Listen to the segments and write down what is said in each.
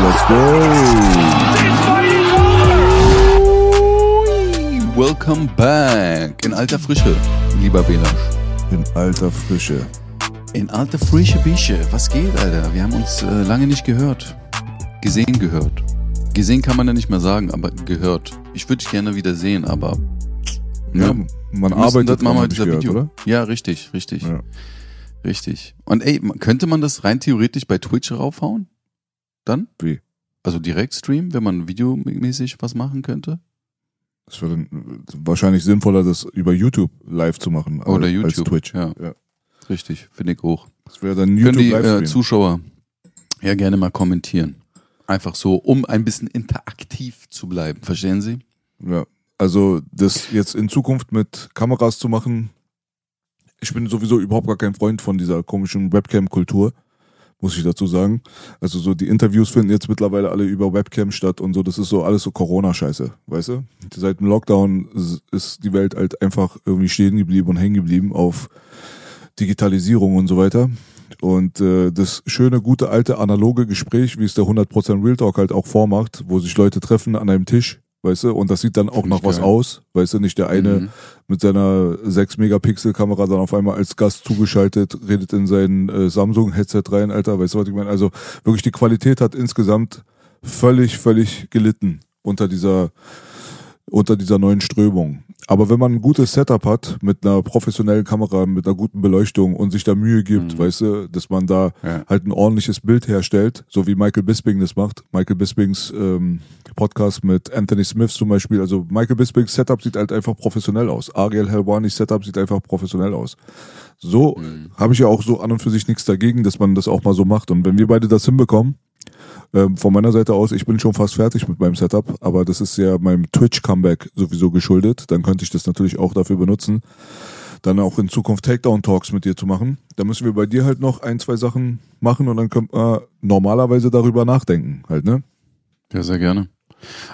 Let's go. Welcome back in alter Frische, lieber Belasch. In alter Frische. In alter Frische Bische. Was geht, Alter? Wir haben uns äh, lange nicht gehört. Gesehen gehört. Gesehen kann man ja nicht mehr sagen, aber gehört. Ich würde dich gerne wieder sehen, aber Ja, Ja. man arbeitet das dran, mit dieser gehört, Video. oder? Ja, richtig, richtig. Ja. Richtig. Und ey, könnte man das rein theoretisch bei Twitch raufhauen? Dann? Wie? Also direkt streamen, wenn man videomäßig was machen könnte? Es wäre dann wahrscheinlich sinnvoller, das über YouTube live zu machen. Oder als- YouTube. Als Twitch. Ja. Ja. Richtig, finde ich auch. Das wäre dann Können YouTube die äh. Zuschauer ja gerne mal kommentieren. Einfach so, um ein bisschen interaktiv zu bleiben. Verstehen Sie? Ja. Also das jetzt in Zukunft mit Kameras zu machen, ich bin sowieso überhaupt gar kein Freund von dieser komischen Webcam-Kultur, muss ich dazu sagen. Also so die Interviews finden jetzt mittlerweile alle über Webcam statt und so, das ist so alles so Corona-Scheiße, weißt du? Seit dem Lockdown ist- die Welt halt einfach irgendwie stehen geblieben und hängen geblieben auf Digitalisierung und so weiter. Und äh, das schöne, gute, alte, analoge Gespräch, wie es der 100% Real Talk halt auch vormacht, wo sich Leute treffen an einem Tisch, weißt du, und das sieht dann auch Find nach was geil. aus, weißt du, nicht der eine Mhm. mit seiner 6-Megapixel-Kamera dann auf einmal als Gast zugeschaltet, redet in sein äh, Samsung-Headset rein, Alter, weißt du, was ich meine? Also wirklich die Qualität hat insgesamt völlig, völlig gelitten unter dieser unter dieser neuen Strömung. Aber wenn man ein gutes Setup hat, mit einer professionellen Kamera, mit einer guten Beleuchtung und sich da Mühe gibt, Mhm. weißt du, dass man da Ja. halt ein ordentliches Bild herstellt, so wie Michael Bisping das macht. Michael Bispings ähm, Podcast mit Anthony Smith zum Beispiel. Also Michael Bispings Setup sieht halt einfach professionell aus. Ariel Helwanis Setup sieht einfach professionell aus. So Mhm. habe ich ja auch so an und für sich nichts dagegen, dass man das auch mal so macht. Und wenn wir beide das hinbekommen, ähm, von meiner Seite aus, ich bin schon fast fertig mit meinem Setup, aber das ist ja meinem Twitch-Comeback sowieso geschuldet. Dann könnte ich das natürlich auch dafür benutzen, dann auch in Zukunft Takedown-Talks mit dir zu machen. Da müssen wir bei dir halt noch ein, zwei Sachen machen und dann könnte man normalerweise darüber nachdenken, halt, ne? Ja, sehr gerne.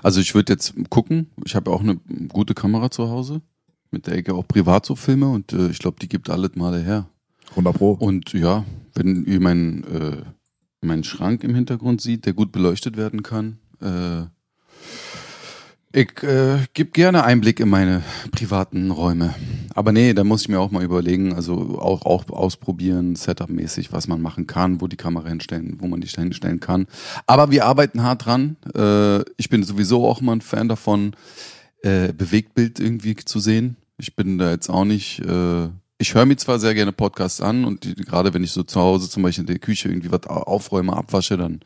Also ich würde jetzt gucken, ich habe auch eine gute Kamera zu Hause, mit der ich auch privat so filme und äh, ich glaube, die gibt alles Male her. 100 Pro. Und ja, wenn ihr meinen äh, meinen Schrank im Hintergrund sieht, der gut beleuchtet werden kann, äh, ich äh, gebe gerne Einblick in meine privaten Räume. Aber nee, da muss ich mir auch mal überlegen, also auch, auch ausprobieren, Setup-mäßig, was man machen kann, wo die Kamera hinstellen, wo man die hinstellen kann. Aber wir arbeiten hart dran. Äh, ich bin sowieso auch mal ein Fan davon, äh, Bewegtbild irgendwie zu sehen. Ich bin da jetzt auch nicht. Äh, ich höre mir zwar sehr gerne Podcasts an und die, gerade wenn ich so zu Hause zum Beispiel in der Küche irgendwie was au- aufräume, abwasche, dann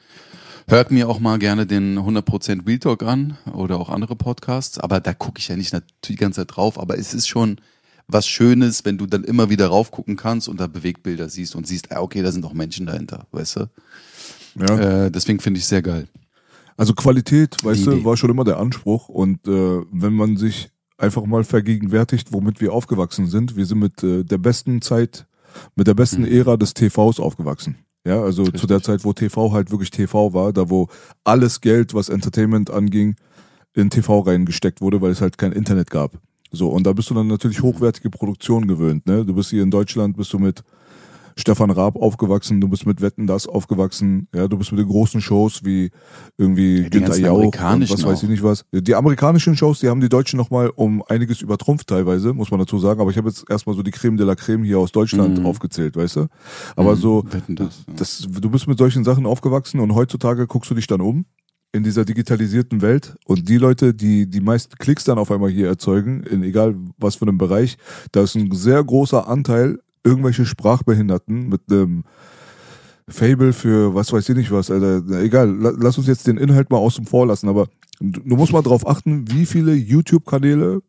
hört mir auch mal gerne den 100% Real Talk an oder auch andere Podcasts. Aber da gucke ich ja nicht nat- die ganze Zeit drauf. Aber es ist schon was Schönes, wenn du dann immer wieder raufgucken kannst und da Bewegtbilder siehst und siehst, ah, okay, da sind auch Menschen dahinter, weißt du? Ja. Äh, deswegen finde ich sehr geil. Also Qualität, weißt Die du, Idee. war schon immer der Anspruch. Und äh, wenn man sich einfach mal vergegenwärtigt, womit wir aufgewachsen sind, wir sind mit äh, der besten Zeit, mit der besten Mhm. Ära des TVs aufgewachsen. Ja, also zu Richtig. der Zeit, wo TV halt wirklich TV war, da wo alles Geld, was Entertainment anging, in TV reingesteckt wurde, weil es halt kein Internet gab. So, und da bist du dann natürlich hochwertige Produktion gewöhnt, ne? Du bist hier in Deutschland, bist du mit Stefan Raab aufgewachsen, du bist mit Wetten das aufgewachsen, ja, du bist mit den großen Shows wie irgendwie Ja, die Günther Jauch und was weiß ich nicht was. Die amerikanischen Shows, die haben die Deutschen nochmal um einiges übertrumpft teilweise, muss man dazu sagen, aber ich habe jetzt erstmal so die Creme de la Creme hier aus Deutschland Mhm. aufgezählt, weißt du? Aber Mhm, so, das, ja. das, du bist mit solchen Sachen aufgewachsen und heutzutage guckst du dich dann um in dieser digitalisierten Welt und die Leute, die die meisten Klicks dann auf einmal hier erzeugen, in egal was für einem Bereich, da ist ein sehr großer Anteil irgendwelche Sprachbehinderten mit einem Fable für was weiß ich nicht was, Alter. Egal, la- lass uns jetzt den Inhalt mal außen vor lassen, aber du, du musst mal drauf achten, wie viele YouTube-Kanäle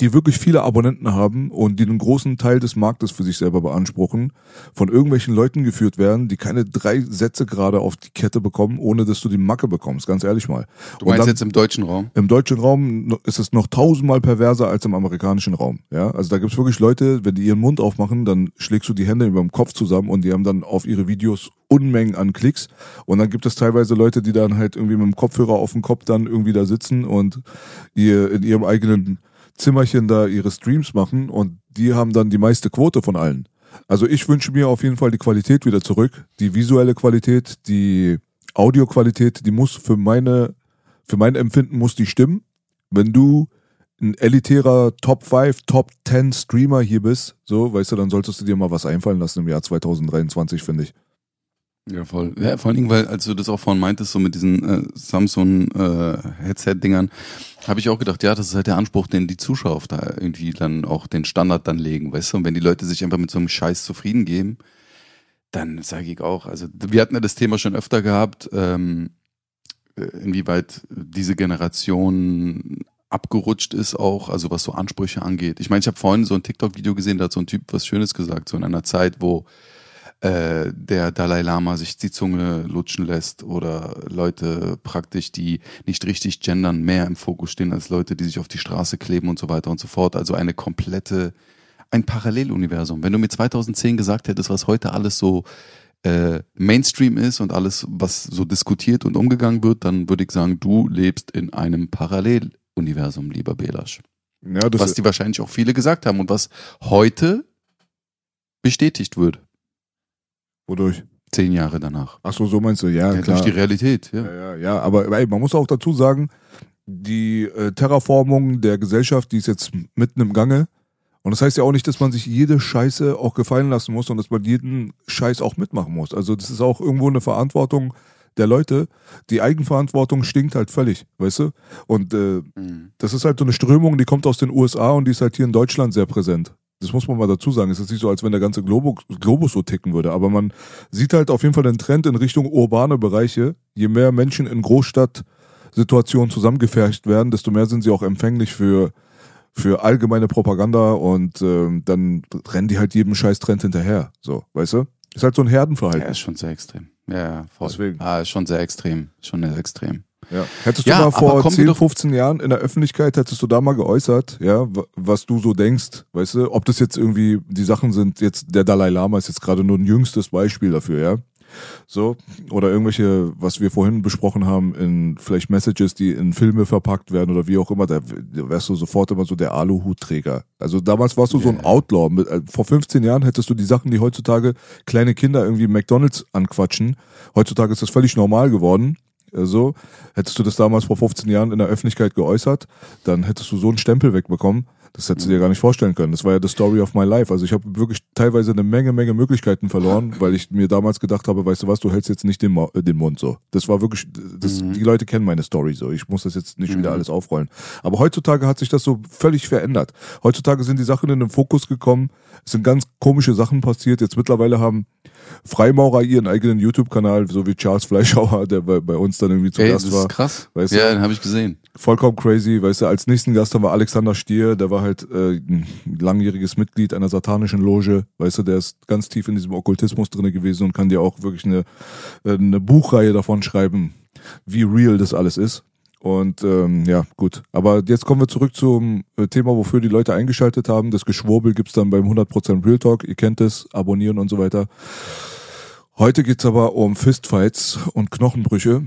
die wirklich viele Abonnenten haben und die einen großen Teil des Marktes für sich selber beanspruchen, von irgendwelchen Leuten geführt werden, die keine drei Sätze gerade auf die Kette bekommen, ohne dass du die Macke bekommst, ganz ehrlich mal. Du meinst jetzt im deutschen Raum? Im deutschen Raum ist es noch tausendmal perverser als im amerikanischen Raum. Ja, also da gibt's wirklich Leute, wenn die ihren Mund aufmachen, dann schlägst du die Hände über dem Kopf zusammen und die haben dann auf ihre Videos Unmengen an Klicks. Und dann gibt es teilweise Leute, die dann halt irgendwie mit dem Kopfhörer auf dem Kopf dann irgendwie da sitzen und ihr in ihrem eigenen Zimmerchen da ihre Streams machen und die haben dann die meiste Quote von allen. Also ich wünsche mir auf jeden Fall die Qualität wieder zurück. Die visuelle Qualität, die Audioqualität, die muss für meine, für mein Empfinden muss die stimmen. Wenn du ein elitärer Top 5, Top 10 Streamer hier bist, so, weißt du, dann solltest du dir mal was einfallen lassen im Jahr 2023, finde ich. Ja, voll. Ja, vor allen Dingen, weil, als du das auch vorhin meintest, so mit diesen äh, Samsung-Headset-Dingern, äh, habe ich auch gedacht, ja, das ist halt der Anspruch, den die Zuschauer da irgendwie dann auch den Standard dann legen, weißt du? Und wenn die Leute sich einfach mit so einem Scheiß zufrieden geben, dann sage ich auch, also wir hatten ja das Thema schon öfter gehabt, ähm, äh, inwieweit diese Generation abgerutscht ist auch, also was so Ansprüche angeht. Ich meine, ich habe vorhin so ein TikTok-Video gesehen, da hat so ein Typ was Schönes gesagt, so in einer Zeit, wo äh, der Dalai Lama sich die Zunge lutschen lässt oder Leute praktisch, die nicht richtig gendern, mehr im Fokus stehen als Leute, die sich auf die Straße kleben und so weiter und so fort. Also eine komplette, ein Paralleluniversum. Wenn du mir 2010 gesagt hättest, was heute alles so äh, Mainstream ist und alles, was so diskutiert und umgegangen wird, dann würde ich sagen, du lebst in einem Paralleluniversum, lieber Belasch. Ja, was die wahrscheinlich auch viele gesagt haben und was heute bestätigt wird. Wodurch? Zehn Jahre danach. Ach so, so meinst du, ja, ja klar. Durch die Realität, ja. Ja, ja, ja aber ey, man muss auch dazu sagen, die äh, Terraformung der Gesellschaft, die ist jetzt mitten im Gange. Und das heißt ja auch nicht, dass man sich jede Scheiße auch gefallen lassen muss und dass man jeden Scheiß auch mitmachen muss. Also das ist auch irgendwo eine Verantwortung der Leute. Die Eigenverantwortung stinkt halt völlig, weißt du? Und äh, mhm. das ist halt so eine Strömung, die kommt aus den USA und die ist halt hier in Deutschland sehr präsent. Das muss man mal dazu sagen. Es ist nicht so, als wenn der ganze Globus, Globus so ticken würde. Aber man sieht halt auf jeden Fall den Trend in Richtung urbane Bereiche. Je mehr Menschen in Großstadtsituationen zusammengefercht werden, desto mehr sind sie auch empfänglich für, für allgemeine Propaganda und ähm, dann rennen die halt jedem Scheiß-Trend hinterher. So, weißt du? Ist halt so ein Herdenverhalten. Ja, ist schon sehr extrem. Ja, voll. Deswegen. Ah, ist schon sehr extrem. Schon sehr extrem. Ja. Hättest du ja, mal vor 10, 15 Jahren in der Öffentlichkeit, hättest du da mal geäußert, ja, was du so denkst, weißt du, ob das jetzt irgendwie die Sachen sind, jetzt der Dalai Lama ist jetzt gerade nur ein jüngstes Beispiel dafür, ja. So, oder irgendwelche, was wir vorhin besprochen haben, in vielleicht Messages, die in Filme verpackt werden oder wie auch immer, da wärst du sofort immer so der Aluhutträger. Also damals warst du yeah. so ein Outlaw. Äh, vor 15 Jahren hättest du die Sachen, die heutzutage kleine Kinder irgendwie McDonalds anquatschen. Heutzutage ist das völlig normal geworden. So, hättest du das damals vor 15 Jahren in der Öffentlichkeit geäußert, dann hättest du so einen Stempel wegbekommen. Das hättest du dir gar nicht vorstellen können. Das war ja the story of my life. Also ich habe wirklich teilweise eine Menge, Menge Möglichkeiten verloren, weil ich mir damals gedacht habe, weißt du was, du hältst jetzt nicht den, Mo äh, den Mund so. Das war wirklich, das, mhm. die Leute kennen meine Story so. Ich muss das jetzt nicht mhm. wieder alles aufrollen. Aber heutzutage hat sich das so völlig verändert. Heutzutage sind die Sachen in den Fokus gekommen. Es sind ganz komische Sachen passiert. Jetzt mittlerweile haben Freimaurer ihren eigenen YouTube-Kanal, so wie Charles Fleischhauer, der bei, bei uns dann irgendwie zu Ey, Gast das war. Ist krass. Weißt ja, du? den habe ich gesehen. Vollkommen crazy, weißt du, als nächsten Gast haben wir Alexander Stier, der war halt äh, ein langjähriges Mitglied einer satanischen Loge, weißt du, der ist ganz tief in diesem Okkultismus drinne gewesen und kann dir auch wirklich eine, äh, eine Buchreihe davon schreiben, wie real das alles ist. Und ähm, ja, gut. Aber jetzt kommen wir zurück zum äh, Thema, wofür die Leute eingeschaltet haben. Das Geschwurbel gibt's dann beim 100% Real Talk. Ihr kennt es, abonnieren und so weiter. Heute geht's aber um Fistfights und Knochenbrüche.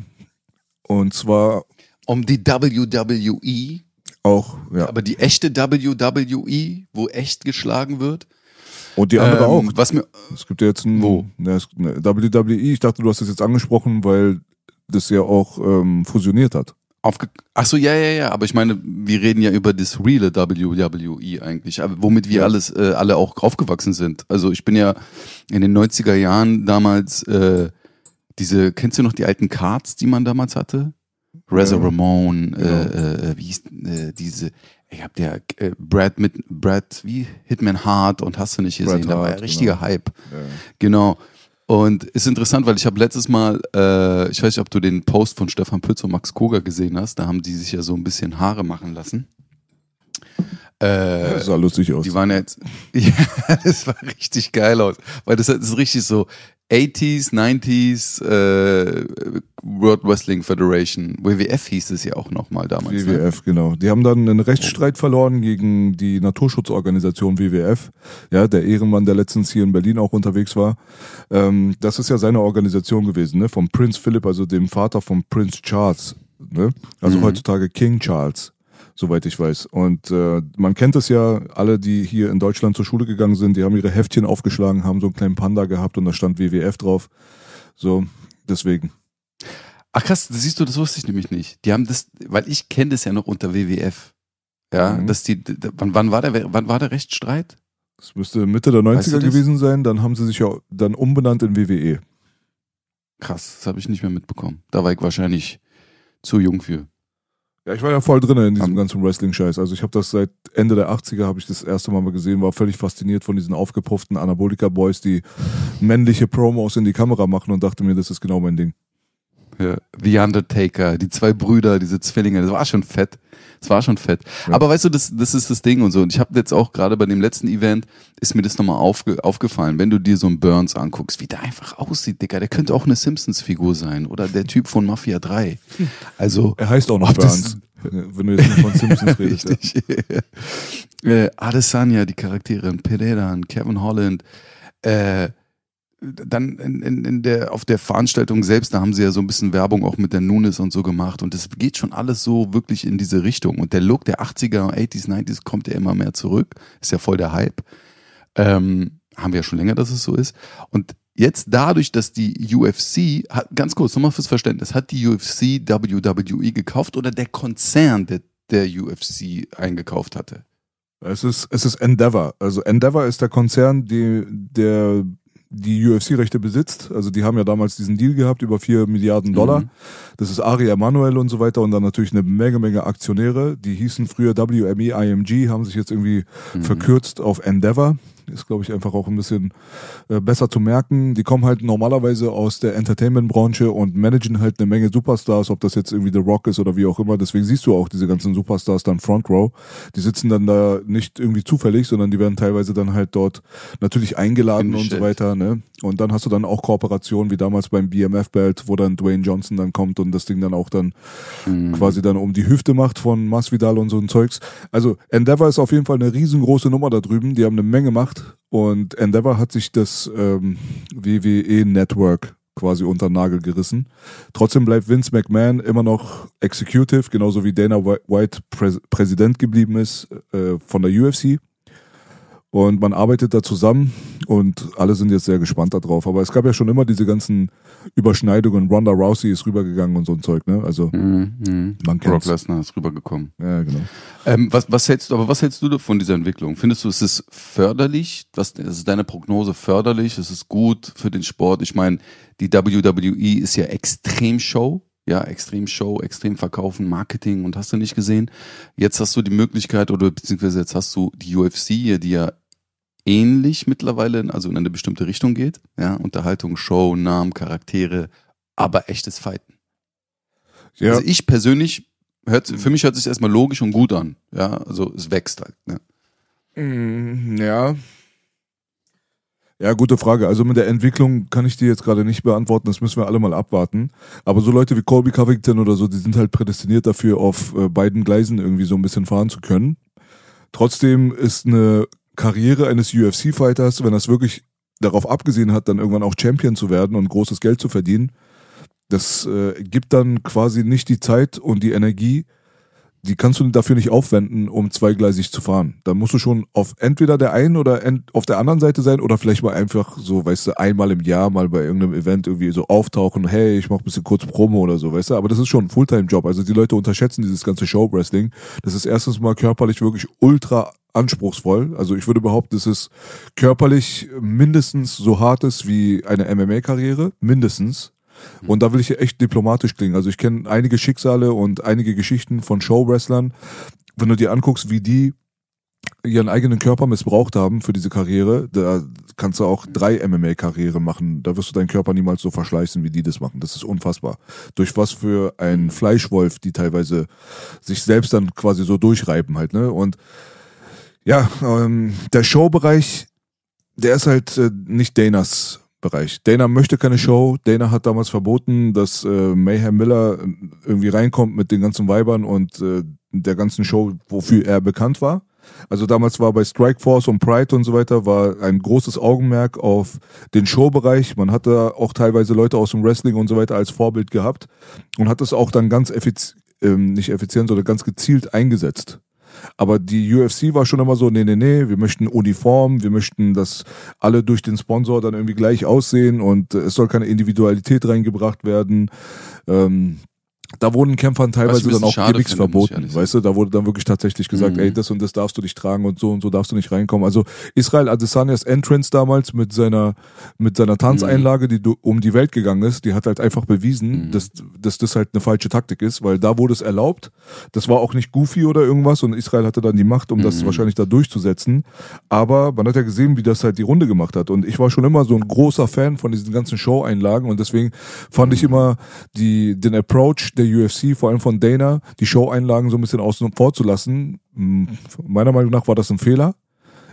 Und zwar. Um die WWE. Auch, ja. Aber die echte WWE, wo echt geschlagen wird. Und die andere ähm, auch. Was mir, es gibt ja jetzt ein, wo? Ne, WWE, ich dachte, du hast das jetzt angesprochen, weil das ja auch ähm, fusioniert hat. Aufge Ach so, ja, ja, ja, aber ich meine, wir reden ja über das reale WWE eigentlich, womit wir alles äh, alle auch aufgewachsen sind. Also ich bin ja in den 90er Jahren damals äh, diese, kennst du noch die alten Cards, die man damals hatte? Reza ja. Ramon, äh, genau. äh, wie hieß äh, diese, ich hab der äh, Brad mit Brad, wie Hitman Hart und hast du nicht gesehen, Brad da war ja richtiger genau. Hype. Ja. Genau. Und ist interessant, weil ich habe letztes Mal, äh, ich weiß nicht, ob du den Post von Stefan Pütz und Max Koger gesehen hast, da haben die sich ja so ein bisschen Haare machen lassen. Äh, Das sah lustig aus. die waren jetzt, ja, das war richtig geil aus, weil das ist richtig so 80s, 90s, äh, World Wrestling Federation, WWF hieß es ja auch nochmal damals. Ne? WWF, genau. Die haben dann einen Rechtsstreit verloren gegen die Naturschutzorganisation WWF, ja, der Ehrenmann, der letztens hier in Berlin auch unterwegs war. Ähm, das ist ja seine Organisation gewesen, ne, vom Prinz Philip, also dem Vater von Prinz Charles, ne, also Mhm. heutzutage King Charles. Soweit ich weiß. Und äh, man kennt es ja, alle, die hier in Deutschland zur Schule gegangen sind, die haben ihre Heftchen aufgeschlagen, haben so einen kleinen Panda gehabt und da stand WWF drauf. So, deswegen. Ach krass, das siehst du, das wusste ich nämlich nicht. Die haben das, weil ich kenne das ja noch unter WWF. Ja, Mhm. dass die, wann, wann war der, wann war der Rechtsstreit? Das müsste Mitte der 90er Weißt du gewesen sein, dann haben sie sich ja dann umbenannt in. WWE. Krass, das habe ich nicht mehr mitbekommen. Da war ich wahrscheinlich zu jung für. Ja, ich war ja voll drin in diesem ganzen Wrestling-Scheiß. Also ich habe das seit Ende der 80er habe ich das erste Mal mal gesehen, war völlig fasziniert von diesen aufgepufften Anabolika-Boys, die männliche Promos in die Kamera machen und dachte mir, das ist genau mein Ding. Ja, The Undertaker, die zwei Brüder, diese Zwillinge, das war schon fett. Das war schon fett. Ja. Aber weißt du, das, das ist das Ding und so. Und ich habe jetzt auch gerade bei dem letzten Event, ist mir das nochmal aufge, aufgefallen, wenn du dir so einen Burns anguckst, wie der einfach aussieht, Digga. Der könnte auch eine Simpsons-Figur sein oder der Typ von Mafia 3. Also, Er heißt auch noch Burns, wenn du jetzt nicht von Simpsons redest. Ja. Richtig. äh, Adesanya, die Charaktere, Pereira, Kevin Holland. Äh, dann in, in, in der, auf der Veranstaltung selbst, da haben sie ja so ein bisschen Werbung auch mit der Nunes und so gemacht. Und das geht schon alles so wirklich in diese Richtung. Und der Look der 80er, 80s, 90s kommt ja immer mehr zurück. Ist ja voll der Hype. Ähm, haben wir ja schon länger, dass es so ist. Und jetzt dadurch, dass die UFC, hat, ganz kurz nochmal fürs Verständnis, hat die UFC WWE gekauft oder der Konzern, der, der UFC eingekauft hatte? Es ist, es ist Endeavor. Also Endeavor ist der Konzern, die, der die UFC-Rechte besitzt. Also die haben ja damals diesen Deal gehabt über 4 Milliarden Dollar. Mhm. Das ist Ari Emanuel und so weiter und dann natürlich eine Menge, Menge Aktionäre. Die hießen früher WME IMG, haben sich jetzt irgendwie Mhm. verkürzt auf Endeavor. Ist, glaube ich, einfach auch ein bisschen äh, besser zu merken. Die kommen halt normalerweise aus der Entertainment-Branche und managen halt eine Menge Superstars, ob das jetzt irgendwie The Rock ist oder wie auch immer. Deswegen siehst du auch diese ganzen Superstars dann Front Row. Die sitzen dann da nicht irgendwie zufällig, sondern die werden teilweise dann halt dort natürlich eingeladen und so weiter. Ne? Und dann hast du dann auch Kooperationen wie damals beim BMF-Belt, wo dann Dwayne Johnson dann kommt und das Ding dann auch dann Mhm. quasi dann um die Hüfte macht von Masvidal und so ein Zeugs. Also Endeavor ist auf jeden Fall eine riesengroße Nummer da drüben. Die haben eine Menge Macht und Endeavor hat sich das ähm, WWE Network quasi unter den Nagel gerissen. Trotzdem bleibt Vince McMahon immer noch Executive, genauso wie Dana Whi- White Präs Präsident geblieben ist äh, von der UFC. Und man arbeitet da zusammen und alle sind jetzt sehr gespannt darauf. Aber es gab ja schon immer diese ganzen Überschneidungen. Ronda Rousey ist rübergegangen und so ein Zeug, ne? Also, Mhm. Mhm. Man Brock kennt's. Lesnar ist rübergekommen. ja, genau. Ähm, was, was hältst du, aber was hältst du von dieser Entwicklung? Findest du, ist es förderlich? Was, ist deine Prognose förderlich? Ist es gut für den Sport? Ich meine, die WWE ist ja extrem Show. Ja, extrem Show, extrem Verkaufen, Marketing und hast du nicht gesehen. Jetzt hast du die Möglichkeit oder beziehungsweise jetzt hast du die UFC hier, die ja ähnlich mittlerweile, also in eine bestimmte Richtung geht. Ja, Unterhaltung, Show, Namen, Charaktere, aber echtes Fighten. Ja, Also ich persönlich, hört, für mich hört sich erstmal logisch und gut an. Ja, also es wächst halt. Ne? Mm, ja. Ja, gute Frage. Also mit der Entwicklung kann ich dir jetzt gerade nicht beantworten. Das müssen wir alle mal abwarten. Aber so Leute wie Colby Covington oder so, die sind halt prädestiniert dafür, auf äh, beiden Gleisen irgendwie so ein bisschen fahren zu können. Trotzdem ist eine Karriere eines UFC-Fighters, wenn es wirklich darauf abgesehen hat, dann irgendwann auch Champion zu werden und großes Geld zu verdienen, das äh, gibt dann quasi nicht die Zeit und die Energie, die kannst du dafür nicht aufwenden, um zweigleisig zu fahren. Da musst du schon auf entweder der einen oder auf der anderen Seite sein oder vielleicht mal einfach so, weißt du, einmal im Jahr mal bei irgendeinem Event irgendwie so auftauchen, hey, ich mach ein bisschen kurz Promo oder so, weißt du, aber das ist schon ein Fulltime-Job. Also die Leute unterschätzen dieses ganze Show-Wrestling. Das ist erstens mal körperlich wirklich ultra anspruchsvoll. Also ich würde behaupten, es ist körperlich mindestens so hart ist wie eine MMA-Karriere, mindestens. Und da will ich echt diplomatisch klingen. Also ich kenne einige Schicksale und einige Geschichten von Show-Wrestlern. Wenn du dir anguckst, wie die ihren eigenen Körper missbraucht haben für diese Karriere, da kannst du auch drei MMA-Karriere machen. Da wirst du deinen Körper niemals so verschleißen, wie die das machen. Das ist unfassbar. Durch was für ein Fleischwolf, die teilweise sich selbst dann quasi so durchreiben halt, ne? Und Ja, ähm, der Showbereich, der ist halt äh, nicht Danas Bereich. Dana möchte keine Show. Dana hat damals verboten, dass äh, Mayhem Miller irgendwie reinkommt mit den ganzen Weibern und äh, der ganzen Show, wofür er bekannt war. Also damals war bei Strikeforce und Pride und so weiter war ein großes Augenmerk auf den Showbereich. Man hatte auch teilweise Leute aus dem Wrestling und so weiter als Vorbild gehabt und hat es auch dann ganz effizient, ähm, nicht effizient, sondern ganz gezielt eingesetzt. Aber die UFC war schon immer so, nee, nee, nee, wir möchten Uniform, wir möchten, dass alle durch den Sponsor dann irgendwie gleich aussehen und es soll keine Individualität reingebracht werden. Ähm, da wurden Kämpfern teilweise dann auch Gimmicks verboten, weißt du, da wurde dann wirklich tatsächlich gesagt, mhm. ey, das und das darfst du nicht tragen und so und so darfst du nicht reinkommen. Also Israel Adesanyas Entrance damals mit seiner mit seiner Tanzeinlage, die um die Welt gegangen ist, die hat halt einfach bewiesen, mhm. dass, dass das halt eine falsche Taktik ist, weil da wurde es erlaubt. Das war auch nicht goofy oder irgendwas und Israel hatte dann die Macht, um mhm. das wahrscheinlich da durchzusetzen, aber man hat ja gesehen, wie das halt die Runde gemacht hat und ich war schon immer so ein großer Fan von diesen ganzen Show-Einlagen und deswegen fand ich mhm. immer die den Approach der UFC, vor allem von Dana, die Show-Einlagen so ein bisschen außen vor zu lassen. Hm, meiner Meinung nach war das ein Fehler.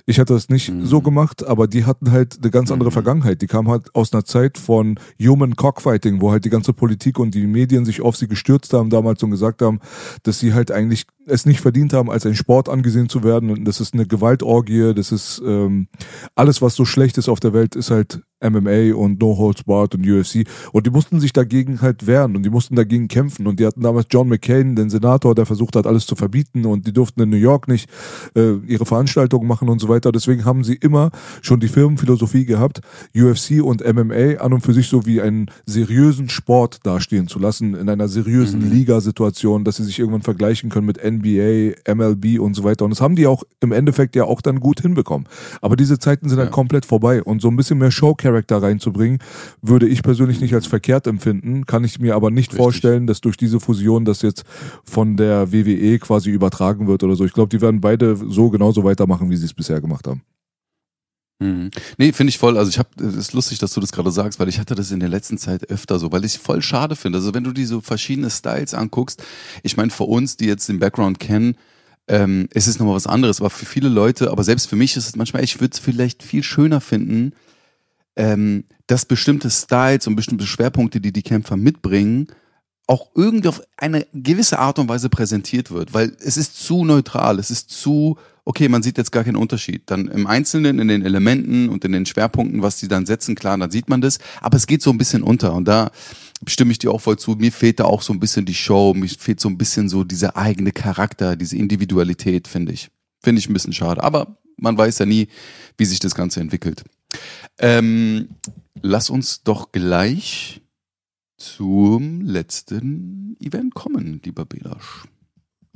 Ich hätte das nicht mhm. so gemacht, aber die hatten halt eine ganz andere mhm. Vergangenheit. Die kamen halt aus einer Zeit von Human Cockfighting, wo halt die ganze Politik und die Medien sich auf sie gestürzt haben damals und gesagt haben, dass sie halt eigentlich es nicht verdient haben, als ein Sport angesehen zu werden. Und das ist eine Gewaltorgie, das ist ähm, alles, was so schlecht ist auf der Welt, ist halt MMA und No Holds Barred und UFC. Und die mussten sich dagegen halt wehren und die mussten dagegen kämpfen. Und die hatten damals John McCain, den Senator, der versucht hat, alles zu verbieten. Und die durften in New York nicht äh, ihre Veranstaltungen machen und so weiter. Deswegen haben sie immer schon die Firmenphilosophie gehabt, UFC und MMA an und für sich so wie einen seriösen Sport dastehen zu lassen, in einer seriösen mhm. Ligasituation, dass sie sich irgendwann vergleichen können mit NBA, MLB und so weiter. Und das haben die auch im Endeffekt ja auch dann gut hinbekommen. Aber diese Zeiten sind halt ja. halt komplett vorbei. Und so ein bisschen mehr Show-Character reinzubringen, würde ich persönlich nicht als verkehrt empfinden. Kann ich mir aber nicht Richtig. vorstellen, dass durch diese Fusion das jetzt von der WWE quasi übertragen wird oder so. Ich glaube, die werden beide so genauso weitermachen, wie sie es bisher gemacht haben. Mhm. Nee, finde ich voll. Also ich habe, es ist lustig, dass du das gerade sagst, weil ich hatte das in der letzten Zeit öfter so, weil ich es voll schade finde. Also wenn du diese verschiedene Styles anguckst, ich meine für uns, die jetzt den Background kennen, ähm, es ist nochmal was anderes, aber für viele Leute, aber selbst für mich ist es manchmal, ich würde es vielleicht viel schöner finden, ähm, dass bestimmte Styles und bestimmte Schwerpunkte, die die Kämpfer mitbringen, auch irgendwie auf eine gewisse Art und Weise präsentiert wird, weil es ist zu neutral, es ist zu okay, man sieht jetzt gar keinen Unterschied. Dann im Einzelnen, in den Elementen und in den Schwerpunkten, was die dann setzen, klar, dann sieht man das. Aber es geht so ein bisschen unter. Und da stimme ich dir auch voll zu. Mir fehlt da auch so ein bisschen die Show. Mir fehlt so ein bisschen so dieser eigene Charakter, diese Individualität, finde ich. Finde ich ein bisschen schade. Aber man weiß ja nie, wie sich das Ganze entwickelt. Ähm, lass uns doch gleich zum letzten Event kommen, lieber Belasch.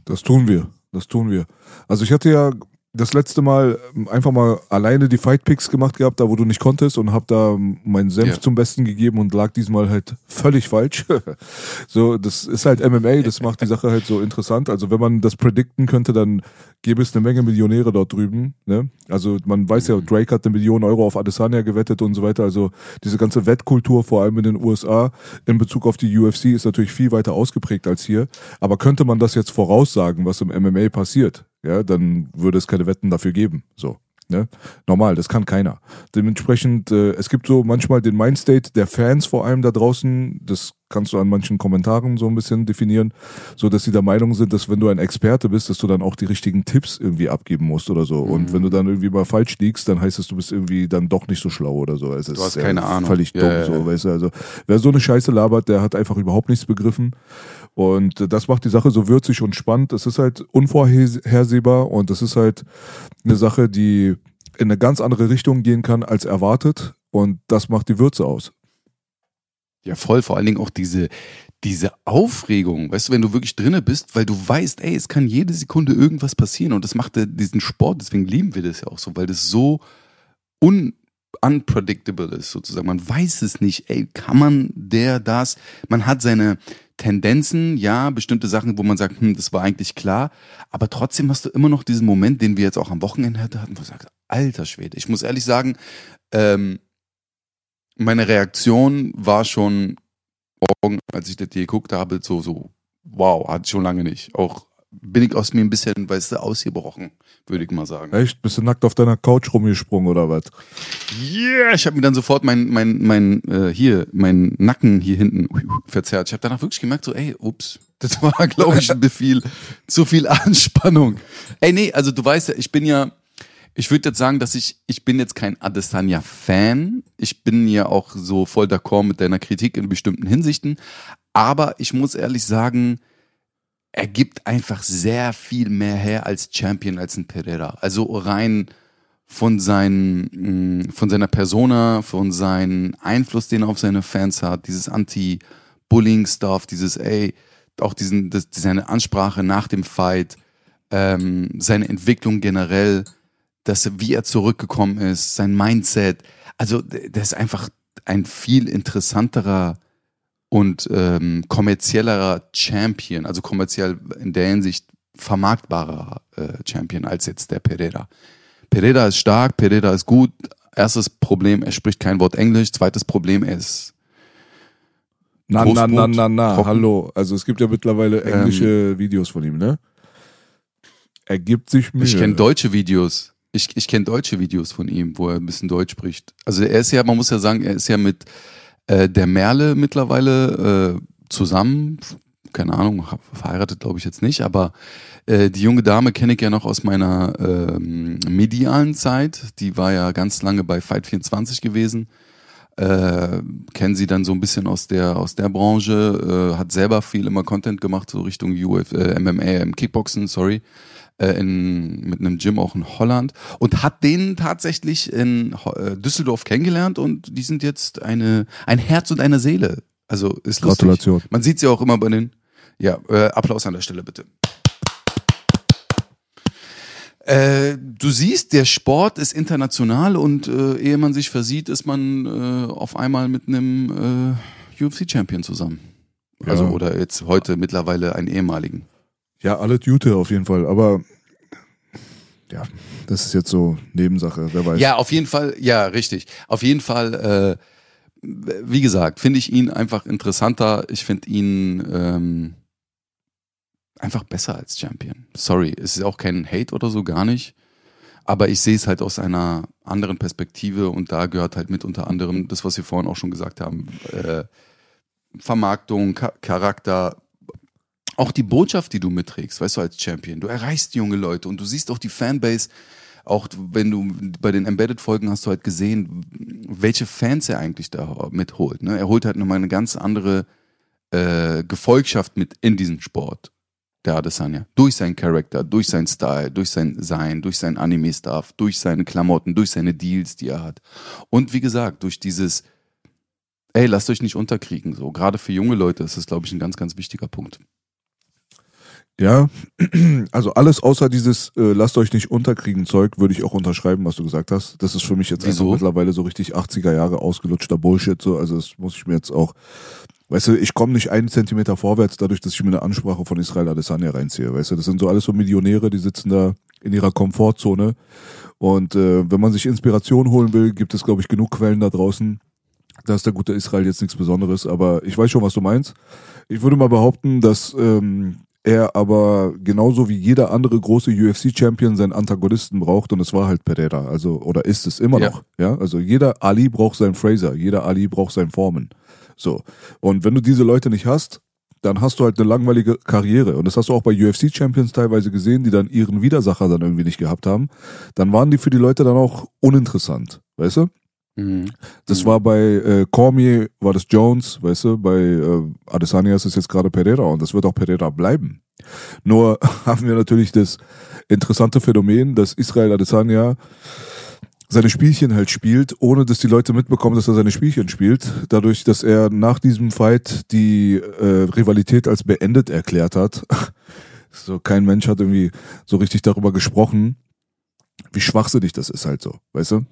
Das tun wir das tun wir. Also ich hatte ja das letzte Mal ähm, einfach mal alleine die Fight Picks gemacht gehabt, da wo du nicht konntest und hab da meinen Senf yeah. zum Besten gegeben und lag diesmal halt völlig falsch. so, das ist halt MMA, das macht die Sache halt so interessant. Also wenn man das predikten könnte, dann gäbe es eine Menge Millionäre dort drüben. Ne? Also man weiß ja, mhm. Drake hat eine Million Euro auf Adesanya gewettet und so weiter. Also diese ganze Wettkultur, vor allem in den USA, in Bezug auf die UFC ist natürlich viel weiter ausgeprägt als hier. Aber könnte man das jetzt voraussagen, was im MMA passiert? Ja, dann würde es keine Wetten dafür geben. So. Ne? Normal, das kann keiner. Dementsprechend, äh, es gibt so manchmal den Mindstate der Fans vor allem da draußen, das kannst du an manchen Kommentaren so ein bisschen definieren, so dass sie der Meinung sind, dass wenn du ein Experte bist, dass du dann auch die richtigen Tipps irgendwie abgeben musst oder so. Mhm. Und wenn du dann irgendwie mal falsch liegst, dann heißt es, du bist irgendwie dann doch nicht so schlau oder so. Es du hast keine Ahnung. Völlig dumm, ja, so, weißt du. Also, wer so eine Scheiße labert, der hat einfach überhaupt nichts begriffen. Und das macht die Sache so würzig und spannend. Es ist halt unvorhersehbar und das ist halt eine Sache, die in eine ganz andere Richtung gehen kann als erwartet. Und das macht die Würze aus. Ja, voll. Vor allen Dingen auch diese, diese Aufregung, weißt du, wenn du wirklich drinne bist, weil du weißt, ey, es kann jede Sekunde irgendwas passieren und das macht diesen Sport, deswegen lieben wir das ja auch so, weil das so un unpredictable ist sozusagen. Man weiß es nicht, ey, kann man der das? Man hat seine Tendenzen, ja, bestimmte Sachen, wo man sagt, hm, das war eigentlich klar, aber trotzdem hast du immer noch diesen Moment, den wir jetzt auch am Wochenende hatten, wo du sagst, alter Schwede, ich muss ehrlich sagen, ähm, meine Reaktion war schon morgen, als ich das hier geguckt habe, so, so, wow, ich schon lange nicht. Auch bin ich aus mir ein bisschen, weißt du, ausgebrochen, würde ich mal sagen. Echt? Bist du nackt auf deiner Couch rumgesprungen oder was? Yeah, ich habe mir dann sofort mein, mein, mein, äh, hier, mein Nacken hier hinten verzerrt. Ich habe danach wirklich gemerkt, so, ey, ups, das war, glaube ich, ein viel, zu viel Anspannung. Ey, nee, also du weißt ja, ich bin ja, ich würde jetzt sagen, dass ich, ich bin jetzt kein Adesanya-Fan. Ich bin ja auch so voll d'accord mit deiner Kritik in bestimmten Hinsichten. Aber ich muss ehrlich sagen, er gibt einfach sehr viel mehr her als Champion, als ein Pereira. Also rein von, seinen, mm, von seiner Persona, von seinem Einfluss, den er auf seine Fans hat, dieses Anti-Bullying-Stuff, dieses, ey, auch diesen, das, seine Ansprache nach dem Fight, ähm, seine Entwicklung generell, dass wie er zurückgekommen ist, sein Mindset. Also, der ist einfach ein viel interessanterer und ähm, kommerziellerer Champion, also kommerziell in der Hinsicht vermarktbarer äh, Champion als jetzt der Pereira. Pereira ist stark, Pereira ist gut. Erstes Problem, er spricht kein Wort Englisch. Zweites Problem, er ist Na, na, na, na, na, trocken. hallo. Also es gibt ja mittlerweile englische Videos von ihm, ne? Er gibt sich Mühe. Ich kenne deutsche Videos. Ich, ich kenne deutsche Videos von ihm, wo er ein bisschen Deutsch spricht. Also er ist ja, man muss ja sagen, er ist ja mit äh, der Merle mittlerweile äh, zusammen. Keine Ahnung, verheiratet glaube ich jetzt nicht, aber äh, die junge Dame kenne ich ja noch aus meiner ähm, medialen Zeit. Die war ja ganz lange bei Fight 24 gewesen. Äh, kennen sie dann so ein bisschen aus der aus der Branche, äh, hat selber viel immer Content gemacht, so Richtung Uf, äh, MMA, Kickboxen, sorry äh, in, mit einem Gym auch in Holland und hat den tatsächlich in äh, Düsseldorf kennengelernt und die sind jetzt eine, ein Herz und eine Seele. Also ist lustig. Gratulation. Man sieht sie auch immer bei den, ja, äh, Applaus an der Stelle bitte. Äh, du siehst, der Sport ist international und äh, ehe man sich versieht, ist man äh, auf einmal mit einem äh, UFC-Champion zusammen. Also Ja. oder jetzt heute mittlerweile einen ehemaligen. Ja, alle Jute auf jeden Fall, aber ja, das ist jetzt so Nebensache, wer weiß. Ja, auf jeden Fall, ja, richtig. Auf jeden Fall, äh, wie gesagt, finde ich ihn einfach interessanter. Ich finde ihn ähm, einfach besser als Champion. Sorry, es ist auch kein Hate oder so, gar nicht. Aber ich sehe es halt aus einer anderen Perspektive und da gehört halt mit unter anderem das, was wir vorhin auch schon gesagt haben. Äh, Vermarktung, Charakter, auch die Botschaft, die du mitträgst, weißt du, als Champion. Du erreichst junge Leute und du siehst auch die Fanbase, auch wenn du bei den Embedded-Folgen hast du halt gesehen, welche Fans er eigentlich da mitholt. Ne? Er holt halt nochmal eine ganz andere äh, Gefolgschaft mit in diesen Sport. Der Adesanya. Durch seinen Charakter, durch seinen Style, durch sein Sein, durch sein Anime-Stuff, durch seine Klamotten, durch seine Deals, die er hat. Und wie gesagt, durch dieses, ey, lasst euch nicht unterkriegen. So, gerade für junge Leute ist das, glaube ich, ein ganz, ganz wichtiger Punkt. Ja, also alles außer dieses äh, lasst euch nicht unterkriegen Zeug würde ich auch unterschreiben, was du gesagt hast. Das ist für mich jetzt Wieso? einfach mittlerweile so richtig 80er Jahre ausgelutschter Bullshit. So. Also das muss ich mir jetzt auch, weißt du, ich komme nicht einen Zentimeter vorwärts, dadurch, dass ich mir eine Ansprache von Israel Adesanya reinziehe. Weißt du, das sind so alles so Millionäre, die sitzen da in ihrer Komfortzone. Und äh, wenn man sich Inspiration holen will, gibt es, glaube ich, genug Quellen da draußen. Da ist der gute Israel jetzt nichts Besonderes, aber ich weiß schon, was du meinst. Ich würde mal behaupten, dass ähm, er aber genauso wie jeder andere große UFC-Champion seinen Antagonisten braucht und es war halt Pereira, also oder ist es immer Ja. noch, ja? Also jeder Ali braucht seinen Fraser, jeder Ali braucht seinen Foreman. So. Und wenn du diese Leute nicht hast, dann hast du halt eine langweilige Karriere. Und das hast du auch bei UFC-Champions teilweise gesehen, die dann ihren Widersacher dann irgendwie nicht gehabt haben. Dann waren die für die Leute dann auch uninteressant, weißt du? Mhm. Das war bei äh, Cormier, war das Jones, weißt du, bei äh, Adesanya ist es jetzt gerade Pereira und das wird auch Pereira bleiben. Nur haben wir natürlich das interessante Phänomen, dass Israel Adesanya seine Spielchen halt spielt, ohne dass die Leute mitbekommen, dass er seine Spielchen spielt. Dadurch, dass er nach diesem Fight die äh, Rivalität als beendet erklärt hat. So, kein Mensch hat irgendwie so richtig darüber gesprochen, wie schwachsinnig das ist halt so, weißt du?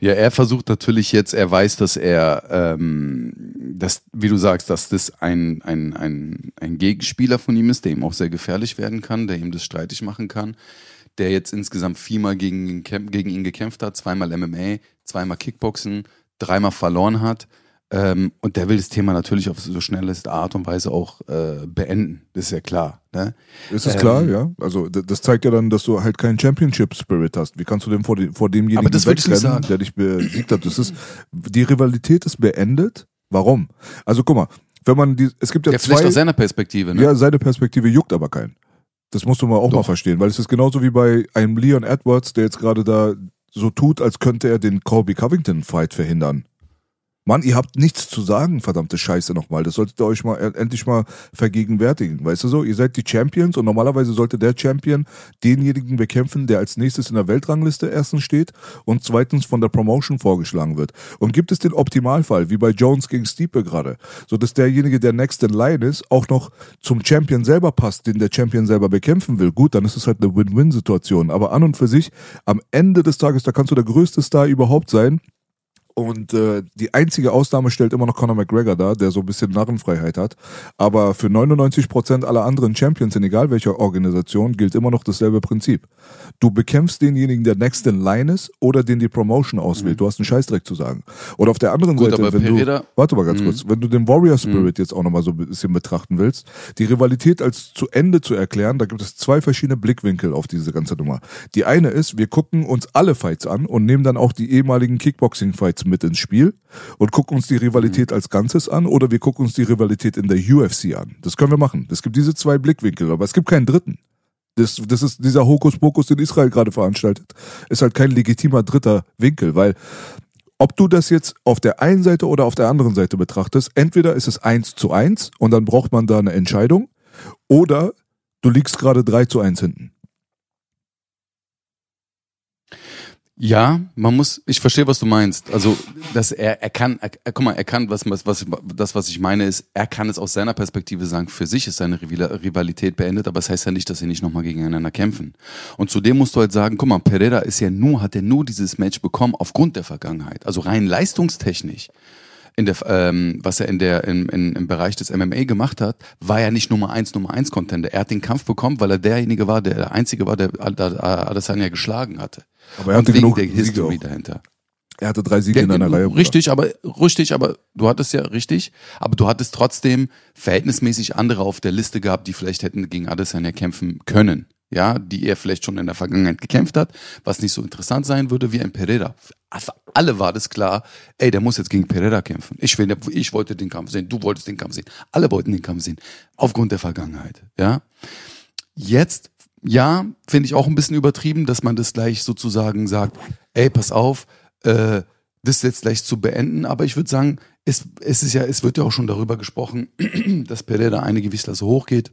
Ja, er versucht natürlich jetzt, er weiß, dass er, ähm, dass, wie du sagst, dass das ein, ein, ein, ein Gegenspieler von ihm ist, der ihm auch sehr gefährlich werden kann, der ihm das streitig machen kann, der jetzt insgesamt viermal gegen, ihn gegen ihn gekämpft hat, zweimal MMA, zweimal Kickboxen, dreimal verloren hat. Ähm, und der will das Thema natürlich auf so schnelleste Art und Weise auch äh, beenden. Das ist ja klar. Ne? Ist es Ähm, klar, ja? Also das zeigt ja dann, dass du halt keinen Championship-Spirit hast. Wie kannst du denn vor, dem, vor demjenigen wegrennen, der dich besiegt hat? Das ist, die Rivalität ist beendet. Warum? Also guck mal, wenn man die, es gibt ja, Ja, vielleicht zwei, aus seiner Perspektive. Ne? ja, seine Perspektive juckt aber keinen. Das musst du mal auch mal Doch. verstehen, weil es ist genauso wie bei einem Leon Edwards, der jetzt gerade da so tut, als könnte er den Colby Covington Fight verhindern. Mann, ihr habt nichts zu sagen, verdammte Scheiße nochmal. Das solltet ihr euch mal endlich mal vergegenwärtigen. Weißt du so? Ihr seid die Champions und normalerweise sollte der Champion denjenigen bekämpfen, der als nächstes in der Weltrangliste erstens steht und zweitens von der Promotion vorgeschlagen wird. Und gibt es den Optimalfall, wie bei Jones gegen Stipe gerade, so dass derjenige, der next in line ist, auch noch zum Champion selber passt, den der Champion selber bekämpfen will. Gut, dann ist es halt eine Win-Win-Situation. Aber an und für sich, am Ende des Tages, da kannst du der größte Star überhaupt sein. Und äh, die einzige Ausnahme stellt immer noch Conor McGregor dar, der so ein bisschen Narrenfreiheit hat. Aber für 99% aller anderen Champions in egal welcher Organisation gilt immer noch dasselbe Prinzip. Du bekämpfst denjenigen, der next in line ist oder den die Promotion auswählt. Du hast einen Scheißdreck zu sagen. Und auf der anderen Mhm. Gut, Seite, wenn Pereira- du, warte mal ganz Mhm. kurz, wenn du den Warrior Spirit jetzt auch nochmal so ein bisschen betrachten willst, die Rivalität als zu Ende zu erklären, da gibt es zwei verschiedene Blickwinkel auf diese ganze Nummer. Die eine ist, wir gucken uns alle Fights an und nehmen dann auch die ehemaligen Kickboxing-Fights mit ins Spiel und gucken uns die Rivalität als Ganzes an oder wir gucken uns die Rivalität in der UFC an. Das können wir machen. Es gibt diese zwei Blickwinkel, aber es gibt keinen dritten. Das, das ist dieser Hokuspokus, den Israel gerade veranstaltet, ist halt kein legitimer dritter Winkel, weil ob du das jetzt auf der einen Seite oder auf der anderen Seite betrachtest, entweder ist es eins zu eins und dann braucht man da eine Entscheidung, oder du liegst gerade drei zu eins hinten. Ja, man muss, ich verstehe, was du meinst. Also, dass er, er kann, er, guck mal, er kann, was, was, was, das, was ich meine, ist, er kann es aus seiner Perspektive sagen, für sich ist seine Rivali- Rivalität beendet, aber es das heißt ja nicht, dass sie nicht nochmal gegeneinander kämpfen. Und zudem musst du halt sagen, guck mal, Pereira ist ja nur, hat er nur dieses Match bekommen aufgrund der Vergangenheit. Also rein leistungstechnisch. In der, ähm, was er in der, in, in, im Bereich des MMA gemacht hat, war er nicht Nummer eins, Nummer eins Contender. Er hat den Kampf bekommen, weil er derjenige war, der, der einzige war, der Ad- Ad- Adesanya geschlagen hatte. Aber er Und hatte wegen genug der Siege History auch. dahinter. Er hatte drei Siege Ja, in einer Reihe. Bruder. richtig, aber richtig, aber du hattest ja richtig, aber du hattest trotzdem verhältnismäßig andere auf der Liste gehabt, die vielleicht hätten gegen Adesanya kämpfen können. Ja, die er vielleicht schon in der Vergangenheit gekämpft hat, was nicht so interessant sein würde wie ein Pereira. Für alle war das klar, ey, der muss jetzt gegen Pereira kämpfen. Ich, will, ich wollte den Kampf sehen, du wolltest den Kampf sehen, alle wollten den Kampf sehen, aufgrund der Vergangenheit. Ja, Jetzt, ja, finde ich auch ein bisschen übertrieben, dass man das gleich sozusagen sagt, ey, pass auf, äh, das jetzt gleich zu beenden, aber ich würde sagen, es, es ist ja, es wird ja auch schon darüber gesprochen, dass Pereira eine Gewichtsklasse hochgeht.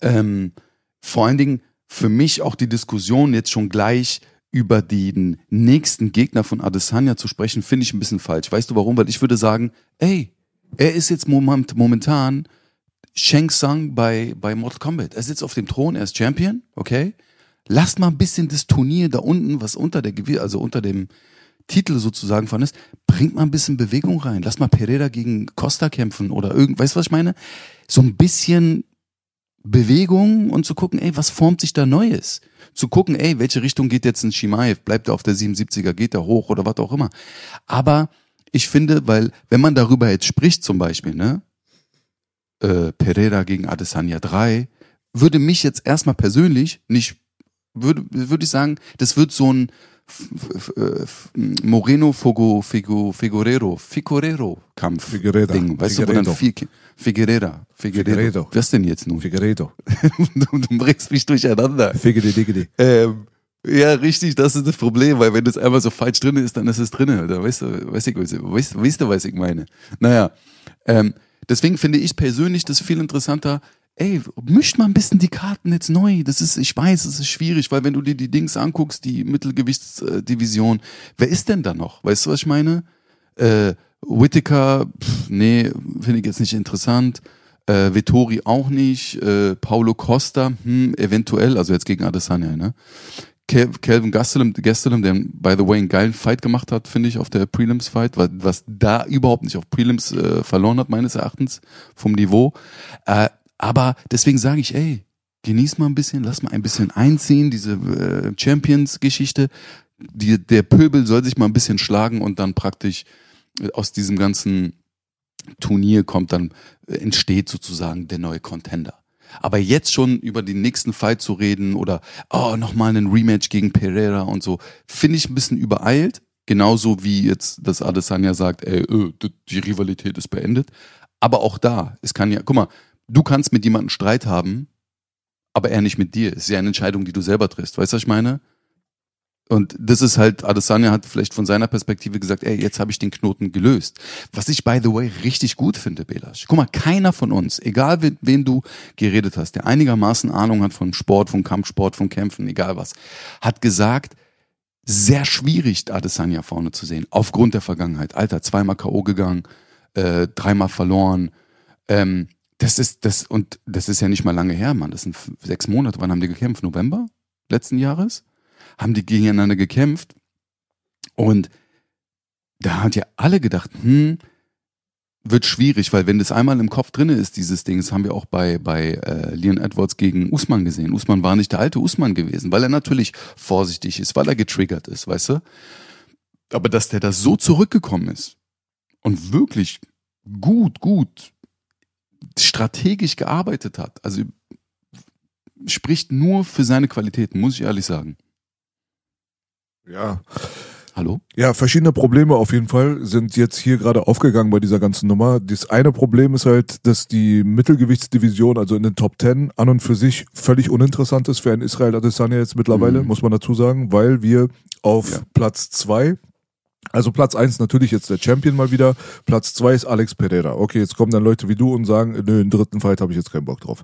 Ähm, vor allen Dingen für mich auch die Diskussion jetzt schon gleich über den nächsten Gegner von Adesanya zu sprechen, finde ich ein bisschen falsch. Weißt du warum? Weil ich würde sagen, ey, er ist jetzt moment, momentan Shang Tsung bei, bei Mortal Kombat. Er sitzt auf dem Thron, er ist Champion, okay? Lasst mal ein bisschen das Turnier da unten, was unter der Gewi also unter dem Titel sozusagen von ist, bringt mal ein bisschen Bewegung rein. Lass mal Pereira gegen Costa kämpfen oder irgend, weißt du, was ich meine? So ein bisschen Bewegung und zu gucken, ey, was formt sich da Neues? Zu gucken, ey, welche Richtung geht jetzt ein Shimaev? Bleibt er auf der 77er? Geht er hoch oder was auch immer? Aber ich finde, weil, wenn man darüber jetzt spricht zum Beispiel, ne, äh, Pereira gegen Adesanya 3, würde mich jetzt erstmal persönlich nicht, würde, würde ich sagen, das wird so ein F- Moreno Fogo, Figo, Figurero, Figurero Kampf Figueredo. Ding, weißt du, wo dann Figueredo. Ki- Figuerera, Figueredo. Figueredo. Was denn jetzt nun? Figueredo. du, du bringst mich durcheinander. Diggedi. Ähm, ja, richtig, das ist das Problem, weil wenn das einmal so falsch drin ist, dann ist es drin. Da weißt du, weißt, weißt, weißt du, was ich meine. Naja, ähm, deswegen finde ich persönlich das viel interessanter. Ey, mischt mal ein bisschen die Karten jetzt neu. Das ist, ich weiß, es ist schwierig, weil wenn du dir die Dings anguckst, die Mittelgewichtsdivision, wer ist denn da noch? Weißt du, was ich meine? Äh, Whittaker, nee, finde ich jetzt nicht interessant. Äh, Vettori auch nicht. Äh, Paulo Costa, hm, eventuell, also jetzt gegen Adesanya, ne? Kelvin Gastelum, Gastelum, der, by the way, einen geilen Fight gemacht hat, finde ich, auf der Prelims-Fight, was, was da überhaupt nicht auf Prelims äh, verloren hat, meines Erachtens, vom Niveau. Äh, aber deswegen sage ich, ey, genieß mal ein bisschen, lass mal ein bisschen einziehen, diese äh, Champions-Geschichte. Die, der Pöbel soll sich mal ein bisschen schlagen und dann praktisch aus diesem ganzen Turnier kommt dann, äh, entsteht sozusagen der neue Contender. Aber jetzt schon über den nächsten Fight zu reden oder oh, nochmal einen Rematch gegen Pereira und so, finde ich ein bisschen übereilt. Genauso wie jetzt das Adesanya sagt, ey, öh, die Rivalität ist beendet. Aber auch da, es kann ja, guck mal, du kannst mit jemandem Streit haben, aber er nicht mit dir. Es ist ja eine Entscheidung, die du selber triffst. Weißt du, was ich meine? Und das ist halt, Adesanya hat vielleicht von seiner Perspektive gesagt, ey, jetzt habe ich den Knoten gelöst. Was ich, by the way, richtig gut finde, Belasch. Guck mal, keiner von uns, egal mit wem du geredet hast, der einigermaßen Ahnung hat von Sport, von Kampfsport, von Kämpfen, egal was, hat gesagt, sehr schwierig, Adesanya vorne zu sehen, aufgrund der Vergangenheit. Alter, zweimal K.O. gegangen, äh, dreimal verloren. Ähm, das ist, das, und das ist ja nicht mal lange her, Mann. Das sind sechs Monate. Wann haben die gekämpft? November letzten Jahres? Haben die gegeneinander gekämpft. Und da hat ja alle gedacht, hm, wird schwierig, weil wenn das einmal im Kopf drin ist, dieses Ding, das haben wir auch bei, bei äh, Leon Edwards gegen Usman gesehen. Usman war nicht der alte Usman gewesen, weil er natürlich vorsichtig ist, weil er getriggert ist, weißt du? Aber dass der da so zurückgekommen ist und wirklich gut, gut strategisch gearbeitet hat, also spricht nur für seine Qualitäten, muss ich ehrlich sagen. Ja. Hallo? Ja, verschiedene Probleme auf jeden Fall sind jetzt hier gerade aufgegangen bei dieser ganzen Nummer. Das eine Problem ist halt, dass die Mittelgewichtsdivision, also in den Top Ten, an und für sich völlig uninteressant ist für einen Israel Adesanya jetzt mittlerweile, mhm. muss man dazu sagen, weil wir auf ja. Platz zwei also Platz eins natürlich jetzt der Champion mal wieder. Platz zwei ist Alex Pereira. Okay, jetzt kommen dann Leute wie du und sagen, nö, im dritten Fight habe ich jetzt keinen Bock drauf.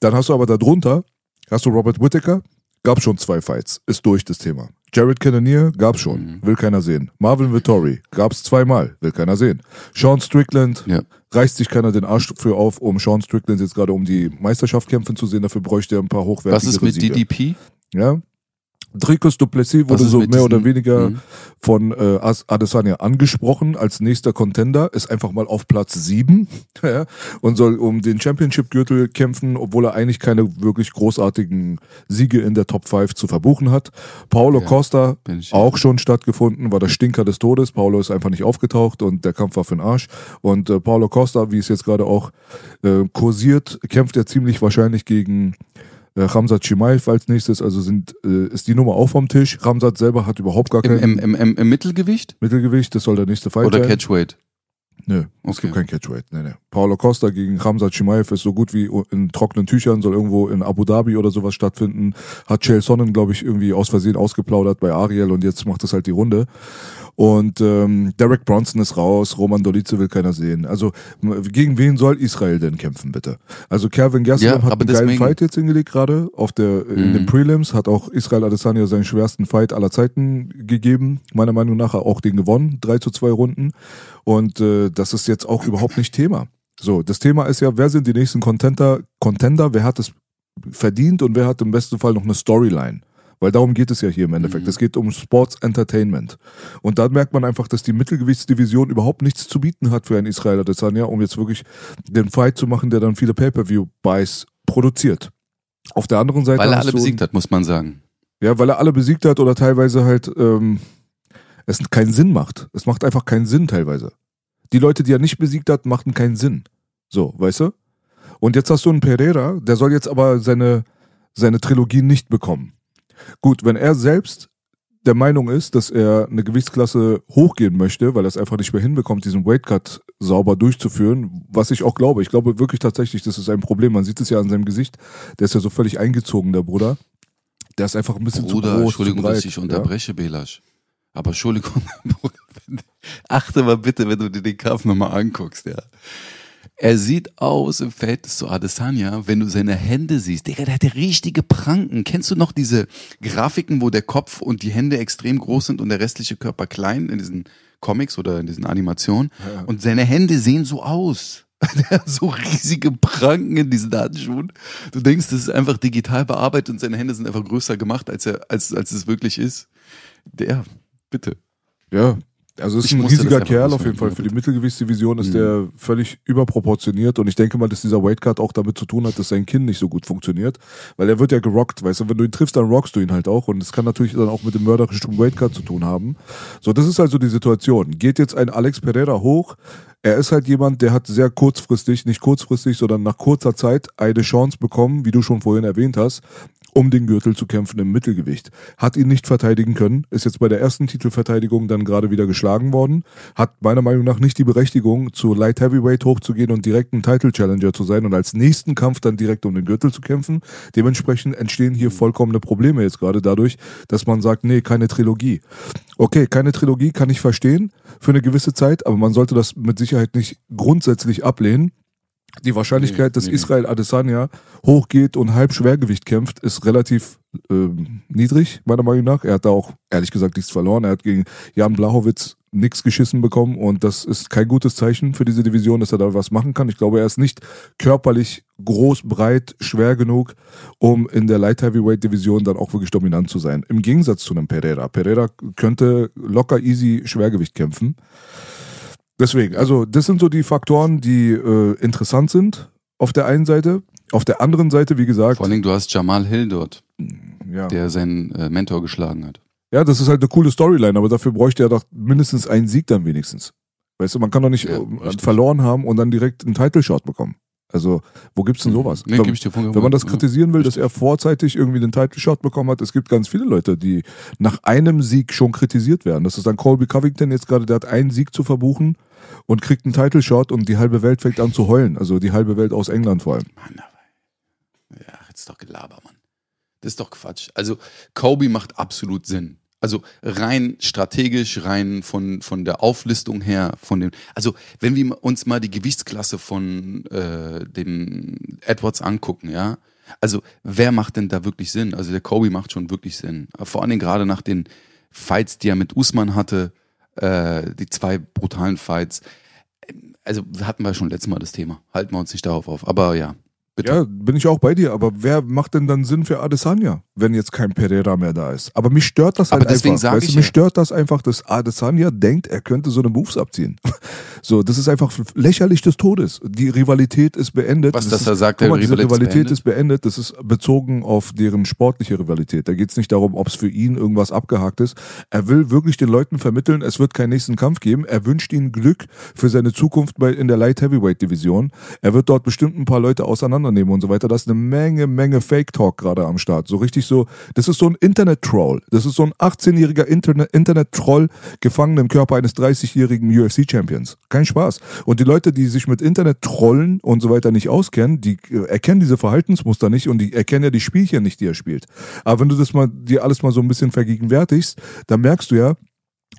Dann hast du aber darunter, hast du Robert Whittaker, gab schon zwei Fights, ist durch das Thema. Jared Cannonier gab's schon, mhm. will keiner sehen. Marvin Vittori gab's zweimal, will keiner sehen. Sean Strickland ja. reißt sich keiner den Arsch für auf, um Sean Strickland jetzt gerade um die Meisterschaft kämpfen zu sehen. Dafür bräuchte er ein paar hochwertige Was ist mit Siege. DDP? Ja, Dricus Duplessis wurde so mehr oder weniger mhm. von äh, Adesanya angesprochen als nächster Contender, ist einfach mal auf Platz sieben ja, und soll um den Championship-Gürtel kämpfen, obwohl er eigentlich keine wirklich großartigen Siege in der Top 5 zu verbuchen hat. Paulo ja, Costa auch schon stattgefunden, war der Stinker des Todes. Paulo ist einfach nicht aufgetaucht und der Kampf war für den Arsch. Und äh, Paulo Costa, wie es jetzt gerade auch äh, kursiert, kämpft er ziemlich wahrscheinlich gegen äh, Ramsat Chimaev als nächstes, also sind, äh, ist die Nummer auch vom Tisch. Ramsat selber hat überhaupt gar kein... Im, im, im, Im, Mittelgewicht? Mittelgewicht, das soll der nächste Fight Oder sein. Oder Catchweight? Nö, okay. es gibt kein Catchweight. Nee, nee. Paulo Costa gegen Ramsat Chimaev ist so gut wie in trockenen Tüchern, soll irgendwo in Abu Dhabi oder sowas stattfinden. Hat Chael Sonnen, glaube ich, irgendwie aus Versehen ausgeplaudert bei Ariel und jetzt macht es halt die Runde. Und ähm, Derek Bronson ist raus, Roman Dolice will keiner sehen. Also gegen wen soll Israel denn kämpfen, bitte? Also Kevin Gastelum ja, hat einen geilen Fight jetzt hingelegt gerade auf der mhm. in den mhm. Prelims, hat auch Israel Adesanya seinen schwersten Fight aller Zeiten gegeben, meiner Meinung nach auch den gewonnen, drei zu zwei Runden. Und äh, das ist jetzt auch überhaupt nicht Thema. So, das Thema ist ja, wer sind die nächsten Contender, Contender, wer hat es verdient und wer hat im besten Fall noch eine Storyline. Weil darum geht es ja hier im Endeffekt. Mhm. Es geht um Sports Entertainment. Und da merkt man einfach, dass die Mittelgewichtsdivision überhaupt nichts zu bieten hat für einen Israeler Desanya, um jetzt wirklich den Fight zu machen, der dann viele Pay-Per-View-Buys produziert. Auf der anderen Seite. Weil er alle besiegt hat, muss man sagen. Ja, weil er alle besiegt hat oder teilweise halt ähm, es keinen Sinn macht. Es macht einfach keinen Sinn teilweise. Die Leute, die er nicht besiegt hat, machten keinen Sinn. So, weißt du? Und jetzt hast du einen Pereira, der soll jetzt aber seine, seine Trilogie nicht bekommen. Gut, wenn er selbst der Meinung ist, dass er eine Gewichtsklasse hochgehen möchte, weil er es einfach nicht mehr hinbekommt, diesen Weightcut sauber durchzuführen, was ich auch glaube. Ich glaube wirklich tatsächlich, das ist ein Problem. Man sieht es ja an seinem Gesicht. Der ist ja so völlig eingezogen, der Bruder. Der ist einfach ein bisschen Bruder, zu groß, Entschuldigung, zu breit, dass ich unterbreche, ja? Belasch. Aber Entschuldigung, achte mal bitte, wenn du dir den Kampf nochmal anguckst, ja. Er sieht aus im Verhältnis zu Adesanya, wenn du seine Hände siehst. Digga, der hat richtige Pranken. Kennst du noch diese Grafiken, wo der Kopf und die Hände extrem groß sind und der restliche Körper klein in diesen Comics oder in diesen Animationen? Ja. Und seine Hände sehen so aus. Der hat so riesige Pranken in diesen Handschuhen. Du denkst, das ist einfach digital bearbeitet und seine Hände sind einfach größer gemacht, als er, als, als es wirklich ist. Der, bitte. Ja, Also es ist Ich ein riesiger Kerl auf jeden Fall. Für die. Mittelgewichtsdivision ist Mhm. der völlig überproportioniert und ich denke mal, dass dieser Weightcut auch damit zu tun hat, dass sein Kinn nicht so gut funktioniert, weil er wird ja gerockt, weißt du, wenn du ihn triffst, dann rockst du ihn halt auch und das kann natürlich dann auch mit dem mörderischen Weightcut zu tun haben. So, das ist also die Situation. Geht jetzt ein Alex Pereira hoch, er ist halt jemand, der hat sehr kurzfristig, nicht kurzfristig, sondern nach kurzer Zeit eine Chance bekommen, wie du schon vorhin erwähnt hast, um den Gürtel zu kämpfen im Mittelgewicht. Hat ihn nicht verteidigen können, ist jetzt bei der ersten Titelverteidigung dann gerade wieder geschlagen worden, hat meiner Meinung nach nicht die Berechtigung, zu Light Heavyweight hochzugehen und direkt ein Title Challenger zu sein und als nächsten Kampf dann direkt um den Gürtel zu kämpfen. Dementsprechend entstehen hier vollkommene Probleme jetzt gerade dadurch, dass man sagt, nee, keine Trilogie. Okay, keine Trilogie kann ich verstehen für eine gewisse Zeit, aber man sollte das mit Sicherheit nicht grundsätzlich ablehnen. Die Wahrscheinlichkeit, Nee, dass nee, nee. Israel Adesanya hochgeht und halb Schwergewicht kämpft, ist relativ ähm, niedrig, meiner Meinung nach. Er hat da auch, ehrlich gesagt, nichts verloren. Er hat gegen Jan Blachowitz nichts geschissen bekommen und das ist kein gutes Zeichen für diese Division, dass er da was machen kann. Ich glaube, er ist nicht körperlich groß, breit, schwer genug, um in der Light Heavyweight Division dann auch wirklich dominant zu sein. Im Gegensatz zu einem Pereira. Pereira könnte locker easy Schwergewicht kämpfen. Deswegen, also das sind so die Faktoren, die äh, interessant sind auf der einen Seite. Auf der anderen Seite, wie gesagt, Vor allen Dingen, du hast Jamal Hill dort, ja. der seinen äh, Mentor geschlagen hat. ja, das ist halt eine coole Storyline, aber dafür bräuchte er doch mindestens einen Sieg dann wenigstens. Weißt du, man kann doch nicht Ja, äh, verloren haben und dann direkt einen Title Shot bekommen. Also, wo gibt's denn sowas? Nee, wenn, gebe ich dir vollkommen wenn man das kritisieren will, dass er vorzeitig irgendwie den Title Shot bekommen hat, es gibt ganz viele Leute, die nach einem Sieg schon kritisiert werden. Das ist dann Colby Covington jetzt gerade, der hat einen Sieg zu verbuchen und kriegt einen Title Shot und die halbe Welt fängt an zu heulen. Also die halbe Welt aus England vor allem. Mann, aber. Ja, jetzt ist doch Gelaber, Mann. Das ist doch Quatsch. Also, Kobe macht absolut Sinn. Also rein strategisch, rein von, von der Auflistung her, von dem. Also, wenn wir uns mal die Gewichtsklasse von äh, dem Edwards angucken, ja. Also, wer macht denn da wirklich Sinn? Also, der Kobe macht schon wirklich Sinn. Vor allen Dingen gerade nach den Fights, die er mit Usman hatte, äh, die zwei brutalen Fights. Also, hatten wir schon letztes Mal das Thema. Halten wir uns nicht darauf auf. Aber ja, bitte. Ja, bin ich auch bei dir, aber wer macht denn dann Sinn für Adesanya, wenn jetzt kein Pereira mehr da ist? Aber mich stört das halt Aber deswegen einfach. weißt ich du, mich ja. stört das einfach, dass Adesanya denkt, er könnte so eine Moves abziehen. So, das ist einfach lächerlich des Todes. Die Rivalität ist beendet. Was, Das dass ist, er sagt, mal, der diese Rivalität ist Rivalität beendet? ist beendet. Das ist bezogen auf deren sportliche Rivalität. Da geht es nicht darum, ob es für ihn irgendwas abgehakt ist. Er will wirklich den Leuten vermitteln, es wird keinen nächsten Kampf geben. Er wünscht ihnen Glück für seine Zukunft bei, in der Light Heavyweight Division. Er wird dort bestimmt ein paar Leute auseinandernehmen und so weiter. Das ist eine Menge, Menge Fake Talk gerade am Start. So richtig so, das ist so ein Internet-Troll. Das ist so ein 18-jähriger Internet- Internet-Troll gefangen im Körper eines 30-jährigen UFC-Champions. Kein Spaß. Und die Leute, die sich mit Internet-Trollen und so weiter nicht auskennen, die äh, erkennen diese Verhaltensmuster nicht und die erkennen ja die Spielchen nicht, die er spielt. Aber wenn du das mal, dir alles mal so ein bisschen vergegenwärtigst, dann merkst du ja,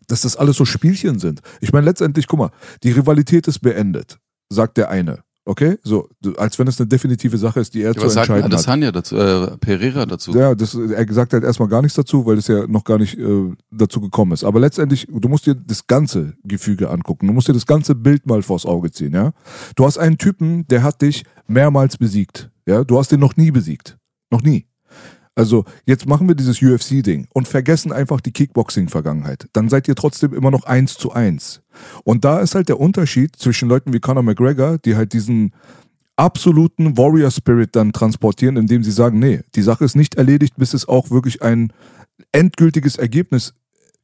dass das alles so Spielchen sind. Ich meine, letztendlich, guck mal, die Rivalität ist beendet, sagt der eine. Okay? So, als wenn es eine definitive Sache ist, die er Ja, zu entscheiden hat. Adesanya dazu, äh, Pereira dazu? Ja, das, er sagt halt erstmal gar nichts dazu, weil es ja noch gar nicht äh, dazu gekommen ist. Aber letztendlich, du musst dir das ganze Gefüge angucken. Du musst dir das ganze Bild mal vors Auge ziehen, ja. Du hast einen Typen, der hat dich mehrmals besiegt, ja. Du hast den noch nie besiegt. Noch nie. Also, jetzt machen wir dieses UFC-Ding und vergessen einfach die Kickboxing-Vergangenheit. Dann seid ihr trotzdem immer noch eins zu eins. Und da ist halt der Unterschied zwischen Leuten wie Conor McGregor, die halt diesen absoluten Warrior Spirit dann transportieren, indem sie sagen, nee, die Sache ist nicht erledigt, bis es auch wirklich ein endgültiges Ergebnis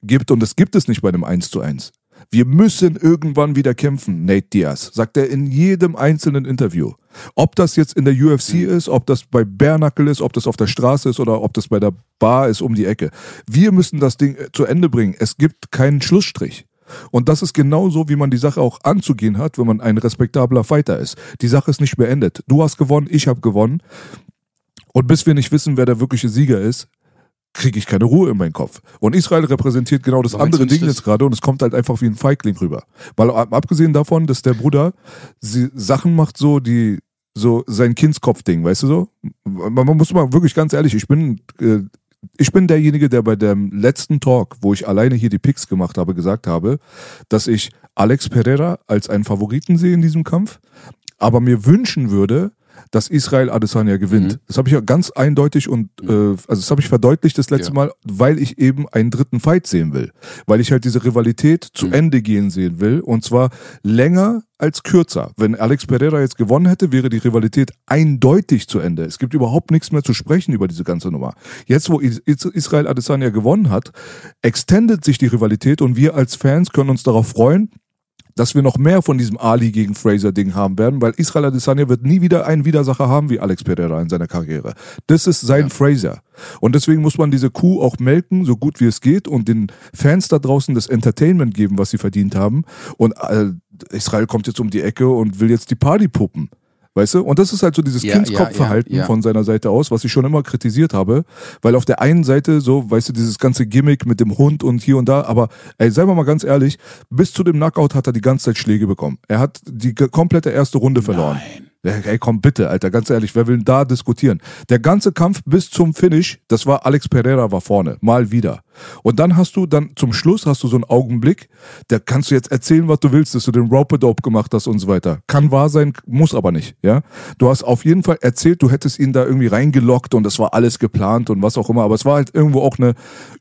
gibt und das gibt es nicht bei einem 1 zu 1. Wir müssen irgendwann wieder kämpfen, Nate Diaz, sagt er in jedem einzelnen Interview. Ob das jetzt in der UFC ist, ob das bei Bärnackel ist, ob das auf der Straße ist oder ob das bei der Bar ist um die Ecke. Wir müssen das Ding äh, zu Ende bringen. Es gibt keinen Schlussstrich. Und das ist genauso, wie man die Sache auch anzugehen hat, wenn man ein respektabler Fighter ist. Die Sache ist nicht beendet. Du hast gewonnen, ich habe gewonnen. Und bis wir nicht wissen, wer der wirkliche Sieger ist, kriege ich keine Ruhe in meinen Kopf. Und Israel repräsentiert genau das Aber andere Ding jetzt gerade und es kommt halt einfach wie ein Feigling rüber. Weil ab- abgesehen davon, dass der Bruder sie Sachen macht, so die so sein Kindskopf-Ding, weißt du so? Man, man muss mal wirklich ganz ehrlich, ich bin äh, ich bin derjenige, der bei dem letzten Talk, wo ich alleine hier die Picks gemacht habe, gesagt habe, dass ich Alex Pereira als einen Favoriten sehe in diesem Kampf, aber mir wünschen würde, dass Israel Adesanya gewinnt. Mhm. Das habe ich ja ganz eindeutig und äh, also das habe ich verdeutlicht das letzte Ja. Mal, weil ich eben einen dritten Fight sehen will, weil ich halt diese Rivalität zu Mhm. Ende gehen sehen will und zwar länger als kürzer. Wenn Alex Pereira jetzt gewonnen hätte, wäre die Rivalität eindeutig zu Ende. Es gibt überhaupt nichts mehr zu sprechen über diese ganze Nummer. Jetzt, wo Is- Is- Israel Adesanya gewonnen hat, extendet sich die Rivalität und wir als Fans können uns darauf freuen, dass wir noch mehr von diesem Ali gegen Fraser Ding haben werden, weil Israel Adesanya wird nie wieder einen Widersacher haben wie Alex Pereira in seiner Karriere. Das ist sein Ja. Fraser. Und deswegen muss man diese Kuh auch melken, so gut wie es geht und den Fans da draußen das Entertainment geben, was sie verdient haben. Und äh, Israel kommt jetzt um die Ecke und will jetzt die Party puppen. Weißt du? Und das ist halt so dieses Ja, Kindskopfverhalten ja, ja. von seiner Seite aus, was ich schon immer kritisiert habe. Weil auf der einen Seite so, weißt du, dieses ganze Gimmick mit dem Hund und hier und da, aber ey, seien wir mal ganz ehrlich, bis zu dem Knockout hat er die ganze Zeit Schläge bekommen. Er hat die komplette erste Runde verloren. Nein. Ey, komm bitte, Alter, ganz ehrlich, wer will denn da diskutieren? Der ganze Kampf bis zum Finish, das war Alex Pereira war vorne, mal wieder. Und dann hast du dann zum Schluss hast du so einen Augenblick, da kannst du jetzt erzählen, was du willst, dass du den Rope-Dope gemacht hast und so weiter. Kann wahr sein, muss aber nicht, ja? Du hast auf jeden Fall erzählt, du hättest ihn da irgendwie reingelockt und das war alles geplant und was auch immer, aber es war halt irgendwo auch eine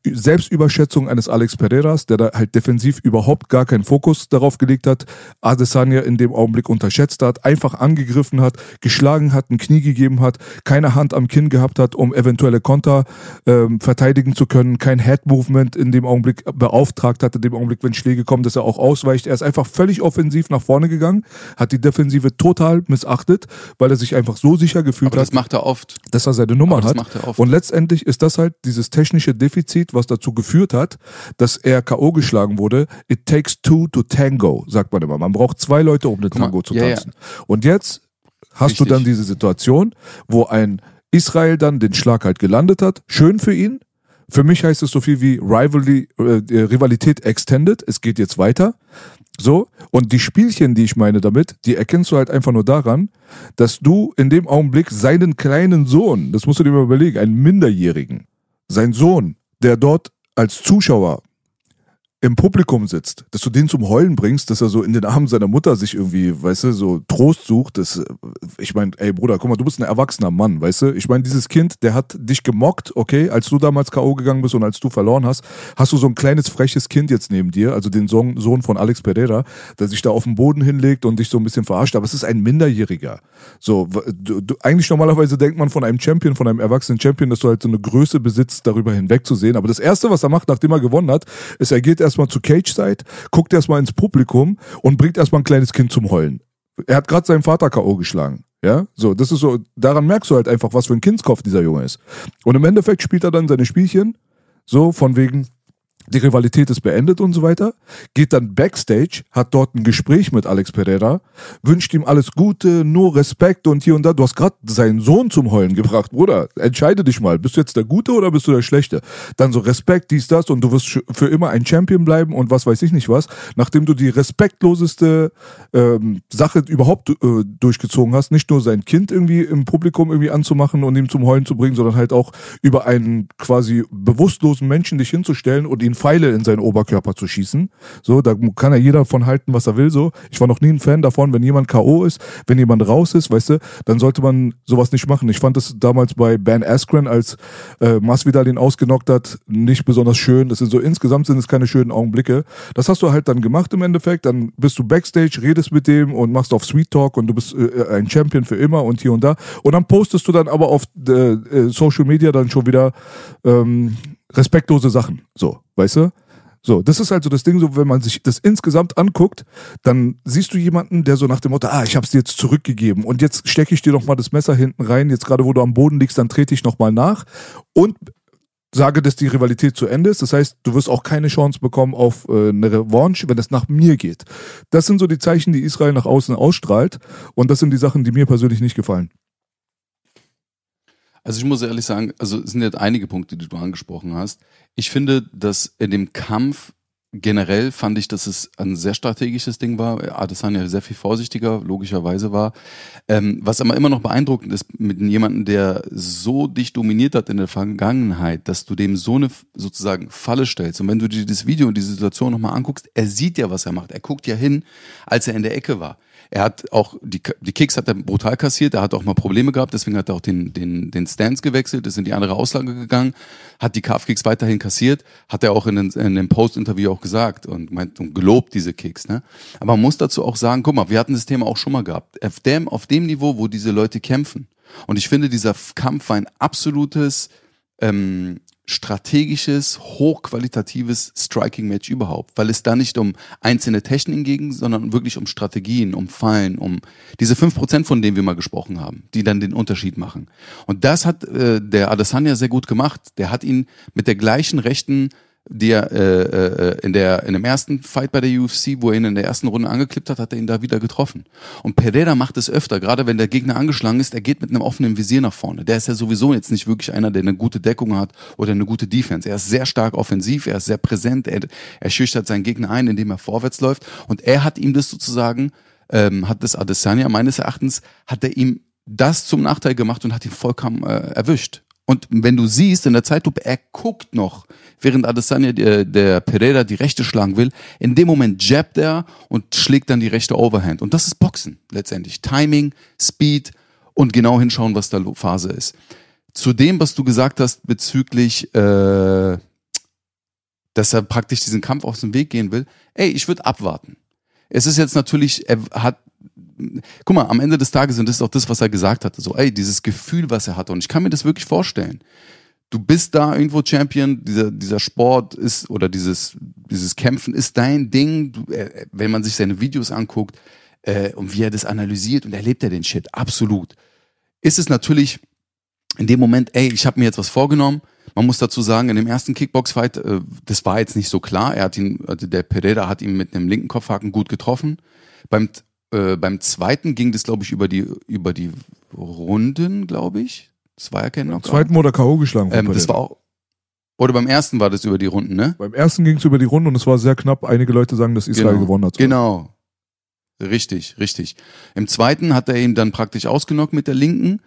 Selbstüberschätzung eines Alex Pereiras, der da halt defensiv überhaupt gar keinen Fokus darauf gelegt hat, Adesanya in dem Augenblick unterschätzt hat, einfach angegriffen hat, geschlagen hat, ein Knie gegeben hat, keine Hand am Kinn gehabt hat, um eventuelle Konter ähm, verteidigen zu können, kein Head-Movement in dem Augenblick beauftragt hat, in dem Augenblick, wenn Schläge kommen, dass er auch ausweicht. Er ist einfach völlig offensiv nach vorne gegangen, hat die Defensive total missachtet, weil er sich einfach so sicher gefühlt Aber hat, das macht er oft. dass er seine Nummer das hat. macht er oft. Und letztendlich ist das halt dieses technische Defizit, was dazu geführt hat, dass er K.O. geschlagen wurde. It takes two to tango, sagt man immer. Man braucht zwei Leute, um eine mal, Tango zu ja, ja. tanzen. Und jetzt hast du Richtig. dann diese Situation, wo ein Israel dann den Schlag halt gelandet hat. Schön für ihn. Für mich heißt es so viel wie Rivalry, äh, äh, Rivalität extended. Es geht jetzt weiter. So. Und die Spielchen, die ich meine damit, die erkennst du halt einfach nur daran, dass du in dem Augenblick seinen kleinen Sohn, das musst du dir mal überlegen, einen Minderjährigen, sein Sohn, der dort als Zuschauer im Publikum sitzt, dass du den zum Heulen bringst, dass er so in den Armen seiner Mutter sich irgendwie, weißt du, so Trost sucht. Das, äh, ich meine, ey Bruder, guck mal, du bist ein erwachsener Mann, weißt du? Ich meine, dieses Kind, der hat dich gemockt, okay, als du damals K.O. gegangen bist und als du verloren hast, hast du so ein kleines freches Kind jetzt neben dir, also den Sohn, Sohn von Alex Pereira, der sich da auf den Boden hinlegt und dich so ein bisschen verarscht. Aber es ist ein Minderjähriger. So, du, du, eigentlich normalerweise denkt man von einem Champion, von einem erwachsenen Champion, dass du halt so eine Größe besitzt, darüber hinwegzusehen. Aber das Erste, was er macht, nachdem er gewonnen hat, ist, er geht erstmal zu Cage-Side, guckt erstmal ins Publikum und bringt erstmal ein kleines Kind zum Heulen. Er hat gerade seinen Vater K.O. geschlagen. Ja, so, das ist so, daran merkst du halt einfach, was für ein Kindskopf dieser Junge ist. Und im Endeffekt spielt er dann seine Spielchen, so von wegen, die Rivalität ist beendet und so weiter, geht dann backstage, hat dort ein Gespräch mit Alex Pereira, wünscht ihm alles Gute, nur Respekt und hier und da. Du hast gerade seinen Sohn zum Heulen gebracht, Bruder. Entscheide dich mal, bist du jetzt der Gute oder bist du der Schlechte? Dann so Respekt, dies, das und du wirst für immer ein Champion bleiben und was weiß ich nicht was, nachdem du die respektloseste ähm, Sache überhaupt äh, durchgezogen hast, nicht nur sein Kind irgendwie im Publikum irgendwie anzumachen und ihm zum Heulen zu bringen, sondern halt auch über einen quasi bewusstlosen Menschen dich hinzustellen und ihn Pfeile in seinen Oberkörper zu schießen. So, da kann ja jeder von halten, was er will. So, ich war noch nie ein Fan davon, wenn jemand K.O. ist, wenn jemand raus ist, weißt du, dann sollte man sowas nicht machen. Ich fand es damals bei Ben Askren, als äh, Masvidal ihn ausgenockt hat, nicht besonders schön. Das sind so insgesamt sind es keine schönen Augenblicke. Das hast du halt dann gemacht im Endeffekt. Dann bist du backstage, redest mit dem und machst auf Sweet Talk und du bist äh, ein Champion für immer und hier und da. Und dann postest du dann aber auf äh, äh, Social Media dann schon wieder ähm, respektlose Sachen. So, weißt du? So, das ist halt so das Ding, so wenn man sich das insgesamt anguckt, dann siehst du jemanden, der so nach dem Motto, ah, ich hab's dir jetzt zurückgegeben und jetzt stecke ich dir noch mal das Messer hinten rein, jetzt gerade wo du am Boden liegst, dann trete ich noch mal nach und sage, dass die Rivalität zu Ende ist. Das heißt, du wirst auch keine Chance bekommen auf äh, eine Revanche, wenn es nach mir geht. Das sind so die Zeichen, die Israel nach außen ausstrahlt und das sind die Sachen, die mir persönlich nicht gefallen. Also ich muss ehrlich sagen, also es sind jetzt einige Punkte, die du angesprochen hast. Ich finde, dass in dem Kampf generell fand ich, dass es ein sehr strategisches Ding war. Adesanya sehr viel vorsichtiger, logischerweise war. Ähm, was aber immer noch beeindruckend ist, mit jemandem, der so dich dominiert hat in der Vergangenheit, dass du dem so eine sozusagen Falle stellst. Und wenn du dir das Video und die Situation nochmal anguckst, er sieht ja, was er macht. Er guckt ja hin, als er in der Ecke war. Er hat auch, die, die Kicks hat er brutal kassiert, er hat auch mal Probleme gehabt, deswegen hat er auch den, den, den Stance gewechselt, ist in die andere Auslage gegangen, hat die Calf-Kicks weiterhin kassiert, hat er auch in, den, in dem Post-Interview auch gesagt und meint und gelobt diese Kicks. Ne? Aber man muss dazu auch sagen, guck mal, wir hatten das Thema auch schon mal gehabt. Auf dem, auf dem Niveau, wo diese Leute kämpfen. Und ich finde, dieser Kampf war ein absolutes ähm, strategisches, hochqualitatives Striking-Match überhaupt, weil es da nicht um einzelne Techniken ging, sondern wirklich um Strategien, um Fallen, um diese fünf Prozent, von denen wir mal gesprochen haben, die dann den Unterschied machen. Und das hat äh, der Adesanya sehr gut gemacht. Der hat ihn mit der gleichen rechten die er äh, äh, in, der, in dem ersten Fight bei der UFC, wo er ihn in der ersten Runde angeklippt hat, hat er ihn da wieder getroffen. Und Pereira macht es öfter, gerade wenn der Gegner angeschlagen ist, er geht mit einem offenen Visier nach vorne. Der ist ja sowieso jetzt nicht wirklich einer, der eine gute Deckung hat oder eine gute Defense. Er ist sehr stark offensiv, er ist sehr präsent, er, er schüchtert seinen Gegner ein, indem er vorwärts läuft. Und er hat ihm das sozusagen, ähm, hat das Adesanya meines Erachtens, hat er ihm das zum Nachteil gemacht und hat ihn vollkommen äh, erwischt. Und wenn du siehst in der Zeitlupe, er guckt noch, während Adesanya der, der Pereira die rechte schlagen will. In dem Moment jabbt er und schlägt dann die rechte Overhand. Und das ist Boxen letztendlich. Timing, Speed und genau hinschauen, was da Phase ist. Zu dem, was du gesagt hast bezüglich, äh, dass er praktisch diesen Kampf aus dem Weg gehen will. Ey, ich würde abwarten. Es ist jetzt natürlich, er hat guck mal, am Ende des Tages, und das ist auch das, was er gesagt hatte, so, ey, dieses Gefühl, was er hatte, und ich kann mir das wirklich vorstellen. Du bist da irgendwo Champion, dieser, dieser Sport ist, oder dieses, dieses Kämpfen ist dein Ding, du, äh, wenn man sich seine Videos anguckt, äh, und wie er das analysiert und erlebt er den Shit, absolut. Ist es natürlich in dem Moment, ey, ich habe mir jetzt was vorgenommen, man muss dazu sagen, in dem ersten Kickbox-Fight, äh, das war jetzt nicht so klar. Er hat ihn, also der Pereira hat ihn mit einem linken Kopfhaken gut getroffen. Beim äh, beim zweiten ging das, glaube ich, über die, über die Runden, glaube ich. Das war ja kein Knockout. Beim zweiten wurde K.O. geschlagen. Ähm, das war auch, oder beim ersten war das über die Runden, ne? Beim ersten ging es über die Runden und es war sehr knapp. Einige Leute sagen, dass Israel genau. gewonnen hat. Genau. Richtig, richtig. Im zweiten hat er ihn dann praktisch ausgenockt mit der linken.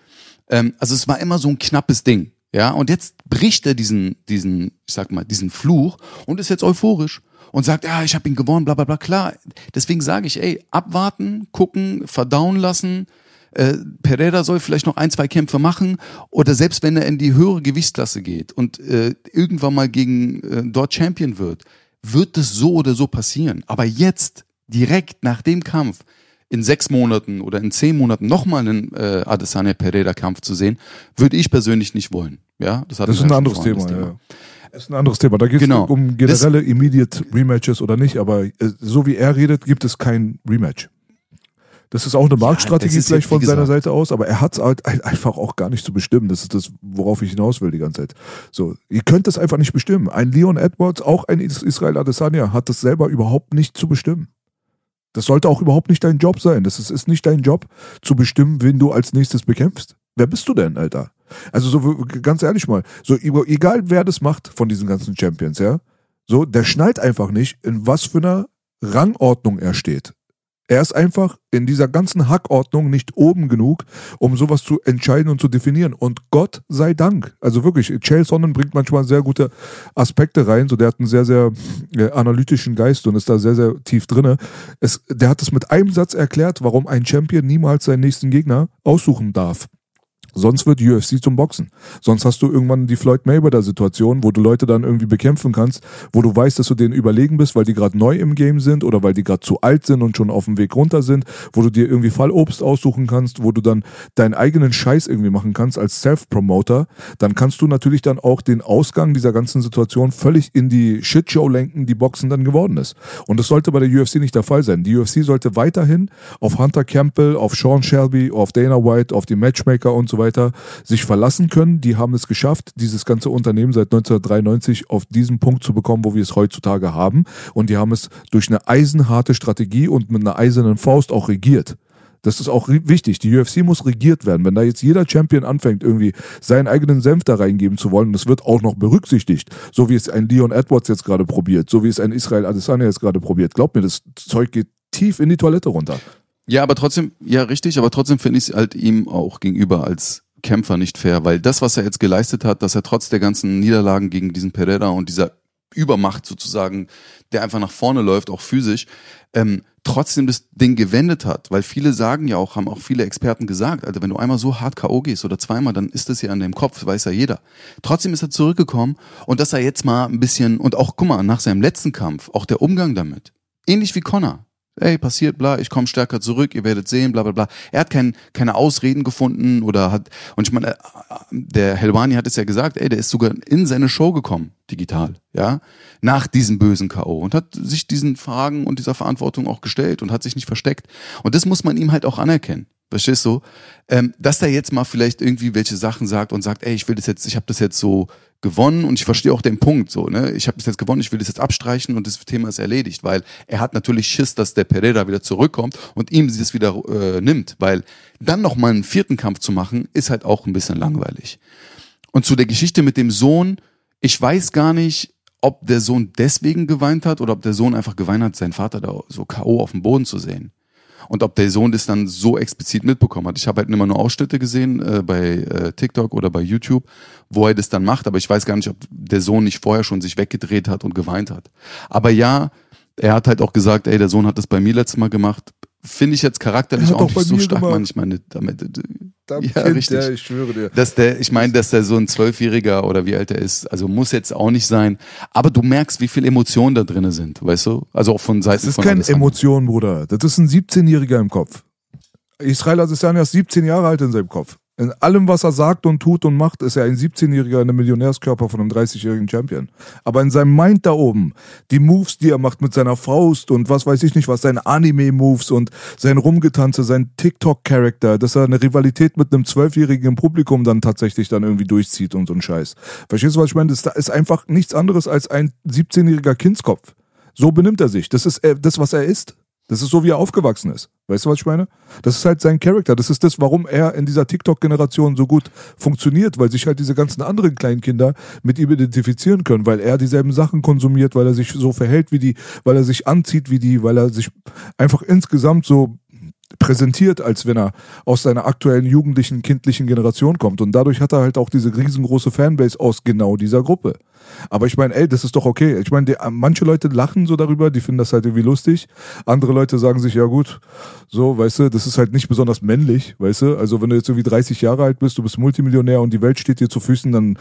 Ähm, also es war immer so ein knappes Ding. Ja, und jetzt bricht er diesen, diesen, ich sag mal, diesen Fluch und ist jetzt euphorisch und sagt, ja, ich habe ihn gewonnen, bla bla bla. Klar, deswegen sage ich, ey, abwarten, gucken, verdauen lassen. Äh, Pereira soll vielleicht noch ein, zwei Kämpfe machen oder selbst wenn er in die höhere Gewichtsklasse geht und äh, irgendwann mal gegen äh, dort Champion wird, wird es so oder so passieren. Aber jetzt, direkt nach dem Kampf, in sechs Monaten oder in zehn Monaten nochmal einen äh, Adesanya Pereira Kampf zu sehen, würde ich persönlich nicht wollen. Ja, das, das ist ein anderes Thema. Thema. Ja. Das ist ein anderes Thema. Da geht es Genau. um generelle Immediate Rematches oder nicht, aber äh, so wie er redet, gibt es kein Rematch. Das ist auch eine Marktstrategie ist vielleicht von seiner Seite aus, aber er hat es halt ein- einfach auch gar nicht zu bestimmen. Das ist das, worauf ich hinaus will die ganze Zeit. So, ihr könnt es einfach nicht bestimmen. Ein Leon Edwards, auch ein Is- Israel Adesanya, hat das selber überhaupt nicht zu bestimmen. Das sollte auch überhaupt nicht dein Job sein. Das ist, ist nicht dein Job, zu bestimmen, wen du als nächstes bekämpfst. Wer bist du denn, Alter? Also so ganz ehrlich mal, so egal wer das macht von diesen ganzen Champions, ja, so der schnallt einfach nicht, in was für einer Rangordnung er steht. Er ist einfach in dieser ganzen Hackordnung nicht oben genug, um sowas zu entscheiden und zu definieren. Und Gott sei Dank. Also wirklich, Chael Sonnen bringt manchmal sehr gute Aspekte rein. So, der hat einen sehr, sehr äh, analytischen Geist und ist da sehr, sehr tief drinne. Es, der hat es mit einem Satz erklärt, warum ein Champion niemals seinen nächsten Gegner aussuchen darf. Sonst wird UFC zum Boxen. Sonst hast du irgendwann die Floyd Mayweather-Situation, wo du Leute dann irgendwie bekämpfen kannst, wo du weißt, dass du denen überlegen bist, weil die gerade neu im Game sind oder weil die gerade zu alt sind und schon auf dem Weg runter sind, wo du dir irgendwie Fallobst aussuchen kannst, wo du dann deinen eigenen Scheiß irgendwie machen kannst als Self-Promoter. Dann kannst du natürlich dann auch den Ausgang dieser ganzen Situation völlig in die Shitshow lenken, die Boxen dann geworden ist. Und das sollte bei der UFC nicht der Fall sein. Die UFC sollte weiterhin auf Hunter Campbell, auf Sean Shelby, auf Dana White, auf die Matchmaker und so weiter sich verlassen können. Die haben es geschafft, dieses ganze Unternehmen seit 1993 auf diesen Punkt zu bekommen, wo wir es heutzutage haben. Und die haben es durch eine eisenharte Strategie und mit einer eisernen Faust auch regiert. Das ist auch wichtig. Die UFC muss regiert werden. Wenn da jetzt jeder Champion anfängt, irgendwie seinen eigenen Senf da reingeben zu wollen, das wird auch noch berücksichtigt, so wie es ein Leon Edwards jetzt gerade probiert, so wie es ein Israel Adesanya jetzt gerade probiert. Glaub mir, das Zeug geht tief in die Toilette runter. Ja, aber trotzdem, ja, richtig, aber trotzdem finde ich es halt ihm auch gegenüber als Kämpfer nicht fair, weil das, was er jetzt geleistet hat, dass er trotz der ganzen Niederlagen gegen diesen Pereira und dieser Übermacht sozusagen, der einfach nach vorne läuft, auch physisch, ähm, trotzdem das Ding gewendet hat. Weil viele sagen ja auch, haben auch viele Experten gesagt, Alter, wenn du einmal so hart K.O. gehst oder zweimal, dann ist das ja an dem Kopf, weiß ja jeder. Trotzdem ist er zurückgekommen und dass er jetzt mal ein bisschen, und auch, guck mal, nach seinem letzten Kampf, auch der Umgang damit, ähnlich wie Connor ey, passiert, bla, ich komme stärker zurück, ihr werdet sehen, bla bla bla. Er hat kein, keine Ausreden gefunden oder hat, und ich meine, der Helwani hat es ja gesagt, ey, der ist sogar in seine Show gekommen, digital, ja, nach diesem bösen K.O. und hat sich diesen Fragen und dieser Verantwortung auch gestellt und hat sich nicht versteckt. Und das muss man ihm halt auch anerkennen. Verstehst du? Ähm, dass er jetzt mal vielleicht irgendwie welche Sachen sagt und sagt, ey, ich will das jetzt, ich habe das jetzt so gewonnen und ich verstehe auch den Punkt so, ne? Ich habe das jetzt gewonnen, ich will das jetzt abstreichen und das Thema ist erledigt, weil er hat natürlich Schiss, dass der Pereira wieder zurückkommt und ihm sie das wieder äh, nimmt, weil dann noch mal einen vierten Kampf zu machen, ist halt auch ein bisschen langweilig. Und zu der Geschichte mit dem Sohn, ich weiß gar nicht, ob der Sohn deswegen geweint hat oder ob der Sohn einfach geweint hat, seinen Vater da so KO auf dem Boden zu sehen und ob der Sohn das dann so explizit mitbekommen hat. Ich habe halt immer nur Ausschnitte gesehen äh, bei äh, TikTok oder bei YouTube, wo er das dann macht, aber ich weiß gar nicht, ob der Sohn nicht vorher schon sich weggedreht hat und geweint hat. Aber ja, er hat halt auch gesagt, ey, der Sohn hat das bei mir letztes Mal gemacht. Finde ich jetzt charakterlich auch nicht so stark, man. Ich meine, damit, äh, ja, kind, richtig. Der, ich schwöre dir. Dass der, ich meine, dass der so ein Zwölfjähriger oder wie alt er ist, also muss jetzt auch nicht sein. Aber du merkst, wie viel Emotionen da drin sind, weißt du? Also auch von Seiten von. Das ist keine Emotion, Bruder. Das ist ein 17-Jähriger im Kopf. Israel Adesanya ist 17 Jahre alt in seinem Kopf. In allem, was er sagt und tut und macht, ist er ein 17-Jähriger in einem Millionärskörper von einem 30-jährigen Champion. Aber in seinem Mind da oben, die Moves, die er macht mit seiner Faust und was weiß ich nicht was, seine Anime-Moves und sein Rumgetanze, sein TikTok-Charakter, dass er eine Rivalität mit einem 12-jährigen im Publikum dann tatsächlich dann irgendwie durchzieht und so ein Scheiß. Verstehst du, was ich meine? Das ist einfach nichts anderes als ein 17-jähriger Kindskopf. So benimmt er sich. Das ist äh, das, was er ist. Das ist so, wie er aufgewachsen ist. Weißt du, was ich meine? Das ist halt sein Charakter. Das ist das, warum er in dieser TikTok-Generation so gut funktioniert, weil sich halt diese ganzen anderen kleinen Kinder mit ihm identifizieren können, weil er dieselben Sachen konsumiert, weil er sich so verhält wie die, weil er sich anzieht wie die, weil er sich einfach insgesamt so präsentiert, als wenn er aus seiner aktuellen jugendlichen, kindlichen Generation kommt. Und dadurch hat er halt auch diese riesengroße Fanbase aus genau dieser Gruppe. Aber ich meine, ey, das ist doch okay. Ich meine, manche Leute lachen so darüber, die finden das halt irgendwie lustig. Andere Leute sagen sich, ja gut, so, weißt du, das ist halt nicht besonders männlich, weißt du. Also wenn du jetzt irgendwie 30 Jahre alt bist, du bist Multimillionär und die Welt steht dir zu Füßen, dann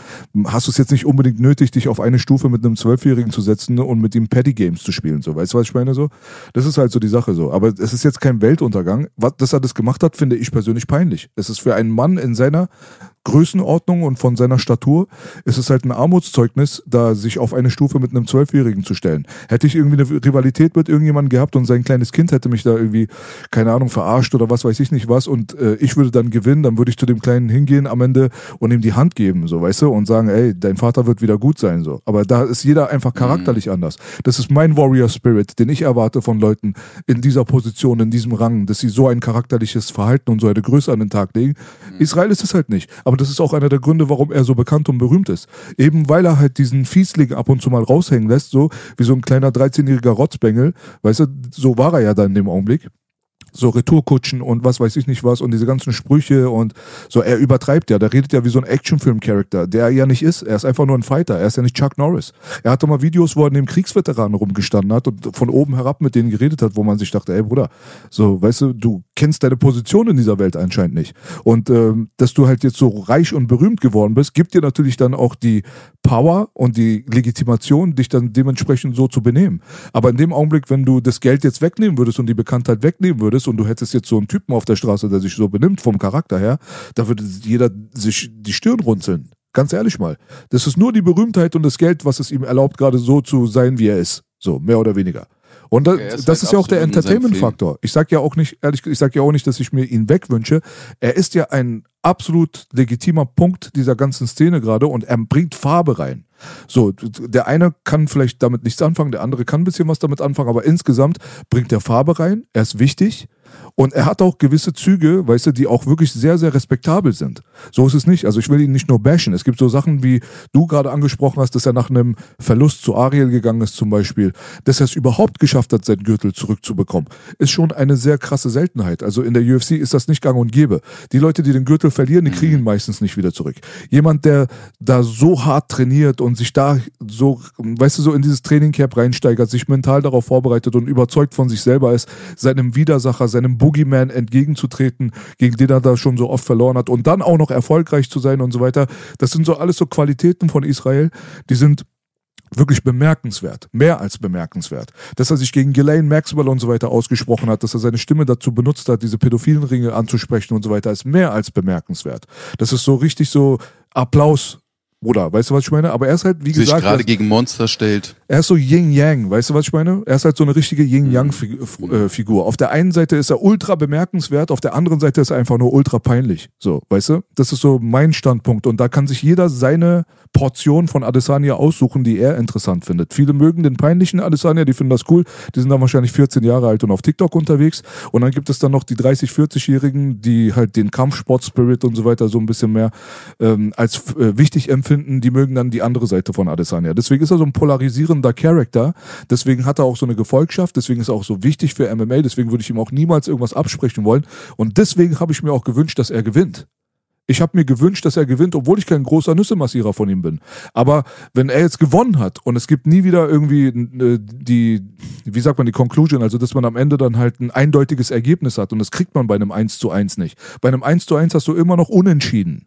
hast du es jetzt nicht unbedingt nötig, dich auf eine Stufe mit einem Zwölfjährigen zu setzen und mit ihm Paddy Games zu spielen, so. Weißt du, was ich meine so? Das ist halt so die Sache so. Aber es ist jetzt kein Weltuntergang. Was, dass er das gemacht hat, finde ich persönlich peinlich. Es ist für einen Mann in seiner Größenordnung und von seiner Statur ist es halt ein Armutszeugnis, da sich auf eine Stufe mit einem Zwölfjährigen zu stellen. Hätte ich irgendwie eine Rivalität mit irgendjemandem gehabt und sein kleines Kind hätte mich da irgendwie, keine Ahnung, verarscht oder was weiß ich nicht was und äh, ich würde dann gewinnen, dann würde ich zu dem Kleinen hingehen am Ende und ihm die Hand geben, so, weißt du, und sagen, ey, dein Vater wird wieder gut sein, so. Aber da ist jeder einfach charakterlich mhm. anders. Das ist mein Warrior Spirit, den ich erwarte von Leuten in dieser Position, in diesem Rang, dass sie so ein charakterliches Verhalten und so eine Größe an den Tag legen. Mhm. Israel ist es halt nicht. Aber aber das ist auch einer der Gründe, warum er so bekannt und berühmt ist. Eben weil er halt diesen Fiesling ab und zu mal raushängen lässt, so wie so ein kleiner 13-jähriger Rotzbengel. Weißt du, so war er ja dann in dem Augenblick so Retourkutschen und was weiß ich nicht was und diese ganzen Sprüche und so, er übertreibt ja, der redet ja wie so ein Actionfilm-Charakter, der er ja nicht ist. Er ist einfach nur ein Fighter, er ist ja nicht Chuck Norris. Er hatte mal Videos, wo er neben Kriegsveteranen rumgestanden hat und von oben herab mit denen geredet hat, wo man sich dachte, ey Bruder, so, weißt du, du kennst deine Position in dieser Welt anscheinend nicht. Und ähm, dass du halt jetzt so reich und berühmt geworden bist, gibt dir natürlich dann auch die Power und die Legitimation, dich dann dementsprechend so zu benehmen. Aber in dem Augenblick, wenn du das Geld jetzt wegnehmen würdest und die Bekanntheit wegnehmen würdest und du hättest jetzt so einen Typen auf der Straße, der sich so benimmt vom Charakter her, da würde jeder sich die Stirn runzeln. Ganz ehrlich mal. Das ist nur die Berühmtheit und das Geld, was es ihm erlaubt, gerade so zu sein, wie er ist. So, mehr oder weniger. Und das, ist, das halt ist ja auch der Entertainment-Faktor. Ich sag ja auch nicht, ehrlich, ich sag ja auch nicht, dass ich mir ihn wegwünsche. Er ist ja ein absolut legitimer Punkt dieser ganzen Szene gerade und er bringt Farbe rein. So, der eine kann vielleicht damit nichts anfangen, der andere kann ein bisschen was damit anfangen, aber insgesamt bringt er Farbe rein, er ist wichtig Und er hat auch gewisse Züge, weißt du, die auch wirklich sehr, sehr respektabel sind. So ist es nicht. Also ich will ihn nicht nur bashen. Es gibt so Sachen, wie du gerade angesprochen hast, dass er nach einem Verlust zu Ariel gegangen ist zum Beispiel, dass er es überhaupt geschafft hat, seinen Gürtel zurückzubekommen, ist schon eine sehr krasse Seltenheit. Also in der UFC ist das nicht gang und gäbe. Die Leute, die den Gürtel verlieren, die kriegen ihn meistens nicht wieder zurück. Jemand, der da so hart trainiert und sich da so, weißt du, so in dieses Trainingcamp reinsteigert, sich mental darauf vorbereitet und überzeugt von sich selber ist, seinem Widersacher, seinem Boogeyman entgegenzutreten, gegen den er da schon so oft verloren hat und dann auch noch erfolgreich zu sein und so weiter. Das sind so alles so Qualitäten von Israel, die sind wirklich bemerkenswert, mehr als bemerkenswert. Dass er sich gegen Ghislaine Maxwell und so weiter ausgesprochen hat, dass er seine Stimme dazu benutzt hat, diese pädophilen Ringe anzusprechen und so weiter, ist mehr als bemerkenswert. Das ist so richtig so Applaus Bruder, weißt du, was ich meine? Aber er ist halt, wie Sich gesagt, gerade er, gegen Monster stellt. er ist so Yin-Yang, weißt du, was ich meine? Er ist halt so eine richtige Yin-Yang-Figur. Auf der einen Seite ist er ultra bemerkenswert, auf der anderen Seite ist er einfach nur ultra peinlich. So, weißt du? Das ist so mein Standpunkt. Und da kann sich jeder seine Portion von Adesanya aussuchen, die er interessant findet. Viele mögen den peinlichen Adesanya, die finden das cool. Die sind dann wahrscheinlich 14 Jahre alt und auf TikTok unterwegs. Und dann gibt es dann noch die 30-, 40-Jährigen, die halt den Kampfsport-Spirit und so weiter so ein bisschen mehr ähm, als äh, wichtig empfinden. Die mögen dann die andere Seite von Adesanya. Deswegen ist er so ein polarisierender Charakter. Deswegen hat er auch so eine Gefolgschaft. Deswegen ist er auch so wichtig für MMA. Deswegen würde ich ihm auch niemals irgendwas absprechen wollen. Und deswegen habe ich mir auch gewünscht, dass er gewinnt. Ich habe mir gewünscht, dass er gewinnt, obwohl ich kein großer Nüssemassierer von ihm bin. Aber wenn er jetzt gewonnen hat und es gibt nie wieder irgendwie äh, die, wie sagt man, die Conclusion, also dass man am Ende dann halt ein eindeutiges Ergebnis hat und das kriegt man bei einem 1 zu 1 nicht. Bei einem 1 zu 1 hast du immer noch unentschieden.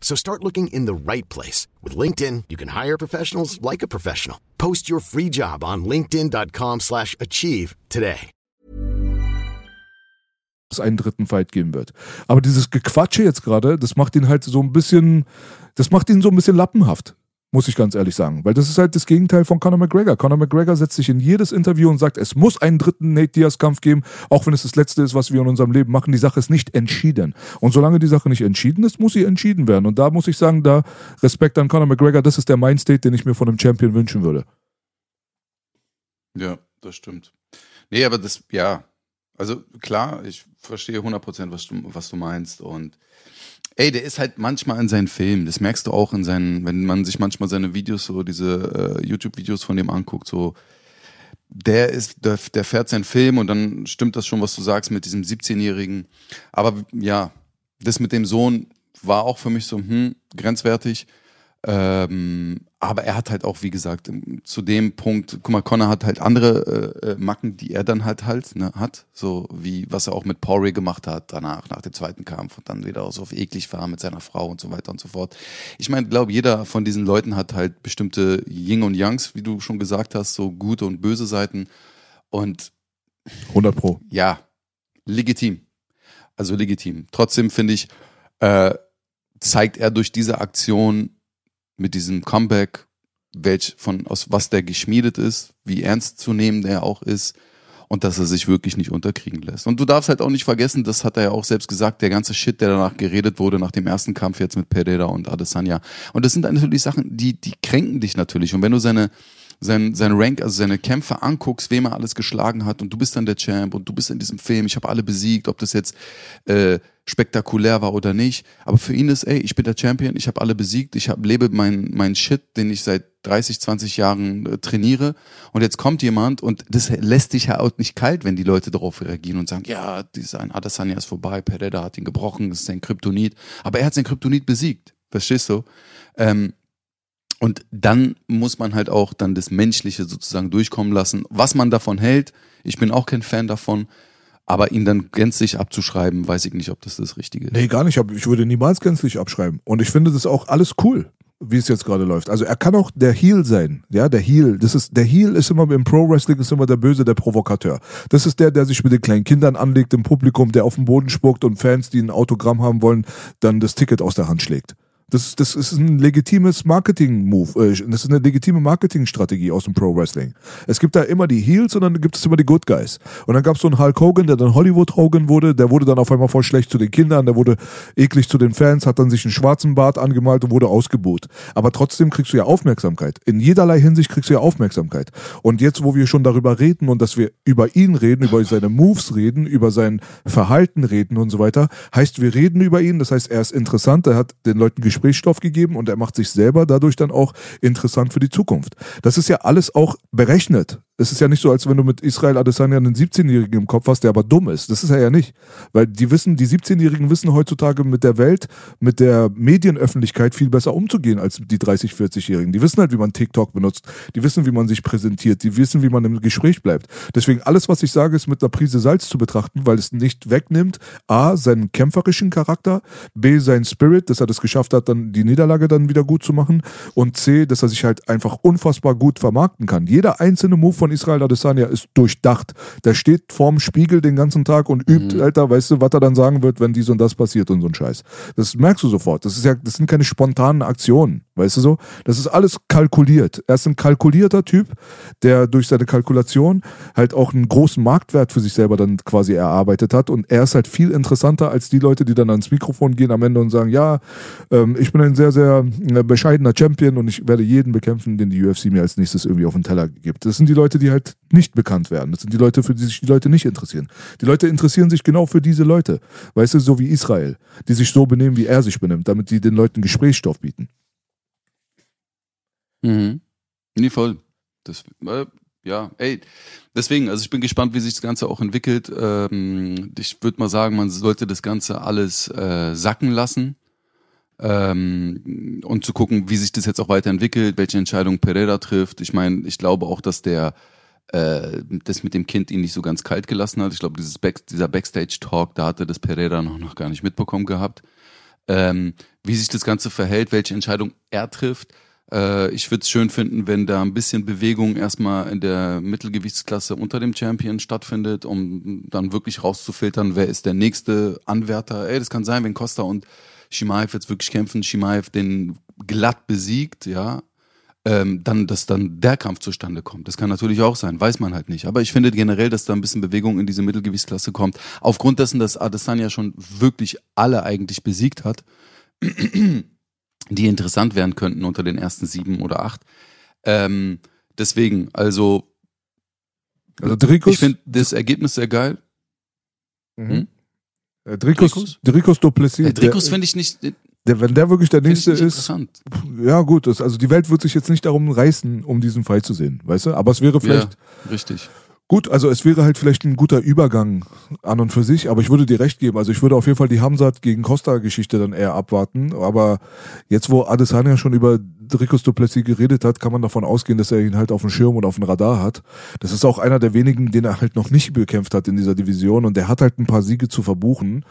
So start looking in the right place. With LinkedIn, you can hire professionals like a professional. Post your free job on linkedin.com slash achieve today. es einen dritten Fight geben wird. Aber dieses Gequatsche jetzt gerade, das macht ihn halt so ein bisschen, das macht ihn so ein bisschen lappenhaft. Muss ich ganz ehrlich sagen. Weil das ist halt das Gegenteil von Conor McGregor. Conor McGregor setzt sich in jedes Interview und sagt, es muss einen dritten Nate Diaz-Kampf geben, auch wenn es das letzte ist, was wir in unserem Leben machen. Die Sache ist nicht entschieden. Und solange die Sache nicht entschieden ist, muss sie entschieden werden. Und da muss ich sagen, da Respekt an Conor McGregor, das ist der Mindstate, den ich mir von einem Champion wünschen würde. Ja, das stimmt. Nee, aber das, ja, also klar, ich verstehe 100% was du, was du meinst und ey, der ist halt manchmal in seinen Filmen, das merkst du auch in seinen, wenn man sich manchmal seine Videos, so diese äh, YouTube-Videos von dem anguckt, so der ist, der, der fährt seinen Film und dann stimmt das schon, was du sagst mit diesem 17-Jährigen. Aber ja, das mit dem Sohn war auch für mich so, hm, grenzwertig. Ähm, aber er hat halt auch, wie gesagt, zu dem Punkt, guck mal, Connor hat halt andere äh, äh, Macken, die er dann halt halt ne, hat, so wie was er auch mit Poirier gemacht hat danach, nach dem zweiten Kampf und dann wieder so auf eklig war mit seiner Frau und so weiter und so fort. Ich meine, glaube jeder von diesen Leuten hat halt bestimmte Yin und Yangs, wie du schon gesagt hast, so gute und böse Seiten und 100 Pro. ja, legitim. Also legitim. Trotzdem finde ich, äh, zeigt er durch diese Aktion mit diesem Comeback, welch von aus was der geschmiedet ist, wie ernst zu nehmen der auch ist und dass er sich wirklich nicht unterkriegen lässt. Und du darfst halt auch nicht vergessen, das hat er ja auch selbst gesagt, der ganze Shit, der danach geredet wurde nach dem ersten Kampf jetzt mit Pereira und Adesanya. Und das sind natürlich Sachen, die die kränken dich natürlich. Und wenn du seine sein, sein Rank, also seine Kämpfe anguckst, wem er alles geschlagen hat und du bist dann der Champ und du bist in diesem Film, ich habe alle besiegt, ob das jetzt äh, spektakulär war oder nicht. Aber für ihn ist, ey, ich bin der Champion, ich habe alle besiegt, ich hab, lebe mein, mein Shit, den ich seit 30, 20 Jahren äh, trainiere. Und jetzt kommt jemand und das lässt dich ja auch nicht kalt, wenn die Leute darauf reagieren und sagen, ja, dieser Adesanya ist vorbei, Pereira hat ihn gebrochen, das ist sein Kryptonit. Aber er hat sein Kryptonit besiegt. Verstehst du? Ähm, und dann muss man halt auch dann das Menschliche sozusagen durchkommen lassen. Was man davon hält, ich bin auch kein Fan davon, aber ihn dann gänzlich abzuschreiben, weiß ich nicht, ob das das Richtige ist. Nee, gar nicht. Ich würde niemals gänzlich abschreiben. Und ich finde das auch alles cool. wie es jetzt gerade läuft. Also er kann auch der Heel sein, ja, der Heel. Das ist der Heel ist immer im Pro Wrestling ist immer der Böse, der Provokateur. Das ist der, der sich mit den kleinen Kindern anlegt im Publikum, der auf den Boden spuckt und Fans, die ein Autogramm haben wollen, dann das Ticket aus der Hand schlägt. Das, das ist ein legitimes Marketing-Move. Äh, das ist eine legitime Marketingstrategie aus dem Pro-Wrestling. Es gibt da immer die Heels und dann gibt es immer die Good Guys. Und dann gab es so einen Hulk Hogan, der dann Hollywood Hogan wurde. Der wurde dann auf einmal voll schlecht zu den Kindern. Der wurde eklig zu den Fans, hat dann sich einen schwarzen Bart angemalt und wurde ausgebuht. Aber trotzdem kriegst du ja Aufmerksamkeit. In jederlei Hinsicht kriegst du ja Aufmerksamkeit. Und jetzt, wo wir schon darüber reden und dass wir über ihn reden, über seine Moves reden, über sein Verhalten reden und so weiter, heißt, wir reden über ihn. Das heißt, er ist interessant. Er hat den Leuten gesprochen Gesprächsstoff gegeben und er macht sich selber dadurch dann auch interessant für die Zukunft. Das ist ja alles auch berechnet es ist ja nicht so, als wenn du mit Israel Adesanya einen 17-Jährigen im Kopf hast, der aber dumm ist. Das ist er ja nicht. Weil die wissen, die 17-Jährigen wissen heutzutage mit der Welt, mit der Medienöffentlichkeit viel besser umzugehen als die 30-, 40-Jährigen. Die wissen halt, wie man TikTok benutzt. Die wissen, wie man sich präsentiert. Die wissen, wie man im Gespräch bleibt. Deswegen alles, was ich sage, ist mit einer Prise Salz zu betrachten, weil es nicht wegnimmt, A, seinen kämpferischen Charakter, B, seinen Spirit, dass er das geschafft hat, dann die Niederlage dann wieder gut zu machen und C, dass er sich halt einfach unfassbar gut vermarkten kann. Jeder einzelne Move von von Israel Adesanya ist durchdacht. Der steht vorm Spiegel den ganzen Tag und übt, mhm. Alter, weißt du, was er dann sagen wird, wenn dies und das passiert und so ein Scheiß. Das merkst du sofort. Das ist ja, das sind keine spontanen Aktionen, weißt du so? Das ist alles kalkuliert. Er ist ein kalkulierter Typ, der durch seine Kalkulation halt auch einen großen Marktwert für sich selber dann quasi erarbeitet hat und er ist halt viel interessanter als die Leute, die dann ans Mikrofon gehen am Ende und sagen, ja, ähm, ich bin ein sehr, sehr äh, bescheidener Champion und ich werde jeden bekämpfen, den die UFC mir als nächstes irgendwie auf den Teller gibt. Das sind die Leute, die halt nicht bekannt werden. Das sind die Leute, für die sich die Leute nicht interessieren. Die Leute interessieren sich genau für diese Leute. Weißt du, so wie Israel, die sich so benehmen, wie er sich benimmt, damit die den Leuten Gesprächsstoff bieten. Mhm. Nee, voll. Das, äh, ja, ey, deswegen, also ich bin gespannt, wie sich das Ganze auch entwickelt. Ähm, ich würde mal sagen, man sollte das Ganze alles äh, sacken lassen ähm, und zu gucken, wie sich das jetzt auch weiterentwickelt, welche Entscheidung Pereira trifft. Ich meine, ich glaube auch, dass der äh, das mit dem Kind ihn nicht so ganz kalt gelassen hat. Ich glaube, dieses Back, dieser Backstage-Talk, da hatte das Pereira noch, noch gar nicht mitbekommen gehabt. Ähm, wie sich das Ganze verhält, welche Entscheidung er trifft. Äh, ich würde es schön finden, wenn da ein bisschen Bewegung erstmal in der Mittelgewichtsklasse unter dem Champion stattfindet, um dann wirklich rauszufiltern, wer ist der nächste Anwärter. Ey, das kann sein, wenn Costa und Shimaev jetzt wirklich kämpfen, Shimaev den glatt besiegt, ja, ähm, dann, dass dann der Kampf zustande kommt. Das kann natürlich auch sein, weiß man halt nicht. Aber ich finde generell, dass da ein bisschen Bewegung in diese Mittelgewichtsklasse kommt. Aufgrund dessen, dass Adesanya schon wirklich alle eigentlich besiegt hat, die interessant werden könnten unter den ersten sieben oder acht. Ähm, deswegen, also, also Dricus, ich finde das Ergebnis sehr geil. Mhm. Hm? Äh, Dricus, Dricus Duplessis. Äh, Dricus finde ich nicht. Der, wenn der wirklich der nächste ist. Ja, gut, das, also die Welt wird sich jetzt nicht darum reißen, um diesen Fight zu sehen, weißt du? Aber es wäre vielleicht. Ja, richtig. Gut, also es wäre halt vielleicht ein guter Übergang an und für sich, aber ich würde dir recht geben. Also ich würde auf jeden Fall die Hamzat gegen Costa-Geschichte dann eher abwarten. Aber jetzt, wo Adesanya schon über Ricos Duplessis geredet hat, kann man davon ausgehen, dass er ihn halt auf dem Schirm und auf dem Radar hat. Das ist auch einer der wenigen, den er halt noch nicht bekämpft hat in dieser Division und der hat halt ein paar Siege zu verbuchen.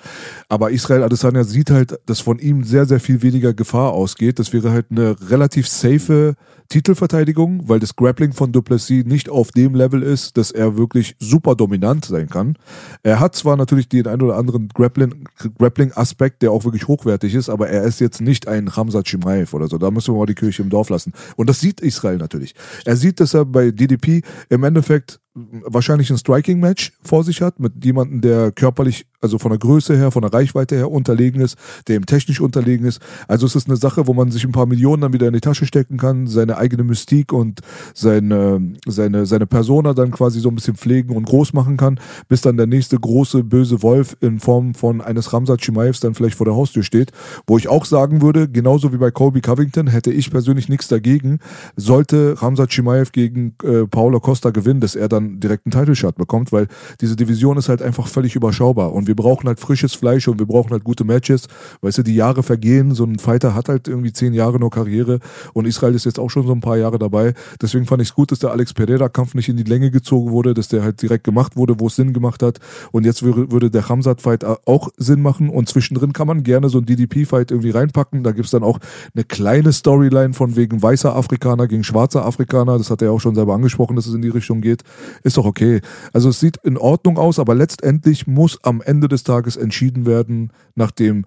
Aber Israel Adesanya sieht halt, dass von ihm sehr, sehr viel weniger Gefahr ausgeht. Das wäre halt eine relativ safe Titelverteidigung, weil das Grappling von Duplessis nicht auf dem Level ist, dass er wirklich super dominant sein kann. Er hat zwar natürlich den ein oder anderen Grappling-Aspekt, der auch wirklich hochwertig ist, aber er ist jetzt nicht ein Hamza Chimaev oder so. Da müssen wir mal die Kirche im Dorf lassen. Und das sieht Israel natürlich. Er sieht, dass er bei DDP im Endeffekt wahrscheinlich ein Striking-Match vor sich hat mit jemandem, der körperlich, also von der Größe her, von der Reichweite her unterlegen ist, der ihm technisch unterlegen ist. Also es ist eine Sache, wo man sich ein paar Millionen dann wieder in die Tasche stecken kann, seine eigene Mystik und seine, seine, seine Persona dann quasi so ein bisschen pflegen und groß machen kann, bis dann der nächste große böse Wolf in Form von eines Ramsat Chimaevs dann vielleicht vor der Haustür steht. Wo ich auch sagen würde, genauso wie bei Colby Covington, hätte ich persönlich nichts dagegen, sollte Ramsat Chimaev gegen äh, Paulo Costa gewinnen, dass er dann direkten Title Shot bekommt, weil diese Division ist halt einfach völlig überschaubar. Und wir brauchen halt frisches Fleisch und wir brauchen halt gute Matches. Weißt du, die Jahre vergehen, so ein Fighter hat halt irgendwie zehn Jahre nur Karriere und Israel ist jetzt auch schon so ein paar Jahre dabei. Deswegen fand ich es gut, dass der Alex Pereira-Kampf nicht in die Länge gezogen wurde, dass der halt direkt gemacht wurde, wo es Sinn gemacht hat. Und jetzt würde, der Hamzat-Fight auch Sinn machen und zwischendrin kann man gerne so ein DDP-Fight irgendwie reinpacken. Da gibt's dann auch eine kleine Storyline von wegen weißer Afrikaner gegen schwarzer Afrikaner. Das hat er auch schon selber angesprochen, dass es in die Richtung geht. Ist doch okay. Also es sieht in Ordnung aus, aber letztendlich muss am Ende des Tages entschieden werden, nachdem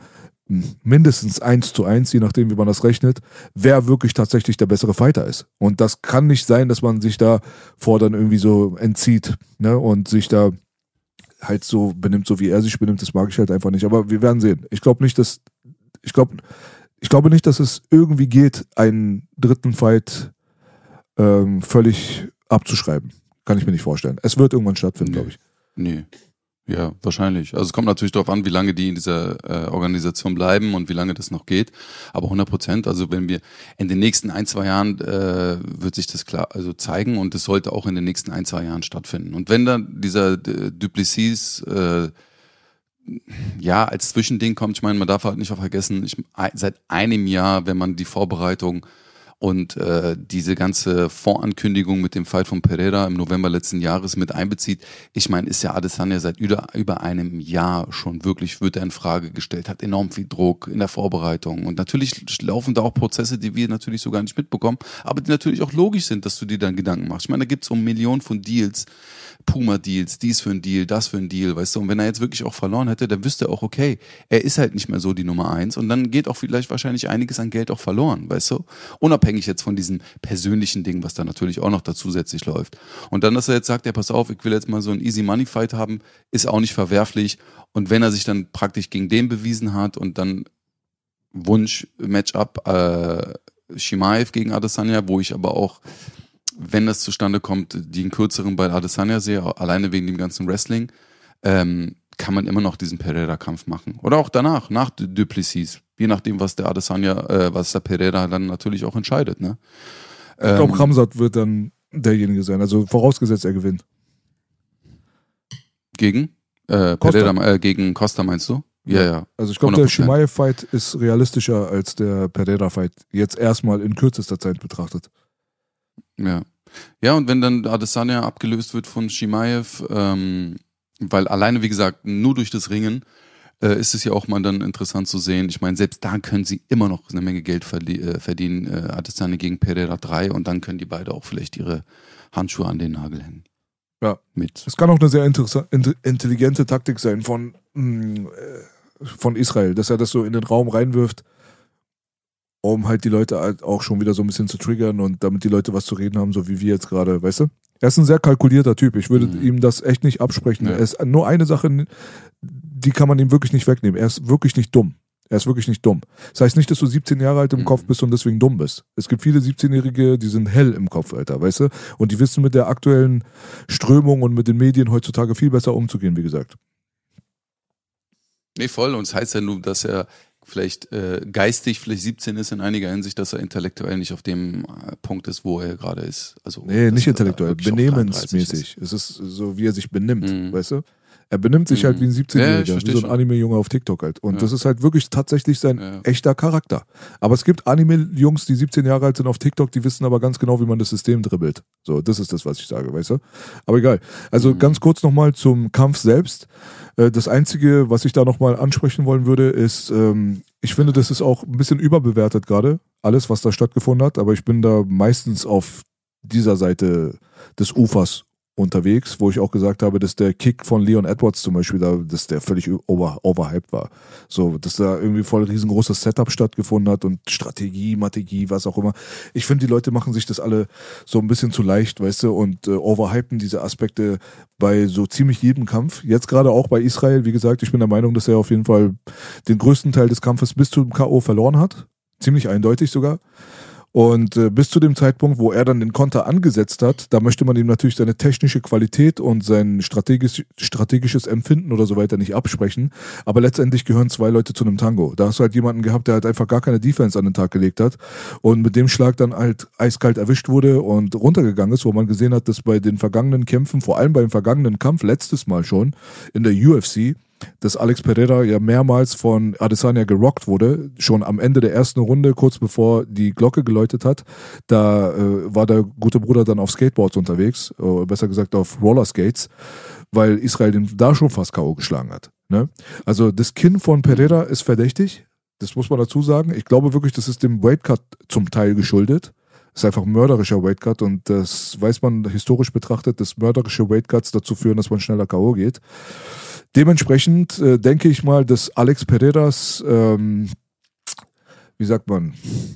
mindestens eins zu eins, je nachdem, wie man das rechnet, wer wirklich tatsächlich der bessere Fighter ist. Und das kann nicht sein, dass man sich da vor dann irgendwie so entzieht ne? und sich da halt so benimmt, so wie er sich benimmt. Das mag ich halt einfach nicht. Aber wir werden sehen. Ich glaube nicht, dass ich glaube, ich glaube nicht, dass es irgendwie geht, einen dritten Fight ähm, völlig abzuschreiben. Kann ich mir nicht vorstellen. Es wird irgendwann stattfinden, Nee. glaube ich. Nee. Ja, wahrscheinlich. Also es kommt natürlich darauf an, wie lange die in dieser äh, Organisation bleiben und wie lange das noch geht. Aber 100 Prozent, also wenn wir in den nächsten ein, zwei Jahren äh, wird sich das klar also zeigen und es sollte auch in den nächsten ein, zwei Jahren stattfinden. Und wenn dann dieser äh, Duplessis äh, ja als Zwischending kommt, ich meine, man darf halt nicht vergessen, ich, seit einem Jahr, wenn man die Vorbereitung und äh, diese ganze Vorankündigung mit dem Fight von Pereira im November letzten Jahres mit einbezieht. Ich meine, ist ja Adesanya seit über, über einem Jahr schon wirklich, wird er in Frage gestellt, hat enorm viel Druck in der Vorbereitung. Und natürlich laufen da auch Prozesse, die wir natürlich so gar nicht mitbekommen, aber die natürlich auch logisch sind, dass du dir dann Gedanken machst. Ich meine, da gibt's so Millionen von Deals, Puma-Deals, dies für ein Deal, das für ein Deal, weißt du. Und wenn er jetzt wirklich auch verloren hätte, dann wüsste er auch, okay, er ist halt nicht mehr so die Nummer eins und dann geht auch vielleicht wahrscheinlich einiges an Geld auch verloren, weißt du. Unabhängig jetzt von diesem persönlichen Ding, was da natürlich auch noch da zusätzlich läuft. Und dann, dass er jetzt sagt, ja, pass auf, ich will jetzt mal so einen Easy Money Fight haben, ist auch nicht verwerflich. Und wenn er sich dann praktisch gegen den bewiesen hat und dann Wunsch Matchup äh, Shimaev gegen Adesanya, wo ich aber auch wenn das zustande kommt, die einen kürzeren bei Adesanya sehe, alleine wegen dem ganzen Wrestling, ähm, kann man immer noch diesen Pereira-Kampf machen. Oder auch danach, nach Du- Duplessis. Je nachdem, was der Adesanya, äh, was der Pereira dann natürlich auch entscheidet. Ne? Ich glaube, Ähm, Ramsat wird dann derjenige sein. Also vorausgesetzt, er gewinnt. Gegen? Äh, Costa. Pereira, äh, gegen Costa meinst du? Ja, ja. Also ich glaube, der 100%. Shimaev-Fight ist realistischer als der Pereira-Fight. Jetzt erstmal in kürzester Zeit betrachtet. Ja. Ja, und wenn dann Adesanya abgelöst wird von Shimaev, ähm, weil alleine, wie gesagt, nur durch das Ringen äh, ist es ja auch mal dann interessant zu sehen. Ich meine, selbst da können sie immer noch eine Menge Geld äh, verdienen. Äh, Adesanya gegen Pereira 3 und dann können die beide auch vielleicht ihre Handschuhe an den Nagel hängen. Ja. Mit. Es kann auch eine sehr intelligente Taktik sein von, mh, äh, von Israel, dass er das so in den Raum reinwirft, um halt die Leute halt auch schon wieder so ein bisschen zu triggern und damit die Leute was zu reden haben, so wie wir jetzt gerade, weißt du? Er ist ein sehr kalkulierter Typ. Ich würde Mhm. ihm das echt nicht absprechen. Ja. Er ist nur eine Sache, die kann man ihm wirklich nicht wegnehmen. Er ist wirklich nicht dumm. Er ist wirklich nicht dumm. Das heißt nicht, dass du 17 Jahre alt im Mhm. Kopf bist und deswegen dumm bist. Es gibt viele 17-Jährige, die sind hell im Kopf, Alter, weißt du? Und die wissen mit der aktuellen Strömung und mit den Medien heutzutage viel besser umzugehen, wie gesagt. Nee, voll. Und es heißt ja nur, dass er vielleicht äh, geistig vielleicht 17 ist in einiger Hinsicht, dass er intellektuell nicht auf dem äh, Punkt ist, wo er gerade ist. Also, Nee, nicht er intellektuell, wirklich auch 33 ist. benehmensmäßig. Es ist so, wie er sich benimmt, Mhm. weißt du? Er benimmt sich halt Mhm. wie ein Ja, ich 17-Jähriger, wie versteh so ein. Anime-Junge auf TikTok halt. Und Ja. das ist halt wirklich tatsächlich sein Ja. echter Charakter. Aber es gibt Anime-Jungs, die 17 Jahre alt sind auf TikTok, die wissen aber ganz genau, wie man das System dribbelt. So, das ist das, was ich sage, weißt du? Aber egal. Also Mhm. ganz kurz nochmal zum Kampf selbst. Äh, Das Einzige, was ich da nochmal ansprechen wollen würde, ist, ähm, ich finde, das ist auch ein bisschen überbewertet gerade, alles, was da stattgefunden hat. Aber ich bin da meistens auf dieser Seite des Ufers unterwegs, wo ich auch gesagt habe, dass der Kick von Leon Edwards zum Beispiel, da, dass der völlig over, overhyped war. So, dass da irgendwie voll riesengroßes Setup stattgefunden hat und Strategie, Mathegie, was auch immer. Ich finde, die Leute machen sich das alle so ein bisschen zu leicht, weißt du, und äh, overhypen diese Aspekte bei so ziemlich jedem Kampf. Jetzt gerade auch bei Israel, wie gesagt, ich bin der Meinung, dass er auf jeden Fall den größten Teil des Kampfes bis zum K.O. verloren hat. Ziemlich eindeutig sogar. Und äh, bis zu dem Zeitpunkt, wo er dann den Konter angesetzt hat, da möchte man ihm natürlich seine technische Qualität und sein strategisch, strategisches Empfinden oder so weiter nicht absprechen. Aber letztendlich gehören zwei Leute zu einem Tango. Da hast du halt jemanden gehabt, der halt einfach gar keine Defense an den Tag gelegt hat und mit dem Schlag dann halt eiskalt erwischt wurde und runtergegangen ist, wo man gesehen hat, dass bei den vergangenen Kämpfen, vor allem beim vergangenen Kampf letztes Mal schon in der UFC, dass Alex Pereira ja mehrmals von Adesanya gerockt wurde, schon am Ende der ersten Runde, kurz bevor die Glocke geläutet hat. Da äh, war der gute Bruder dann auf Skateboards unterwegs, äh, besser gesagt auf Rollerskates, weil Israel den da schon fast K.O. geschlagen hat. Ne? Also das Kinn von Pereira ist verdächtig, das muss man dazu sagen. Ich glaube wirklich, das ist dem Weightcut zum Teil geschuldet. Ist einfach ein mörderischer Weightcut und das weiß man historisch betrachtet, dass mörderische Weightcuts dazu führen, dass man schneller K.O. geht. Dementsprechend äh, denke ich mal, dass Alex Pereiras, ähm, wie sagt man,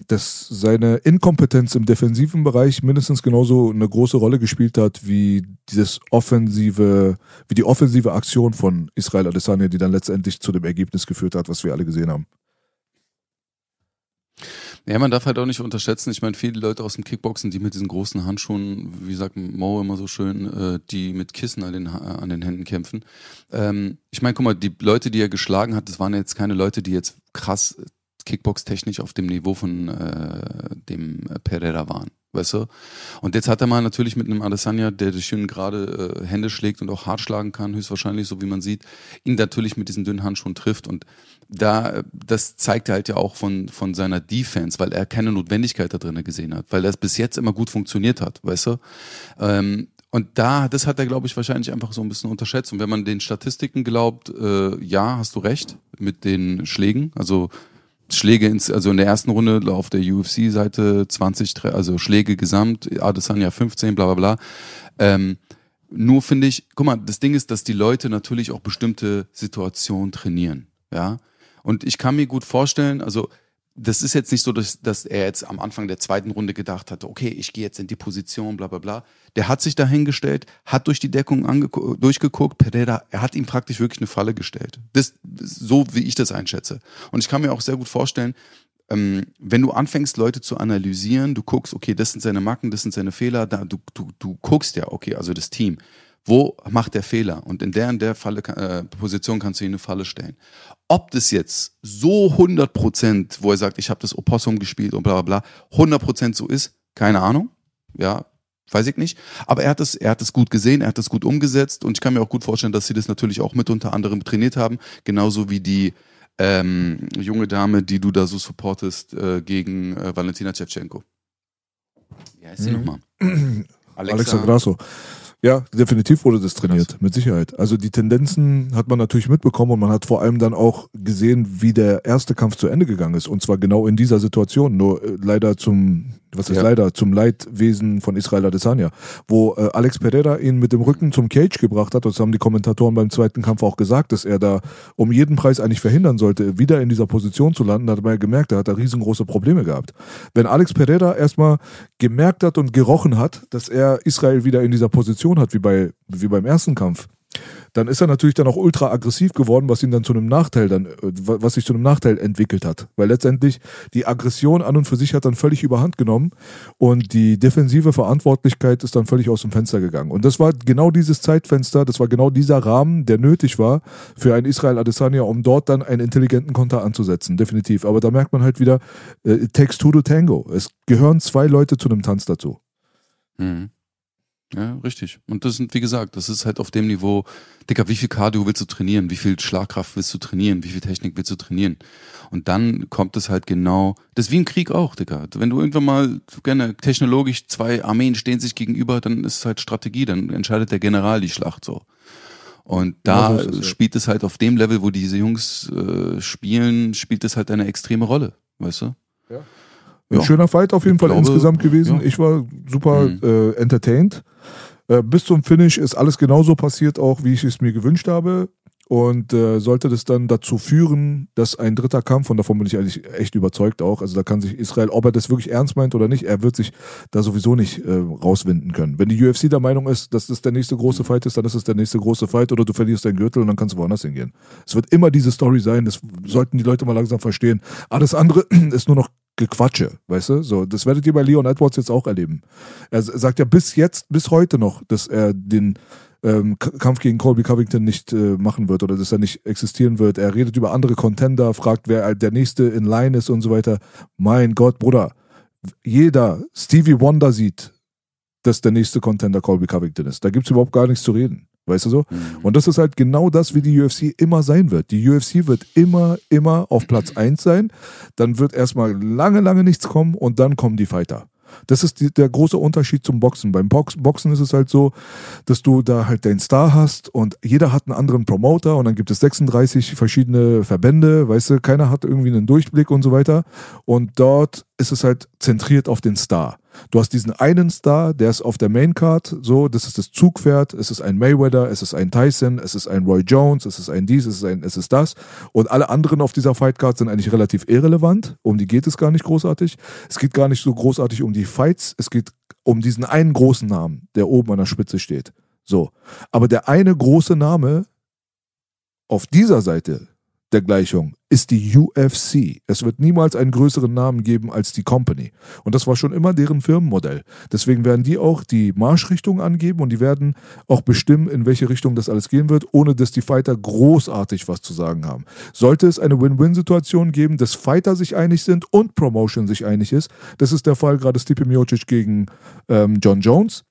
dass seine Inkompetenz im defensiven Bereich mindestens genauso eine große Rolle gespielt hat wie dieses offensive, wie die offensive Aktion von Israel Adesanya, die dann letztendlich zu dem Ergebnis geführt hat, was wir alle gesehen haben. Ja, man darf halt auch nicht unterschätzen. Ich meine, viele Leute aus dem Kickboxen, die mit diesen großen Handschuhen, wie sagt Mo immer so schön, äh, die mit Kissen an den, an den Händen kämpfen. Ähm, ich meine, guck mal, die Leute, die er geschlagen hat, das waren jetzt keine Leute, die jetzt krass Kickbox-technisch auf dem Niveau von äh, dem Pereira waren weißt du? Und jetzt hat er mal natürlich mit einem Adesanya, der die schön gerade äh, Hände schlägt und auch hart schlagen kann, höchstwahrscheinlich, so wie man sieht, ihn natürlich mit diesen dünnen Handschuhen trifft. Und da, das zeigt er halt ja auch von, von seiner Defense, weil er keine Notwendigkeit da drin gesehen hat, weil das bis jetzt immer gut funktioniert hat, weißt du? Ähm, und da, das hat er, glaube ich, wahrscheinlich einfach so ein bisschen unterschätzt. Und wenn man den Statistiken glaubt, äh, ja, hast du recht mit den Schlägen. Also Schläge ins, also in der ersten Runde auf der UFC-Seite 20, also Schläge gesamt, Adesanya 15, bla bla bla. Ähm, nur finde ich, guck mal, das Ding ist, dass die Leute natürlich auch bestimmte Situationen trainieren, ja. Und ich kann mir gut vorstellen, also das ist jetzt nicht so, dass, dass er jetzt am Anfang der zweiten Runde gedacht hatte, okay, ich gehe jetzt in die Position, bla bla bla. Der hat sich dahingestellt, hat durch die Deckung durchgeguckt, Pereira, er hat ihm praktisch wirklich eine Falle gestellt. Das, so wie ich das einschätze. Und ich kann mir auch sehr gut vorstellen, ähm, wenn du anfängst, Leute zu analysieren, du guckst, okay, das sind seine Macken, das sind seine Fehler, da, du, du, du guckst ja, okay, also das Team, wo macht der Fehler? Und in der in der Falle, äh, Position kannst du ihn eine Falle stellen. Ob das jetzt so 100 Prozent, wo er sagt, ich habe das Opossum gespielt und bla bla bla, 100 Prozent so ist, keine Ahnung. Ja, weiß ich nicht. Aber er hat es, er hat es gut gesehen, er hat es gut umgesetzt und ich kann mir auch gut vorstellen, dass sie das natürlich auch mit unter anderem trainiert haben, genauso wie die ähm, junge Dame, die du da so supportest äh, gegen äh, Valentina Shevchenko. Wie heißt sie mhm. nochmal? Alexa, Alexa Grasso. Ja, definitiv wurde das trainiert, Krass. mit Sicherheit. Also die Tendenzen hat man natürlich mitbekommen und man hat vor allem dann auch gesehen, wie der erste Kampf zu Ende gegangen ist. Und zwar genau in dieser Situation. Nur äh, leider zum was ist ja. leider, zum Leidwesen von Israel Adesanya, wo äh, Alex Pereira ihn mit dem Rücken zum Cage gebracht hat, und das haben die Kommentatoren beim zweiten Kampf auch gesagt, dass er da um jeden Preis eigentlich verhindern sollte, wieder in dieser Position zu landen, da hat man ja gemerkt, er hat da riesengroße Probleme gehabt. Wenn Alex Pereira erstmal gemerkt hat und gerochen hat, dass er Israel wieder in dieser Position hat, wie, bei, wie beim ersten Kampf, dann ist er natürlich dann auch ultra aggressiv geworden, was ihn dann zu einem Nachteil dann, äh, was sich zu einem Nachteil entwickelt hat. Weil letztendlich die Aggression an und für sich hat dann völlig überhand genommen und die defensive Verantwortlichkeit ist dann völlig aus dem Fenster gegangen. Und das war genau dieses Zeitfenster, das war genau dieser Rahmen, der nötig war für ein Israel Adesanya, um dort dann einen intelligenten Konter anzusetzen. Definitiv. Aber da merkt man halt wieder, äh, two to tango. Es gehören zwei Leute zu einem Tanz dazu. Mhm. Ja, richtig. Und das sind, wie gesagt, das ist halt auf dem Niveau, Digga, wie viel Cardio willst du trainieren? Wie viel Schlagkraft willst du trainieren? Wie viel Technik willst du trainieren? Und dann kommt es halt genau, das ist wie im Krieg auch, Digga. Wenn du irgendwann mal gerne technologisch zwei Armeen stehen sich gegenüber, dann ist es halt Strategie, dann entscheidet der General die Schlacht so. Und da ja, es, ja. spielt es halt auf dem Level, wo diese Jungs äh, spielen, spielt es halt eine extreme Rolle, weißt du? Ja. Ein ja. schöner Fight auf jeden ich Fall glaube, insgesamt gewesen. Ich war super mhm. äh, entertained. Äh, bis zum Finish ist alles genauso passiert, auch wie ich es mir gewünscht habe. Und äh, sollte das dann dazu führen, dass ein dritter Kampf, und davon bin ich eigentlich echt überzeugt auch, also da kann sich Israel, ob er das wirklich ernst meint oder nicht, er wird sich da sowieso nicht äh, rauswinden können. Wenn die UFC der Meinung ist, dass das der nächste große Fight ist, dann ist es der nächste große Fight oder du verlierst deinen Gürtel und dann kannst du woanders hingehen. Es wird immer diese Story sein, das sollten die Leute mal langsam verstehen. Alles andere ist nur noch Gequatsche, weißt du? So, das werdet ihr bei Leon Edwards jetzt auch erleben. Er sagt ja bis jetzt, bis heute noch, dass er den ähm, Kampf gegen Colby Covington nicht äh, machen wird oder dass er nicht existieren wird. Er redet über andere Contender, fragt, wer der nächste in Line ist und so weiter. Mein Gott, Bruder, jeder Stevie Wonder sieht, dass der nächste Contender Colby Covington ist. Da gibt's überhaupt gar nichts zu reden. Weißt du so? Und das ist halt genau das, wie die UFC immer sein wird. Die UFC wird immer, immer auf Platz 1 sein. Dann wird erstmal lange, lange nichts kommen und dann kommen die Fighter. Das ist die, der große Unterschied zum Boxen. Beim Box, Boxen ist es halt so, dass du da halt deinen Star hast und jeder hat einen anderen Promoter und dann gibt es 36 verschiedene Verbände, weißt du, keiner hat irgendwie einen Durchblick und so weiter. Und dort ist es halt zentriert auf den Star. Du hast diesen einen Star, der ist auf der Maincard, so, das ist das Zugpferd, es ist ein Mayweather, es ist ein Tyson, es ist ein Roy Jones, es ist ein dies, es ist ein, es ist das. Und alle anderen auf dieser Fightcard sind eigentlich relativ irrelevant. Um die geht es gar nicht großartig. Es geht gar nicht so großartig um die Fights, es geht um diesen einen großen Namen, der oben an der Spitze steht. So. Aber der eine große Name auf dieser Seite der Gleichung ist die UFC. Es wird niemals einen größeren Namen geben als die Company. Und das war schon immer deren Firmenmodell. Deswegen werden die auch die Marschrichtung angeben und die werden auch bestimmen, in welche Richtung das alles gehen wird, ohne dass die Fighter großartig was zu sagen haben. Sollte es eine Win-Win-Situation geben, dass Fighter sich einig sind und Promotion sich einig ist, das ist der Fall gerade Stipe Miocic gegen ähm, John Jones.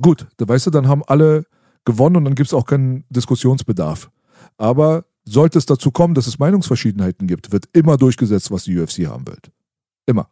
Gut, da weißt du, dann haben alle gewonnen und dann gibt es auch keinen Diskussionsbedarf. Aber sollte es dazu kommen, dass es Meinungsverschiedenheiten gibt, wird immer durchgesetzt, was die UFC haben will. Immer.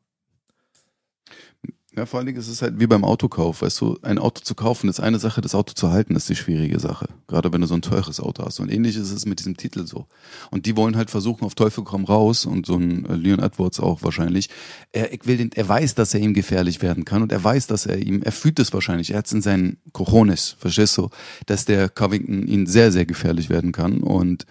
Ja, vor allen Dingen ist es halt wie beim Autokauf, weißt du, ein Auto zu kaufen ist eine Sache, das Auto zu halten ist die schwierige Sache. Gerade wenn du so ein teures Auto hast. Und ähnlich ist es mit diesem Titel so. Und die wollen halt versuchen, auf Teufel komm raus und so ein äh, Leon Edwards auch wahrscheinlich. Er, will den, er weiß, dass er ihm gefährlich werden kann und er weiß, dass er ihm, er fühlt es wahrscheinlich, er hat es in seinen Cojones, verstehst du, dass der Covington ihn sehr, sehr gefährlich werden kann und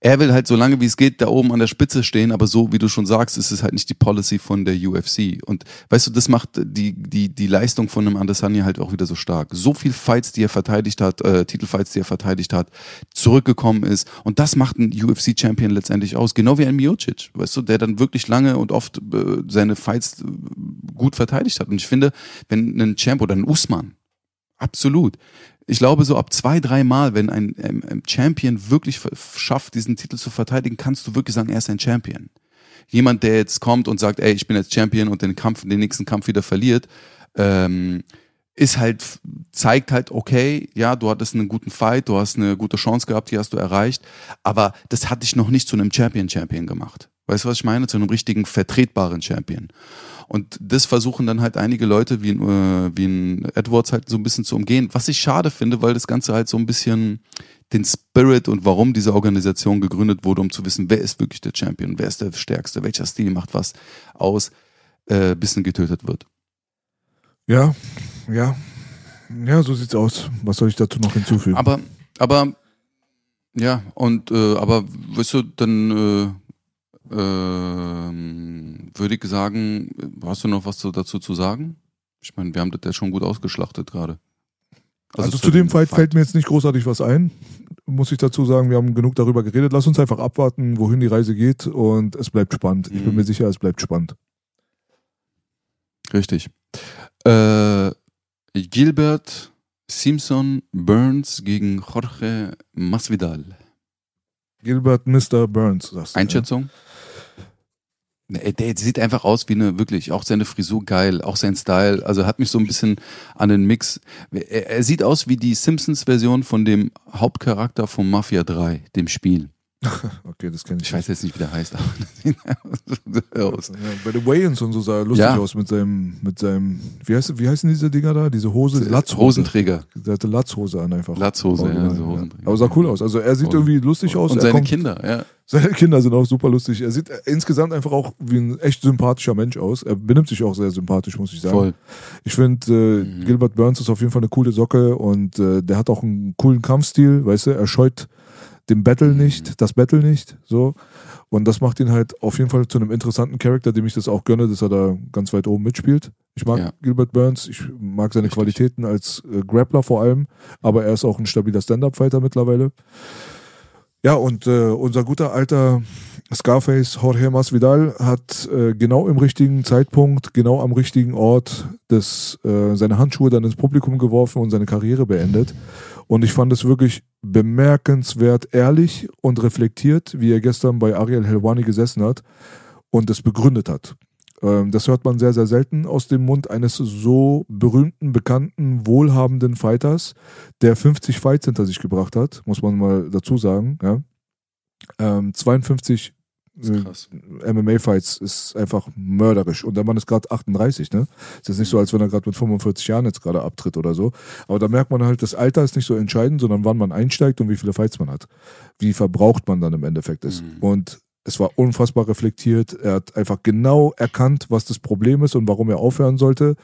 er will halt so lange wie es geht da oben an der Spitze stehen, aber so wie du schon sagst, ist es halt nicht die Policy von der UFC. Und weißt du, das macht die, die, die Leistung von einem Adesanya halt auch wieder so stark. So viel Fights, die er verteidigt hat, äh, Titelfights, die er verteidigt hat, zurückgekommen ist. Und das macht ein UFC-Champion letztendlich aus. Genau wie ein Miocic, weißt du, der dann wirklich lange und oft äh, seine Fights äh, gut verteidigt hat. Und ich finde, wenn ein Champ oder ein Usman, absolut, ich glaube, so ab zwei, drei Mal, wenn ein, ein Champion wirklich schafft, diesen Titel zu verteidigen, kannst du wirklich sagen, er ist ein Champion. Jemand, der jetzt kommt und sagt, ey, ich bin jetzt Champion und den Kampf, den nächsten Kampf wieder verliert, ähm, ist halt, zeigt halt, okay, ja, du hattest einen guten Fight, du hast eine gute Chance gehabt, die hast du erreicht, aber das hat dich noch nicht zu einem Champion-Champion gemacht. Weißt du, was ich meine? Zu einem richtigen, vertretbaren Champion. Und das versuchen dann halt einige Leute wie ein, äh, wie ein Edwards halt so ein bisschen zu umgehen. Was ich schade finde, weil das Ganze halt so ein bisschen den Spirit und warum diese Organisation gegründet wurde, um zu wissen, wer ist wirklich der Champion, wer ist der Stärkste, welcher Stil macht was aus, äh, bisschen getötet wird. Ja, ja. Ja, so sieht's aus. Was soll ich dazu noch hinzufügen? Aber, aber, ja, und, äh, aber, weißt du, dann, äh, ähm, würde ich sagen, hast du noch was dazu zu sagen? Ich meine, wir haben das ja schon gut ausgeschlachtet gerade. Also, also, zu dem Fight, Fight fällt mir jetzt nicht großartig was ein. Muss ich dazu sagen, wir haben genug darüber geredet. Lass uns einfach abwarten, wohin die Reise geht und es bleibt spannend. Ich bin mhm. mir sicher, es bleibt spannend. Richtig. Äh, Gilbert Simpson Burns gegen Jorge Masvidal. Gilbert Mr. Burns. Sagst du, Einschätzung? Ja? Der sieht einfach aus wie eine, wirklich, auch seine Frisur geil, auch sein Style. Also hat mich so ein bisschen an den Mix. Er, er sieht aus wie die Simpsons-Version von dem Hauptcharakter von Mafia 3, dem Spiel. okay, das kenne ich. Ich weiß jetzt nicht, wie der heißt. aus. Ja, bei den Wayans und so sah er lustig ja. aus mit seinem, mit seinem, wie, heißt, wie heißen diese Dinger da? Diese Hose? Latzhose. Hosenträger. Der hatte Latzhose an einfach. Latzhose, ja, also Hosenträger. Aber sah cool aus. Also er sieht irgendwie lustig aus. Und seine kommt, Kinder, ja. Seine Kinder sind auch super lustig. Er sieht insgesamt einfach auch wie ein echt sympathischer Mensch aus. Er benimmt sich auch sehr sympathisch, muss ich sagen. Voll. Ich finde, äh, mhm. Gilbert Burns ist auf jeden Fall eine coole Socke und äh, der hat auch einen coolen Kampfstil, weißt du, er scheut dem Battle nicht, das Battle nicht, so. Und das macht ihn halt auf jeden Fall zu einem interessanten Charakter, dem ich das auch gönne, dass er da ganz weit oben mitspielt. Ich mag ja. Gilbert Burns, ich mag seine Richtig. Qualitäten als äh, Grappler vor allem, aber er ist auch ein stabiler Stand-Up-Fighter mittlerweile. Ja, und äh, unser guter alter Scarface Jorge Masvidal hat äh, genau im richtigen Zeitpunkt, genau am richtigen Ort das, äh, seine Handschuhe dann ins Publikum geworfen und seine Karriere beendet. Und ich fand es wirklich bemerkenswert ehrlich und reflektiert, wie er gestern bei Ariel Helwani gesessen hat und es begründet hat. Ähm, das hört man sehr, sehr selten aus dem Mund eines so berühmten, bekannten, wohlhabenden Fighters, der 50 Fights hinter sich gebracht hat, muss man mal dazu sagen. Ja? Ähm, 52 äh, MMA-Fights ist einfach mörderisch. Und der Mann ist gerade 38, ne? Ist jetzt nicht so, als wenn er gerade mit 45 Jahren jetzt gerade abtritt oder so. Aber da merkt man halt, das Alter ist nicht so entscheidend, sondern wann man einsteigt und wie viele Fights man hat. Wie verbraucht man dann im Endeffekt ist. Mhm. Und es war unfassbar reflektiert. Er hat einfach genau erkannt, was das Problem ist und warum er aufhören sollte.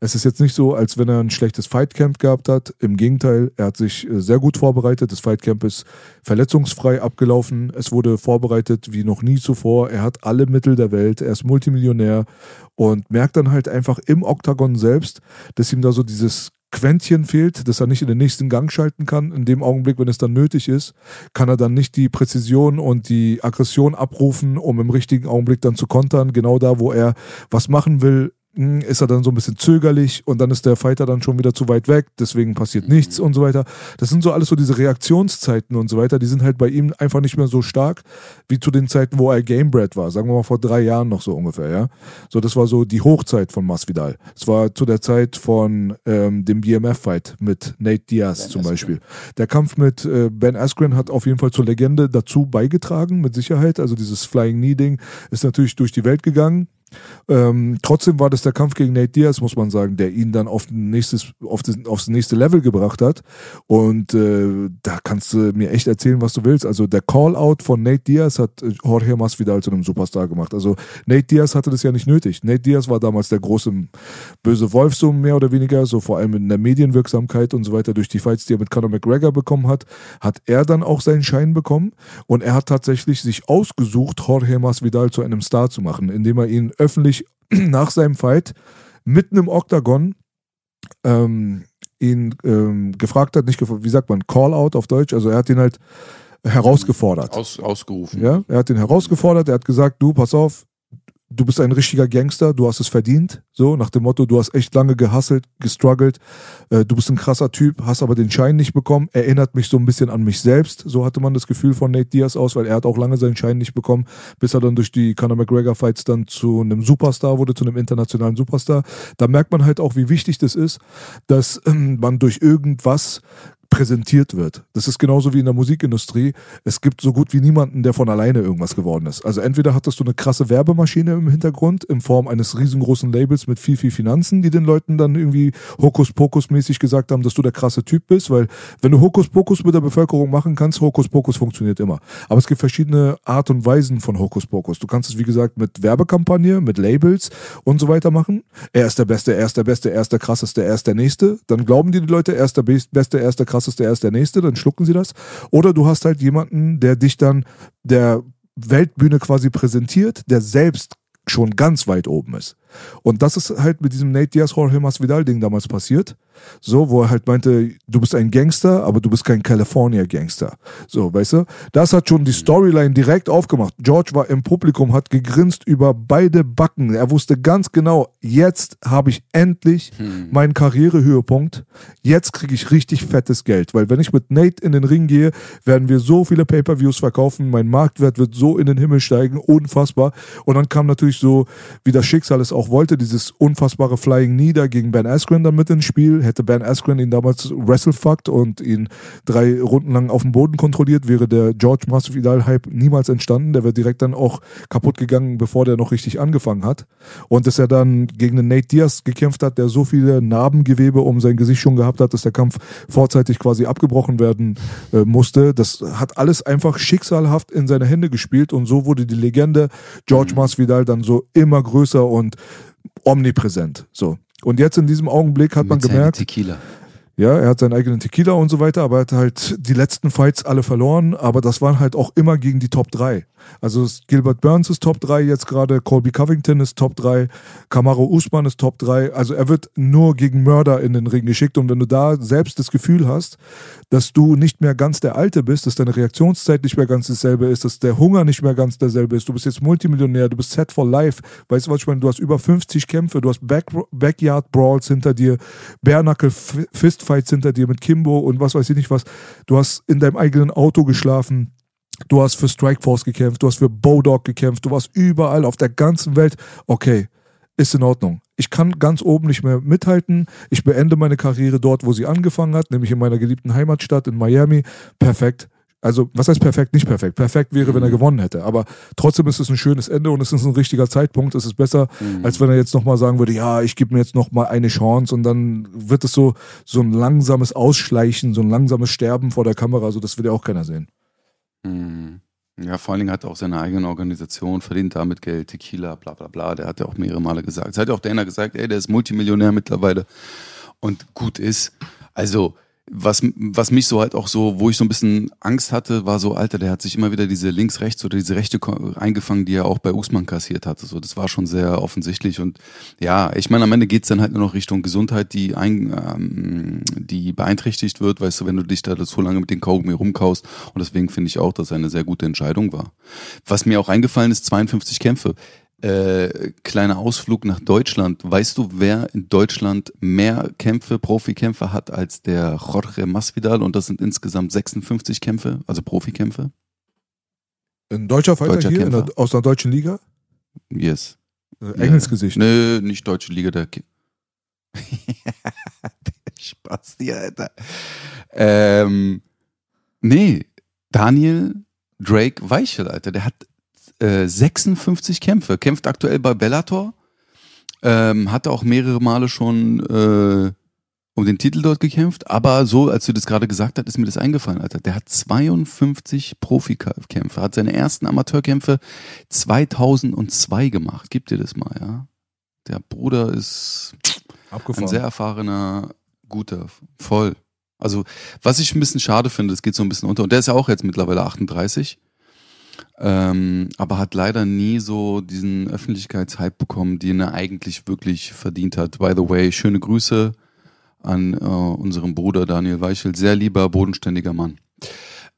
Es ist jetzt nicht so, als wenn er ein schlechtes Fightcamp gehabt hat. Im Gegenteil, er hat sich äh, sehr gut vorbereitet. Das Fightcamp ist verletzungsfrei abgelaufen. Es wurde vorbereitet wie noch nie zuvor. Er hat alle Mittel der Welt. Er ist Multimillionär und merkt dann halt einfach im Oktagon selbst, dass ihm da so dieses Quäntchen fehlt, dass er nicht in den nächsten Gang schalten kann. In dem Augenblick, wenn es dann nötig ist, kann er dann nicht die Präzision und die Aggression abrufen, um im richtigen Augenblick dann zu kontern. Genau da, wo er was machen will, ist er dann so ein bisschen zögerlich und dann ist der Fighter dann schon wieder zu weit weg, deswegen passiert mhm. nichts und so weiter. Das sind so alles so diese Reaktionszeiten und so weiter, die sind halt bei ihm einfach nicht mehr so stark wie zu den Zeiten, wo er Gamebred war, sagen wir mal vor drei Jahren noch so ungefähr, ja. So, das war so die Hochzeit von Masvidal. Es war zu der Zeit von ähm, dem BMF-Fight mit Nate Diaz ben zum Beispiel. Askren. Der Kampf mit äh, Ben Askren hat auf jeden Fall zur Legende dazu beigetragen, mit Sicherheit. Also dieses Flying Knee-Ding ist natürlich durch die Welt gegangen ähm, trotzdem war das der Kampf gegen Nate Diaz, muss man sagen, der ihn dann auf nächstes, auf das, aufs nächste Level gebracht hat. Und äh, da kannst du mir echt erzählen, was du willst. Also der Call-out von Nate Diaz hat äh, Jorge Masvidal zu einem Superstar gemacht. Also Nate Diaz hatte das ja nicht nötig. Nate Diaz war damals der große böse Wolf, so mehr oder weniger, so vor allem in der Medienwirksamkeit und so weiter, durch die Fights, die er mit Conor McGregor bekommen hat, hat er dann auch seinen Schein bekommen. Und er hat tatsächlich sich ausgesucht, Jorge Masvidal zu einem Star zu machen, indem er ihn öffentlich nach seinem Fight mitten im Oktagon ähm, ihn ähm, gefragt hat, nicht gefragt, wie sagt man, Call-out auf Deutsch, also er hat ihn halt herausgefordert. Aus, ausgerufen. Ja, er hat ihn herausgefordert, er hat gesagt, du, pass auf, du bist ein richtiger Gangster, du hast es verdient. So, nach dem Motto, du hast echt lange gehasselt, gestruggelt, äh, du bist ein krasser Typ, hast aber den Schein nicht bekommen. Erinnert mich so ein bisschen an mich selbst. So hatte man das Gefühl von Nate Diaz aus, weil er hat auch lange seinen Schein nicht bekommen, bis er dann durch die Conor McGregor Fights dann zu einem Superstar wurde, zu einem internationalen Superstar. Da merkt man halt auch, wie wichtig das ist, dass äh, man durch irgendwas präsentiert wird. Das ist genauso wie in der Musikindustrie. Es gibt so gut wie niemanden, der von alleine irgendwas geworden ist. Also entweder hattest du eine krasse Werbemaschine im Hintergrund in Form eines riesengroßen Labels mit viel, viel Finanzen, die den Leuten dann irgendwie Hokuspokus-mäßig gesagt haben, dass du der krasse Typ bist, weil wenn du Hokuspokus mit der Bevölkerung machen kannst, Hokuspokus funktioniert immer. Aber es gibt verschiedene Art und Weisen von Hokuspokus. Du kannst es, wie gesagt, mit Werbekampagne, mit Labels und so weiter machen. Er ist der Beste, er ist der Beste, er ist der Krasseste, er ist der Nächste. Dann glauben die, die Leute, er ist der Beste, er ist der Krasseste krasseste, er ist der Nächste, dann schlucken sie das. Oder du hast halt jemanden, der dich dann der Weltbühne quasi präsentiert, der selbst schon ganz weit oben ist. Und das ist halt mit diesem Nate Diaz Jorge Masvidal Ding damals passiert. So, wo er halt meinte, du bist ein Gangster, aber du bist kein California Gangster. So, weißt du? Das hat schon die Storyline direkt aufgemacht. George war im Publikum, hat gegrinst über beide Backen. Er wusste ganz genau, jetzt habe ich endlich hm. meinen Karrierehöhepunkt. Jetzt kriege ich richtig fettes Geld. Weil wenn ich mit Nate in den Ring gehe, werden wir so viele Pay-Per-Views verkaufen. Mein Marktwert wird so in den Himmel steigen. Unfassbar. Und dann kam natürlich so, wie das Schicksal es auch wollte, dieses unfassbare Flying Nieder gegen Ben Askren dann mit ins Spiel. Hätte Ben Askren ihn damals wrestlefuckt und ihn drei Runden lang auf dem Boden kontrolliert, wäre der George Masvidal-Hype niemals entstanden. Der wäre direkt dann auch kaputt gegangen, bevor der noch richtig angefangen hat. Und dass er dann gegen den Nate Diaz gekämpft hat, der so viele Narbengewebe um sein Gesicht schon gehabt hat, dass der Kampf vorzeitig quasi abgebrochen werden äh, musste. Das hat alles einfach schicksalhaft in seine Hände gespielt und so wurde die Legende George. Masvidal dann so immer größer und omnipräsent. So. Und jetzt in diesem Augenblick hat Mit man gemerkt. Tequila. Ja, er hat seinen eigenen Tequila und so weiter, aber er hat halt die letzten Fights alle verloren, aber das waren halt auch immer gegen die Top 3. Also Gilbert Burns ist Top 3 jetzt gerade, Colby Covington ist Top 3, Camaro Usman ist Top 3. Also er wird nur gegen Mörder in den Ring geschickt. Und wenn du da selbst das Gefühl hast, dass du nicht mehr ganz der Alte bist, dass deine Reaktionszeit nicht mehr ganz dasselbe ist, dass der Hunger nicht mehr ganz derselbe ist, du bist jetzt Multimillionär, du bist set for life. Weißt du, was ich meine? Du hast über 50 Kämpfe, du hast Back Backyard Brawls hinter dir, Bare Knuckle Fistfights hinter dir mit Kimbo und was weiß ich nicht was. Du hast in deinem eigenen Auto geschlafen Du hast für Strikeforce gekämpft, du hast für Bodog gekämpft, du warst überall auf der ganzen Welt. Okay, ist in Ordnung. Ich kann ganz oben nicht mehr mithalten. Ich beende meine Karriere dort, wo sie angefangen hat, nämlich in meiner geliebten Heimatstadt in Miami. Perfekt. Also, was heißt perfekt? Nicht perfekt. Perfekt wäre, wenn er gewonnen hätte. Aber trotzdem ist es ein schönes Ende und es ist ein richtiger Zeitpunkt. Es ist besser, Mhm. als wenn er jetzt nochmal sagen würde, ja, ich gebe mir jetzt nochmal eine Chance und dann wird es so, so ein langsames Ausschleichen, so ein langsames Sterben vor der Kamera. So, das will ja auch keiner sehen. Mhm. Ja, vor allen Dingen hat er auch seine eigene Organisation, verdient damit Geld, Tequila, bla bla bla. Der hat ja auch mehrere Male gesagt. Es hat ja auch Dana gesagt, ey, der ist Multimillionär mittlerweile. Und gut ist. Also, was, was mich so halt auch so, wo ich so ein bisschen Angst hatte, war so, Alter, der hat sich immer wieder diese links-rechts oder diese Rechte eingefangen, die er auch bei Usman kassiert hatte. So, das war schon sehr offensichtlich. Und ja, ich meine, am Ende geht's dann halt nur noch Richtung Gesundheit, die, ein, ähm, die beeinträchtigt wird, weißt du, wenn du dich da so lange mit den Kaugummi rumkaust. Und deswegen finde ich auch, dass er eine sehr gute Entscheidung war. Was mir auch eingefallen ist, 52 Kämpfe. Äh, kleiner Ausflug nach Deutschland. Weißt du, wer in Deutschland mehr Kämpfe, Profikämpfe hat als der Jorge Masvidal? Und das sind insgesamt 56 Kämpfe, also Profikämpfe. Ein deutscher Fighter Deutscher hier in der, aus einer deutschen Liga? Yes. Äh, Engelsgesicht. Nö, nicht deutsche Liga, der, der Spaß dir, Alter. Ähm, nee, Daniel Drake Weichel, Alter, der hat äh, 56 Kämpfe, kämpft aktuell bei Bellator, ähm, hatte auch mehrere Male schon äh, um den Titel dort gekämpft, aber so, als du das gerade gesagt hast, ist mir das eingefallen, Alter. Der hat 52 Profikämpfe, hat seine ersten Amateurkämpfe 2002 gemacht. Gib dir das mal, ja. Der Bruder ist ein Abgefahren. sehr erfahrener, guter, voll. Also, was ich ein bisschen schade finde, das geht so ein bisschen unter. Und der ist ja auch jetzt mittlerweile 38. Ähm, aber hat leider nie so diesen Öffentlichkeitshype bekommen, den er eigentlich wirklich verdient hat. By the way, schöne Grüße an äh, unseren Bruder Daniel Weichel. Sehr lieber, bodenständiger Mann.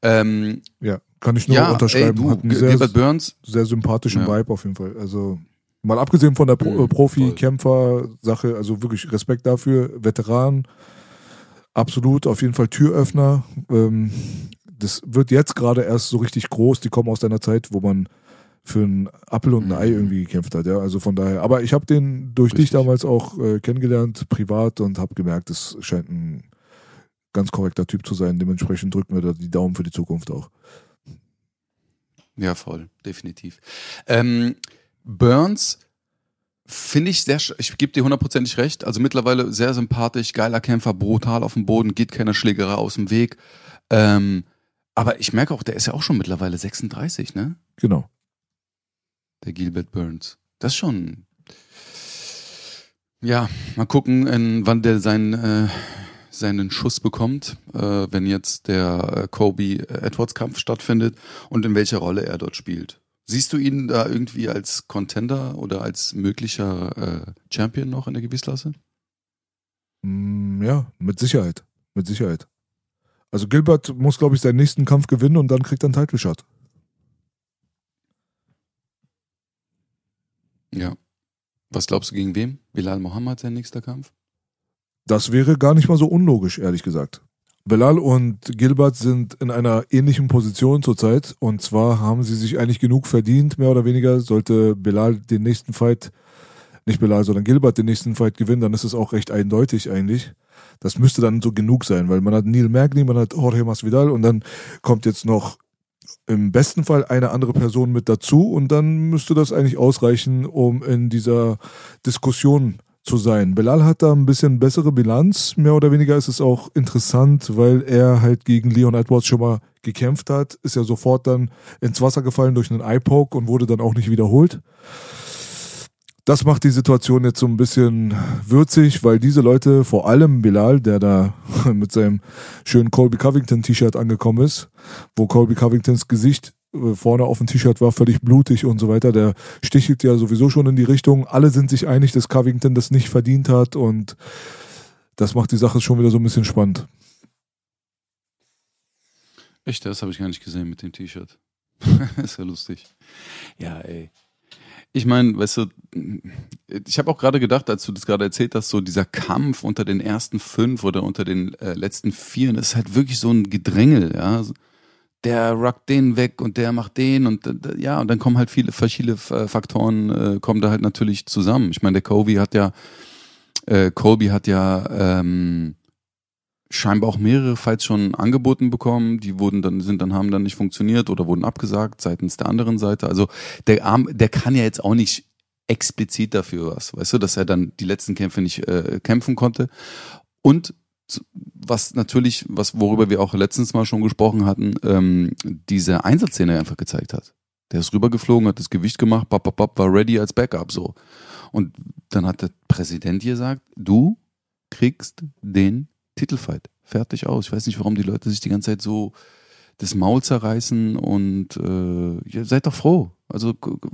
Ähm, ja, kann ich nur ja, ey, unterschreiben. du, Hat einen sehr, Gilbert Burns, sehr sympathischen Ja. Vibe auf jeden Fall. Also mal abgesehen von der Pro Mhm, äh, Profi-Kämpfer-Sache, also wirklich Respekt dafür, Veteran, absolut, auf jeden Fall Türöffner. Ähm, das wird jetzt gerade erst so richtig groß. Die kommen aus einer Zeit, wo man für einen Appel und ein Ei Mhm. irgendwie gekämpft hat. Ja, also von daher. Aber ich habe den durch dich Richtig. damals auch äh, kennengelernt, privat, und habe gemerkt, es scheint ein ganz korrekter Typ zu sein. Dementsprechend drücken wir da die Daumen für die Zukunft auch. Ja, voll, definitiv. Ähm, Burns finde ich sehr, ich gebe dir hundertprozentig recht, also mittlerweile sehr sympathisch, geiler Kämpfer, brutal auf dem Boden, geht keiner Schlägerei aus dem Weg. Ähm, aber ich merke auch, der ist ja auch schon mittlerweile 36, ne? Genau. Der Gilbert Burns. Das ist schon. Ja, mal gucken, in, wann der seinen, äh, seinen Schuss bekommt, äh, wenn jetzt der äh, Kobe Edwards Kampf stattfindet und in welcher Rolle er dort spielt. Siehst du ihn da irgendwie als Contender oder als möglicher äh, Champion noch in der Gewichtsklasse? Mm, Ja, mit Sicherheit. Mit Sicherheit. Also Gilbert muss, glaube ich, seinen nächsten Kampf gewinnen und dann kriegt er einen Title Shot. Ja. Was glaubst du gegen wem? Bilal Mohammed sein nächster Kampf? Das wäre gar nicht mal so unlogisch, ehrlich gesagt. Belal und Gilbert sind in einer ähnlichen Position zurzeit. Und zwar haben sie sich eigentlich genug verdient, mehr oder weniger. Sollte Belal den nächsten Fight, nicht Belal, sondern Gilbert den nächsten Fight gewinnen, dann ist es auch recht eindeutig eigentlich. Das müsste dann so genug sein, weil man hat Neil Magny, man hat Jorge Masvidal und dann kommt jetzt noch im besten Fall eine andere Person mit dazu und dann müsste das eigentlich ausreichen, um in dieser Diskussion zu sein. Belal hat da ein bisschen bessere Bilanz. Mehr oder weniger ist es auch interessant, weil er halt gegen Leon Edwards schon mal gekämpft hat. Ist ja sofort dann ins Wasser gefallen durch einen Eye-Poke und wurde dann auch nicht wiederholt. Das macht die Situation jetzt so ein bisschen würzig, weil diese Leute, vor allem Bilal, der da mit seinem schönen Colby Covington T-Shirt angekommen ist, wo Colby Covingtons Gesicht äh, vorne auf dem T-Shirt war völlig blutig und so weiter, der stichelt ja sowieso schon in die Richtung. Alle sind sich einig, dass Covington das nicht verdient hat und das macht die Sache schon wieder so ein bisschen spannend. Echt, das habe ich gar nicht gesehen mit dem T-Shirt. ist ja lustig. Ja, ey. Ich meine, weißt du, ich habe auch gerade gedacht, als du das gerade erzählt hast, so dieser Kampf unter den ersten fünf oder unter den äh, letzten vier, das ist halt wirklich so ein Gedrängel, ja. der rockt den weg und der macht den und äh, ja, und dann kommen halt viele verschiedene Faktoren, äh, kommen da halt natürlich zusammen. Ich meine, der Kobe hat ja, äh, Colby hat ja ähm, scheinbar auch mehrere Fights schon angeboten bekommen, die wurden dann, sind dann, haben dann nicht funktioniert oder wurden abgesagt seitens der anderen Seite. Also der Arm, der kann ja jetzt auch nicht explizit dafür was, weißt du, dass er dann die letzten Kämpfe nicht äh, kämpfen konnte. Und was natürlich, was worüber wir auch letztens mal schon gesprochen hatten, ähm, diese Einsatzszene einfach gezeigt hat. Der ist rübergeflogen, hat das Gewicht gemacht, bap, bap, bap, war ready als Backup so. Und dann hat der Präsident gesagt, du kriegst den Titelfight. Fertig aus. Ich weiß nicht, warum die Leute sich die ganze Zeit so das Maul zerreißen und äh, ja, seid doch froh. Also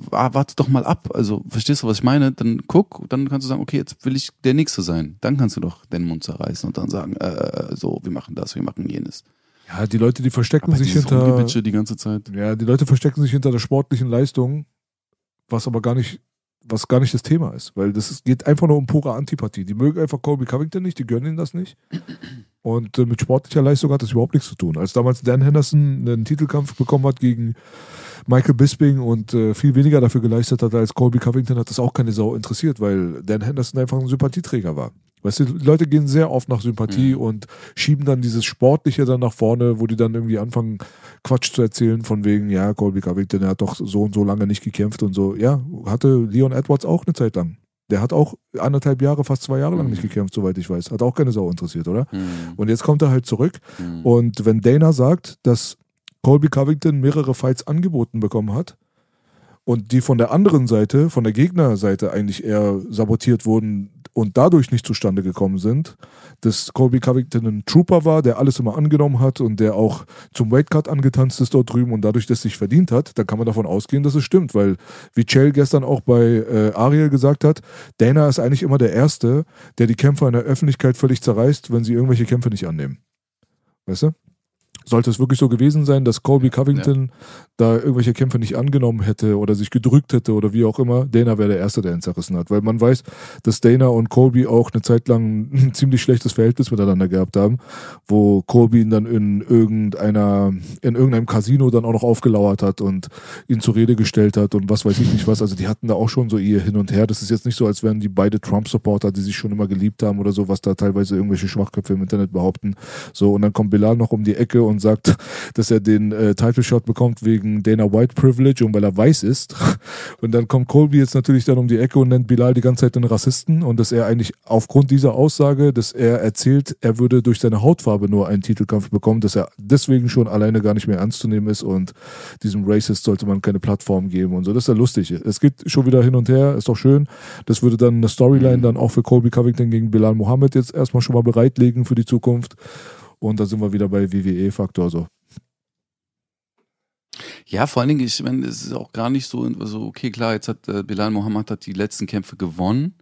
warte doch mal ab. Also verstehst du, was ich meine? Dann guck, dann kannst du sagen, okay, jetzt will ich der Nächste sein. Dann kannst du doch den Mund zerreißen und dann sagen, äh, so, wir machen das, wir machen jenes. Ja, die Leute, die verstecken aber sich hinter die ganze Zeit. Ja, die Leute verstecken sich hinter der sportlichen Leistung, was aber gar nicht was gar nicht das Thema ist, weil das ist, geht einfach nur um pure Antipathie. Die mögen einfach Colby Covington nicht, die gönnen ihm das nicht. Und äh, mit sportlicher Leistung hat das überhaupt nichts zu tun. Als damals Dan Henderson einen Titelkampf bekommen hat gegen Michael Bisping und äh, viel weniger dafür geleistet hat als Colby Covington, hat das auch keine Sau interessiert, weil Dan Henderson einfach ein Sympathieträger war. Weißt du, Leute gehen sehr oft nach Sympathie mhm. und schieben dann dieses Sportliche dann nach vorne, wo die dann irgendwie anfangen, Quatsch zu erzählen, von wegen, ja, Colby Covington, der hat doch so und so lange nicht gekämpft und so. Ja, hatte Leon Edwards auch eine Zeit lang. Der hat auch anderthalb Jahre, fast zwei Jahre lang nicht mhm. gekämpft, soweit ich weiß. Hat auch keine Sau interessiert, oder? Mhm. Und jetzt kommt er halt zurück. Mhm. Und wenn Dana sagt, dass Colby Covington mehrere Fights angeboten bekommen hat, und die von der anderen Seite, von der Gegnerseite eigentlich eher sabotiert wurden und dadurch nicht zustande gekommen sind, dass Colby Covington ein Trooper war, der alles immer angenommen hat und der auch zum Weightcut angetanzt ist dort drüben und dadurch das sich verdient hat, dann kann man davon ausgehen, dass es stimmt, weil wie Chael gestern auch bei äh, Ariel gesagt hat, Dana ist eigentlich immer der Erste, der die Kämpfer in der Öffentlichkeit völlig zerreißt, wenn sie irgendwelche Kämpfe nicht annehmen. Weißt du? Sollte es wirklich so gewesen sein, dass Colby Covington ja. da irgendwelche Kämpfe nicht angenommen hätte oder sich gedrückt hätte oder wie auch immer, Dana wäre der Erste, der ihn zerrissen hat. Weil man weiß, dass Dana und Colby auch eine Zeit lang ein ziemlich schlechtes Verhältnis miteinander gehabt haben, wo Colby ihn dann in irgendeiner, in irgendeinem Casino dann auch noch aufgelauert hat und ihn zur Rede gestellt hat und was weiß ich nicht was. Also die hatten da auch schon so ihr Hin und Her. Das ist jetzt nicht so, als wären die beide Trump-Supporter, die sich schon immer geliebt haben oder so, was da teilweise irgendwelche Schwachköpfe im Internet behaupten. So, und dann kommt Bilal noch um die Ecke und und sagt, dass er den äh, Title Shot bekommt wegen Dana White Privilege und weil er weiß ist. Und dann kommt Colby jetzt natürlich dann um die Ecke und nennt Bilal die ganze Zeit einen Rassisten und dass er eigentlich aufgrund dieser Aussage, dass er erzählt, er würde durch seine Hautfarbe nur einen Titelkampf bekommen, dass er deswegen schon alleine gar nicht mehr ernst zu nehmen ist und diesem Racist sollte man keine Plattform geben und so. Das ist ja lustig. Es geht schon wieder hin und her, ist doch schön. Das würde dann eine Storyline dann auch für Colby Covington gegen Bilal Mohammed jetzt erstmal schon mal bereitlegen für die Zukunft. Und da sind wir wieder bei WWE-Faktor so. Ja, vor allen Dingen, ich meine, es ist auch gar nicht so, also okay, klar, jetzt hat äh, Bilal Mohammed hat die letzten Kämpfe gewonnen.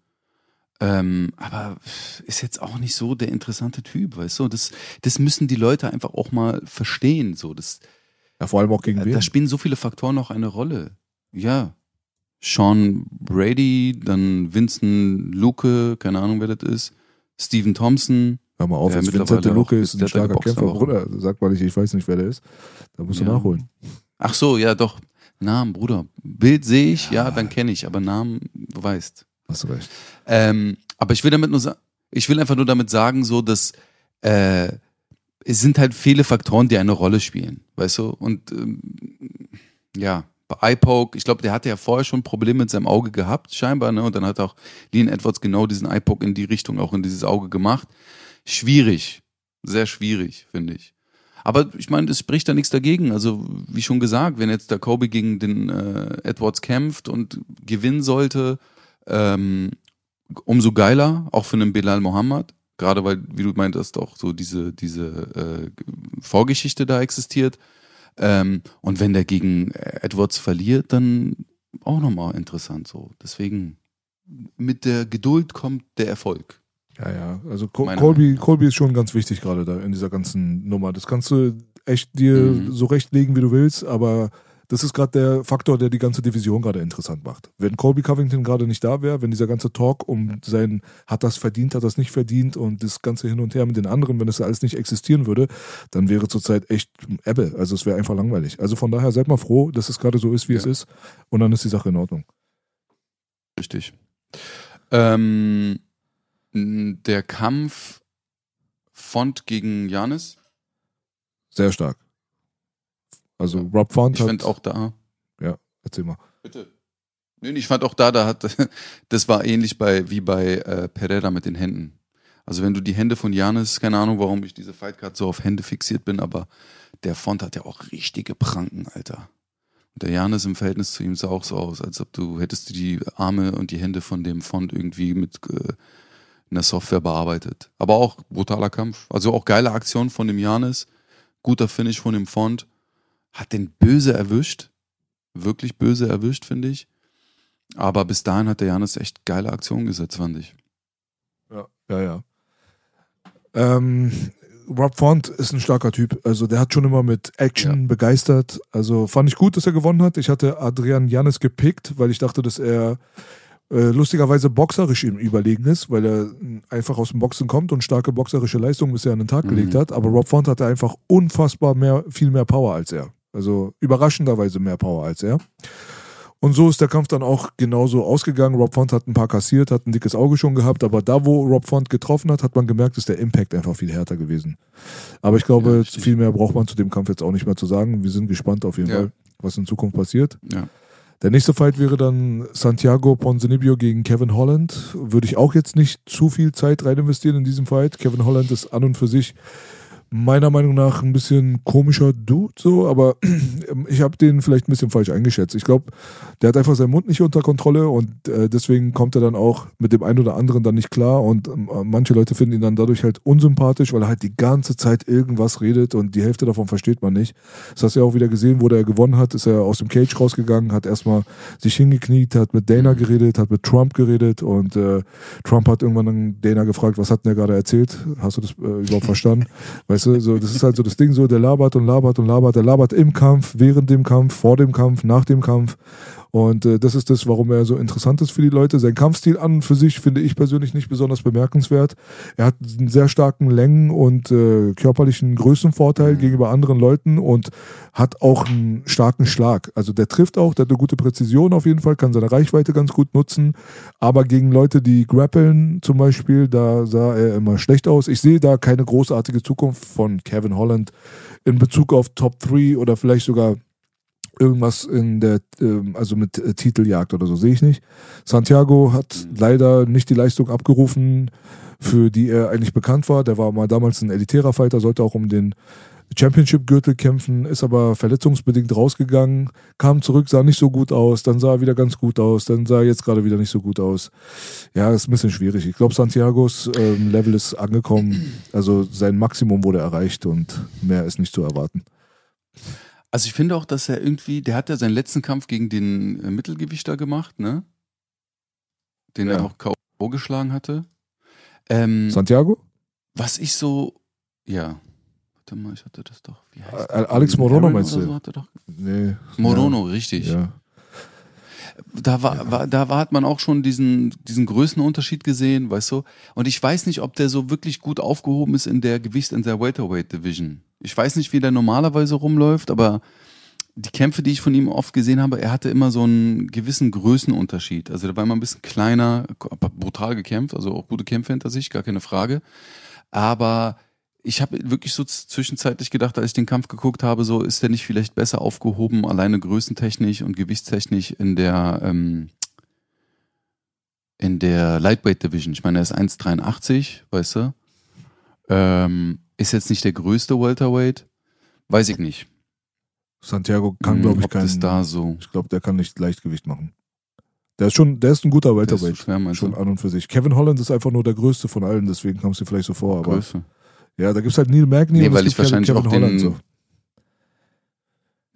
Ähm, aber ist jetzt auch nicht so der interessante Typ, weißt du? Das, das müssen die Leute einfach auch mal verstehen. So. Das, ja, vor allem auch gegen äh, wen? Da spielen so viele Faktoren noch eine Rolle. Ja. Sean Brady, dann Vincent Luke, keine Ahnung, wer das ist, Stephen Thompson, Hör mal auf, ja, Vincent de Luque ist ein starker Kämpfer. Bruder, sag mal nicht, ich weiß nicht, wer der ist. Da musst ja. du nachholen. Ach so, ja, doch. Namen, Bruder. Bild sehe ich, ja, ja dann kenne ich, aber Namen, du weißt. Hast du recht. Ähm, aber ich will damit nur sagen, ich will einfach nur damit sagen, so, dass äh, es sind halt viele Faktoren, die eine Rolle spielen, weißt du? Und ähm, ja, bei iPoke, ich glaube, der hatte ja vorher schon Probleme mit seinem Auge gehabt, scheinbar, ne? Und dann hat auch Lean Edwards genau diesen iPoke in die Richtung, auch in dieses Auge gemacht schwierig. Sehr schwierig, finde ich. Aber ich meine, es spricht da nichts dagegen. Also, wie schon gesagt, wenn jetzt der Kobe gegen den äh, Edwards kämpft und gewinnen sollte, ähm, umso geiler, auch für einen Bilal Mohammed. Gerade weil, wie du meintest, auch so diese, diese äh, Vorgeschichte da existiert. Ähm, und wenn der gegen Edwards verliert, dann auch nochmal interessant so. Deswegen, mit der Geduld kommt der Erfolg. Ja, ja. Also Colby, Colby ist schon ganz wichtig gerade da in dieser ganzen Nummer. Das kannst du echt dir mhm. so rechtlegen, wie du willst, aber Das ist gerade der Faktor, der die ganze Division gerade interessant macht. Wenn Colby Covington gerade nicht da wäre, wenn dieser ganze Talk um sein, hat das verdient, hat das nicht verdient und das ganze Hin und Her mit den anderen, wenn das alles nicht existieren würde, dann wäre zurzeit echt Ebbe. Also es wäre einfach langweilig. Also von daher seid mal froh, dass es gerade so ist, wie ja. es ist. Und dann ist die Sache in Ordnung. Richtig. Ähm, der Kampf Font gegen Janis? Sehr stark. Also ja. Rob Font ich finde auch da. Ja, erzähl mal. Bitte. Nee, ich fand auch da, da hat, das war ähnlich bei, wie bei äh, Pereira mit den Händen. Also wenn du die Hände von Janis, keine Ahnung, warum ich diese Fightcard so auf Hände fixiert bin, aber der Font hat ja auch richtige Pranken, Alter. Und der Janis im Verhältnis zu ihm sah auch so aus, als ob du hättest du die Arme und die Hände von dem Font irgendwie mit äh, in der Software bearbeitet. Aber auch brutaler Kampf. Also auch geile Aktion von dem Janis, guter Finish von dem Font. Hat den böse erwischt. Wirklich böse erwischt, finde ich. Aber bis dahin hat der Janis echt geile Aktionen gesetzt, fand ich. Ja, ja, ja. Ähm, Rob Font ist ein starker Typ. Also der hat schon immer mit Action ja. begeistert. Also fand ich gut, dass er gewonnen hat. Ich hatte Adrian Janis gepickt, weil ich dachte, dass er äh, lustigerweise boxerisch ihm überlegen ist, weil er einfach aus dem Boxen kommt und starke boxerische Leistungen bisher an den Tag mhm. gelegt hat. Aber Rob Font hatte einfach unfassbar mehr, viel mehr Power als er. Also überraschenderweise mehr Power als er. Und so ist der Kampf dann auch genauso ausgegangen. Rob Font hat ein paar kassiert, hat ein dickes Auge schon gehabt, aber da, wo Rob Font getroffen hat, hat man gemerkt, ist der Impact einfach viel härter gewesen. Aber ich glaube, ja, viel mehr braucht man zu dem Kampf jetzt auch nicht mehr zu sagen. Wir sind gespannt auf jeden ja. Fall, was in Zukunft passiert. Ja. Der nächste Fight wäre dann Santiago Ponzinibbio gegen Kevin Holland. Würde ich auch jetzt nicht zu viel Zeit rein investieren in diesem Fight. Kevin Holland ist an und für sich meiner Meinung nach ein bisschen komischer Dude, so, aber ich habe den vielleicht ein bisschen falsch eingeschätzt. Ich glaube, der hat einfach seinen Mund nicht unter Kontrolle und äh, deswegen kommt er dann auch mit dem einen oder anderen dann nicht klar und äh, manche Leute finden ihn dann dadurch halt unsympathisch, weil er halt die ganze Zeit irgendwas redet und die Hälfte davon versteht man nicht. Das hast du ja auch wieder gesehen, wo der gewonnen hat, ist er aus dem Cage rausgegangen, hat erstmal sich hingekniet, hat mit Dana geredet, hat mit Trump geredet und äh, Trump hat irgendwann dann Dana gefragt, was hat denn der gerade erzählt? Hast du das äh, überhaupt verstanden? Weißt du, so, das ist halt so das Ding so, der labert und labert und labert, der labert im Kampf, während dem Kampf, vor dem Kampf, nach dem Kampf. Und äh, das ist das, warum er so interessant ist für die Leute. Sein Kampfstil an und für sich finde ich persönlich nicht besonders bemerkenswert. Er hat einen sehr starken Längen- und äh, körperlichen Größenvorteil mhm. gegenüber anderen Leuten und hat auch einen starken Schlag. Also der trifft auch, der hat eine gute Präzision auf jeden Fall, kann seine Reichweite ganz gut nutzen. Aber gegen Leute, die grappeln zum Beispiel, da sah er immer schlecht aus. Ich sehe da keine großartige Zukunft von Kevin Holland in Bezug auf Top 3 oder vielleicht sogar irgendwas in der, ähm, also mit äh, Titeljagd oder so, sehe ich nicht. Santiago hat mhm. leider nicht die Leistung abgerufen, für die er eigentlich bekannt war. Der war mal damals ein elitärer Fighter, sollte auch um den Championship-Gürtel kämpfen, ist aber verletzungsbedingt rausgegangen, kam zurück, sah nicht so gut aus, dann sah er wieder ganz gut aus, dann sah er jetzt gerade wieder nicht so gut aus. Ja, ist ein bisschen schwierig. Ich glaube, Santiagos ähm, Level ist angekommen, also sein Maximum wurde erreicht und mehr ist nicht zu erwarten. Also ich finde auch, dass er irgendwie, der hat ja seinen letzten Kampf gegen den äh, Mittelgewichter gemacht, ne? Den ja. er auch K.O. geschlagen hatte. Ähm, Santiago? Was ich so, ja. Warte mal, ich hatte das doch. Heißt Alex Morono meinst du? So nee. Morono, ja. richtig. Ja. Da war, ja. war, da war, hat man auch schon diesen, diesen Größenunterschied gesehen, weißt du? Und ich weiß nicht, ob der so wirklich gut aufgehoben ist in der Gewicht, in der Welterweight Division. Ich weiß nicht, wie der normalerweise rumläuft, aber die Kämpfe, die ich von ihm oft gesehen habe, er hatte immer so einen gewissen Größenunterschied. Also der war immer ein bisschen kleiner, brutal gekämpft, also auch gute Kämpfe hinter sich, gar keine Frage. Aber ich habe wirklich so zwischenzeitlich gedacht, als ich den Kampf geguckt habe, so ist der nicht vielleicht besser aufgehoben, alleine größentechnisch und gewichtstechnisch in der ähm, in der Lightweight Division. Ich meine, er ist 1,83, weißt du. Ähm, ist jetzt nicht der größte Welterweight. Weiß ich nicht. Santiago kann, glaube ich, kein. da so. Ich glaube, der kann nicht Leichtgewicht machen. Der ist schon, der ist ein guter Welterweight. Schwer, schon an und für sich. Kevin Holland ist einfach nur der größte von allen, deswegen kommst du vielleicht so vor. Aber Größe. Ja, da gibt es halt Neil Magny nee, und weil ich wahrscheinlich Kevin auch Holland den, so.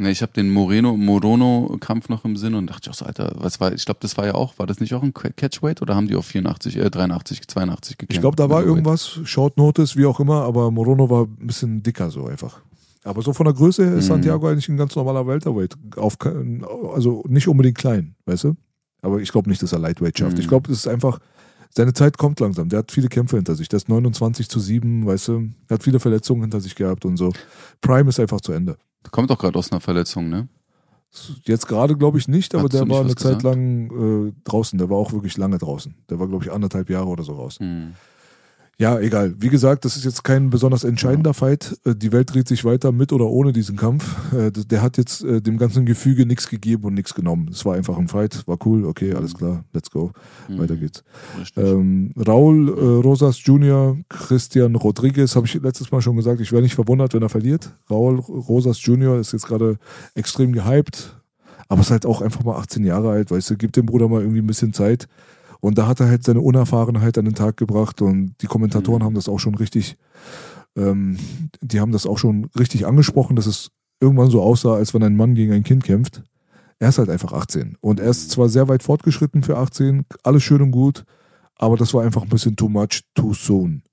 Nee, ich habe den Moreno Morono Kampf noch im Sinn und dachte ich auch so, Alter, was war, ich glaube, das war ja auch, war das nicht auch ein Catchweight oder haben die auf 84, äh, 83, 82 gekämpft? Ich glaube, da war irgendwas, Short Notice, wie auch immer, aber Morono war ein bisschen dicker so einfach. Aber so von der Größe her ist Mhm. Santiago eigentlich ein ganz normaler Welterweight. Auf, also nicht unbedingt klein, weißt du? Aber ich glaube nicht, dass er Lightweight schafft. Mhm. Ich glaube, das ist einfach, seine Zeit kommt langsam. Der hat viele Kämpfe hinter sich. Der ist 29 zu 7, weißt du? Er hat viele Verletzungen hinter sich gehabt und so. Prime ist einfach zu Ende. Kommt doch gerade aus einer Verletzung, ne? Jetzt gerade glaube ich nicht, aber Hast der nicht war eine Zeit gesagt? lang äh, draußen. Der war auch wirklich lange draußen. Der war, glaube ich, anderthalb Jahre oder so raus. Hm. Ja, egal. Wie gesagt, das ist jetzt kein besonders entscheidender Fight. Äh, Die Welt dreht sich weiter mit oder ohne diesen Kampf. Äh, Der hat jetzt äh, dem ganzen Gefüge nichts gegeben und nichts genommen. Es war einfach ein Fight, war cool, okay, alles klar, let's go, Hm. weiter geht's. Ähm, Raul äh, Rosas Jr., Christian Rodriguez, habe ich letztes Mal schon gesagt, ich wäre nicht verwundert, wenn er verliert. Raul Rosas Jr. ist jetzt gerade extrem gehypt, aber ist halt auch einfach mal 18 Jahre alt, weißt du, gibt dem Bruder mal irgendwie ein bisschen Zeit. Und da hat er halt seine Unerfahrenheit an den Tag gebracht und die Kommentatoren Mhm. haben das auch schon richtig, ähm, die haben das auch schon richtig angesprochen, dass es irgendwann so aussah, als wenn ein Mann gegen ein Kind kämpft. Er ist halt einfach 18 und er ist zwar sehr weit fortgeschritten für 18, alles schön und gut, aber das war einfach ein bisschen too much, too soon.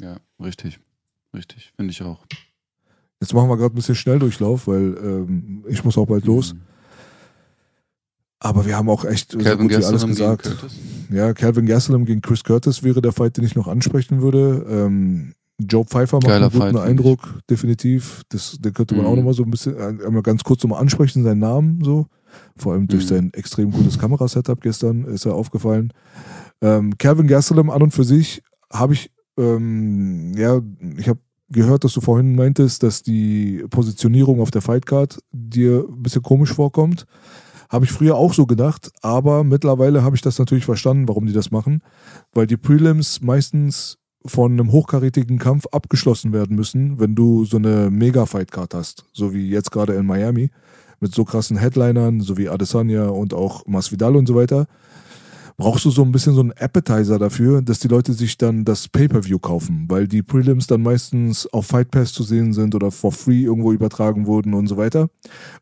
Ja, richtig. Richtig, finde ich auch. Jetzt machen wir gerade ein bisschen Schnelldurchlauf, weil ähm, ich muss auch bald los. Hm. Aber wir haben auch echt so Calvin gut wie alles Gastelum gegen gesagt. Ja, Calvin Gastelum gegen Chris Curtis wäre der Fight, den ich noch ansprechen würde. Ähm, Joe Pfeiffer macht Geiler einen guten Fight, Eindruck, definitiv. Das, den könnte man Mhm. auch nochmal so ein bisschen, äh, einmal ganz kurz nochmal ansprechen, seinen Namen so. Vor allem durch Mhm. sein extrem gutes Kamerasetup gestern ist er aufgefallen. Ähm, Calvin Gastelum an und für sich habe ich, ähm, ja, ich habe gehört, dass du vorhin meintest, dass die Positionierung auf der Fightcard dir ein bisschen komisch vorkommt. Habe ich früher auch so gedacht, aber mittlerweile habe ich das natürlich verstanden, warum die das machen, weil die Prelims meistens von einem hochkarätigen Kampf abgeschlossen werden müssen, wenn du so eine Mega-Fight-Card hast, so wie jetzt gerade in Miami, mit so krassen Headlinern, so wie Adesanya und auch Masvidal und so weiter. Brauchst du so ein bisschen so einen Appetizer dafür, dass die Leute sich dann das Pay-Per-View kaufen, weil die Prelims dann meistens auf Fight Pass zu sehen sind oder for free irgendwo übertragen wurden und so weiter.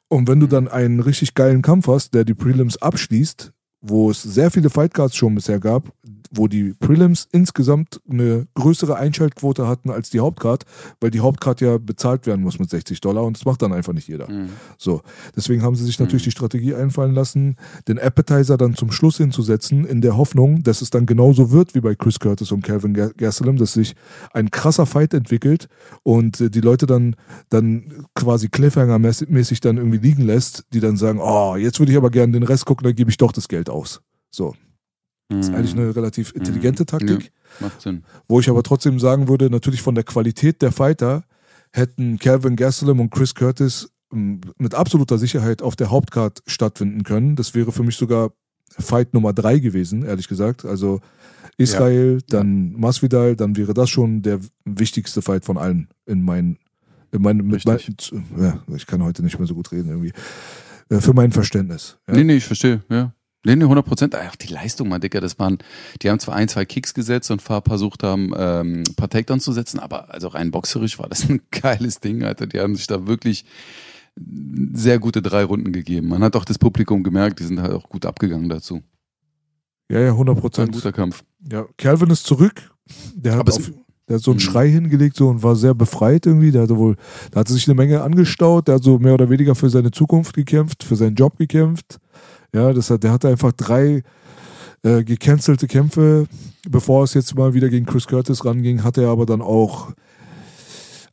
Und wenn du dann einen richtig geilen Kampf hast, der die Prelims abschließt, wo es sehr viele Fightcards schon bisher gab, wo die Prelims insgesamt eine größere Einschaltquote hatten als die Hauptcard, weil die Hauptcard ja bezahlt werden muss mit 60 Dollar und das macht dann einfach nicht jeder. Hm. So, deswegen haben sie sich natürlich Mhm. die Strategie einfallen lassen, den Appetizer dann zum Schluss hinzusetzen, in der Hoffnung, dass es dann genauso wird wie bei Chris Curtis und Calvin Ga- Gastelum, dass sich ein krasser Fight entwickelt und äh, die Leute dann, dann quasi Cliffhanger-mäßig dann irgendwie liegen lässt, die dann sagen, oh, jetzt würde ich aber gerne den Rest gucken, dann gebe ich doch das Geld aus. So, das ist eigentlich eine relativ intelligente Taktik. Macht Sinn. Wo ich aber trotzdem sagen würde, natürlich von der Qualität der Fighter hätten Calvin Gastelum und Chris Curtis m, mit absoluter Sicherheit auf der Hauptcard stattfinden können. Das wäre für mich sogar Fight Nummer drei gewesen, ehrlich gesagt. Also Israel, dann Masvidal, dann wäre das schon der wichtigste Fight von allen in meinen, in meinen, mit mein, ja, ich kann heute nicht mehr so gut reden irgendwie. Äh, Für mein Verständnis. Ja. Nee, nee, ich verstehe, ja. Nee, nee, 100 Prozent. Ach, die Leistung, mein Dicker, das waren, die haben zwar ein, zwei Kicks gesetzt und paar versucht haben, ähm, ein paar Takedowns zu setzen, aber also rein boxerisch war das ein geiles Ding, Alter. Die haben sich da wirklich sehr gute drei Runden gegeben. Man hat auch das Publikum gemerkt, die sind halt auch gut abgegangen dazu. Ja, ja, 100 War ein Prozent. guter Kampf. Ja, Calvin ist zurück. Der hat, auf, der hat so einen Mhm. Schrei hingelegt so und war sehr befreit irgendwie. Der hatte wohl, da hatte sich eine Menge angestaut. Der hat so mehr oder weniger für seine Zukunft gekämpft, für seinen Job gekämpft. Ja, das hat, der hatte einfach drei äh, gecancelte Kämpfe. Bevor es jetzt mal wieder gegen Chris Curtis ranging, hat er aber dann auch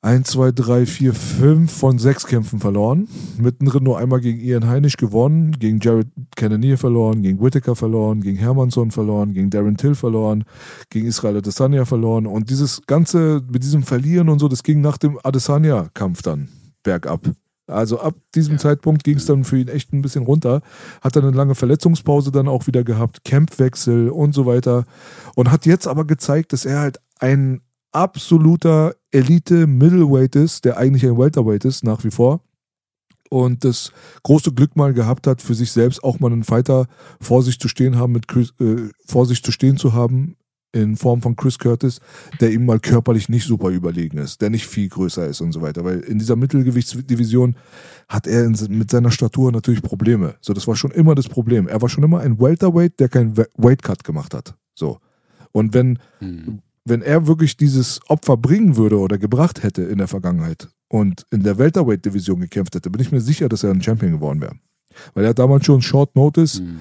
eins, zwei, drei, vier, fünf von sechs Kämpfen verloren. Mittendrin nur einmal gegen Ian Heinisch gewonnen, gegen Jared Cannonier verloren, gegen Whittaker verloren, gegen Hermansson verloren, gegen Darren Till verloren, gegen Israel Adesanya verloren. Und dieses Ganze mit diesem Verlieren und so, das ging nach dem Adesanya-Kampf dann bergab. Also ab diesem Ja. Zeitpunkt ging es dann für ihn echt ein bisschen runter. Hat dann eine lange Verletzungspause dann auch wieder gehabt, Campwechsel und so weiter. Und hat jetzt aber gezeigt, dass er halt ein absoluter Elite-Middleweight ist, der eigentlich ein Welterweight ist, nach wie vor. Und das große Glück mal gehabt hat, für sich selbst auch mal einen Fighter vor sich zu stehen haben, mit äh, vor sich zu stehen zu haben, in Form von Chris Curtis, der ihm mal körperlich nicht super überlegen ist, der nicht viel größer ist und so weiter. Weil in dieser Mittelgewichtsdivision hat er in, mit seiner Statur natürlich Probleme. So, das war schon immer das Problem. Er war schon immer ein Welterweight, der keinen We- Weightcut gemacht hat. So. Und wenn Hm. wenn er wirklich dieses Opfer bringen würde oder gebracht hätte in der Vergangenheit und in der Welterweight-Division gekämpft hätte, bin ich mir sicher, dass er ein Champion geworden wäre. Weil er hat damals schon Short Notice Mhm.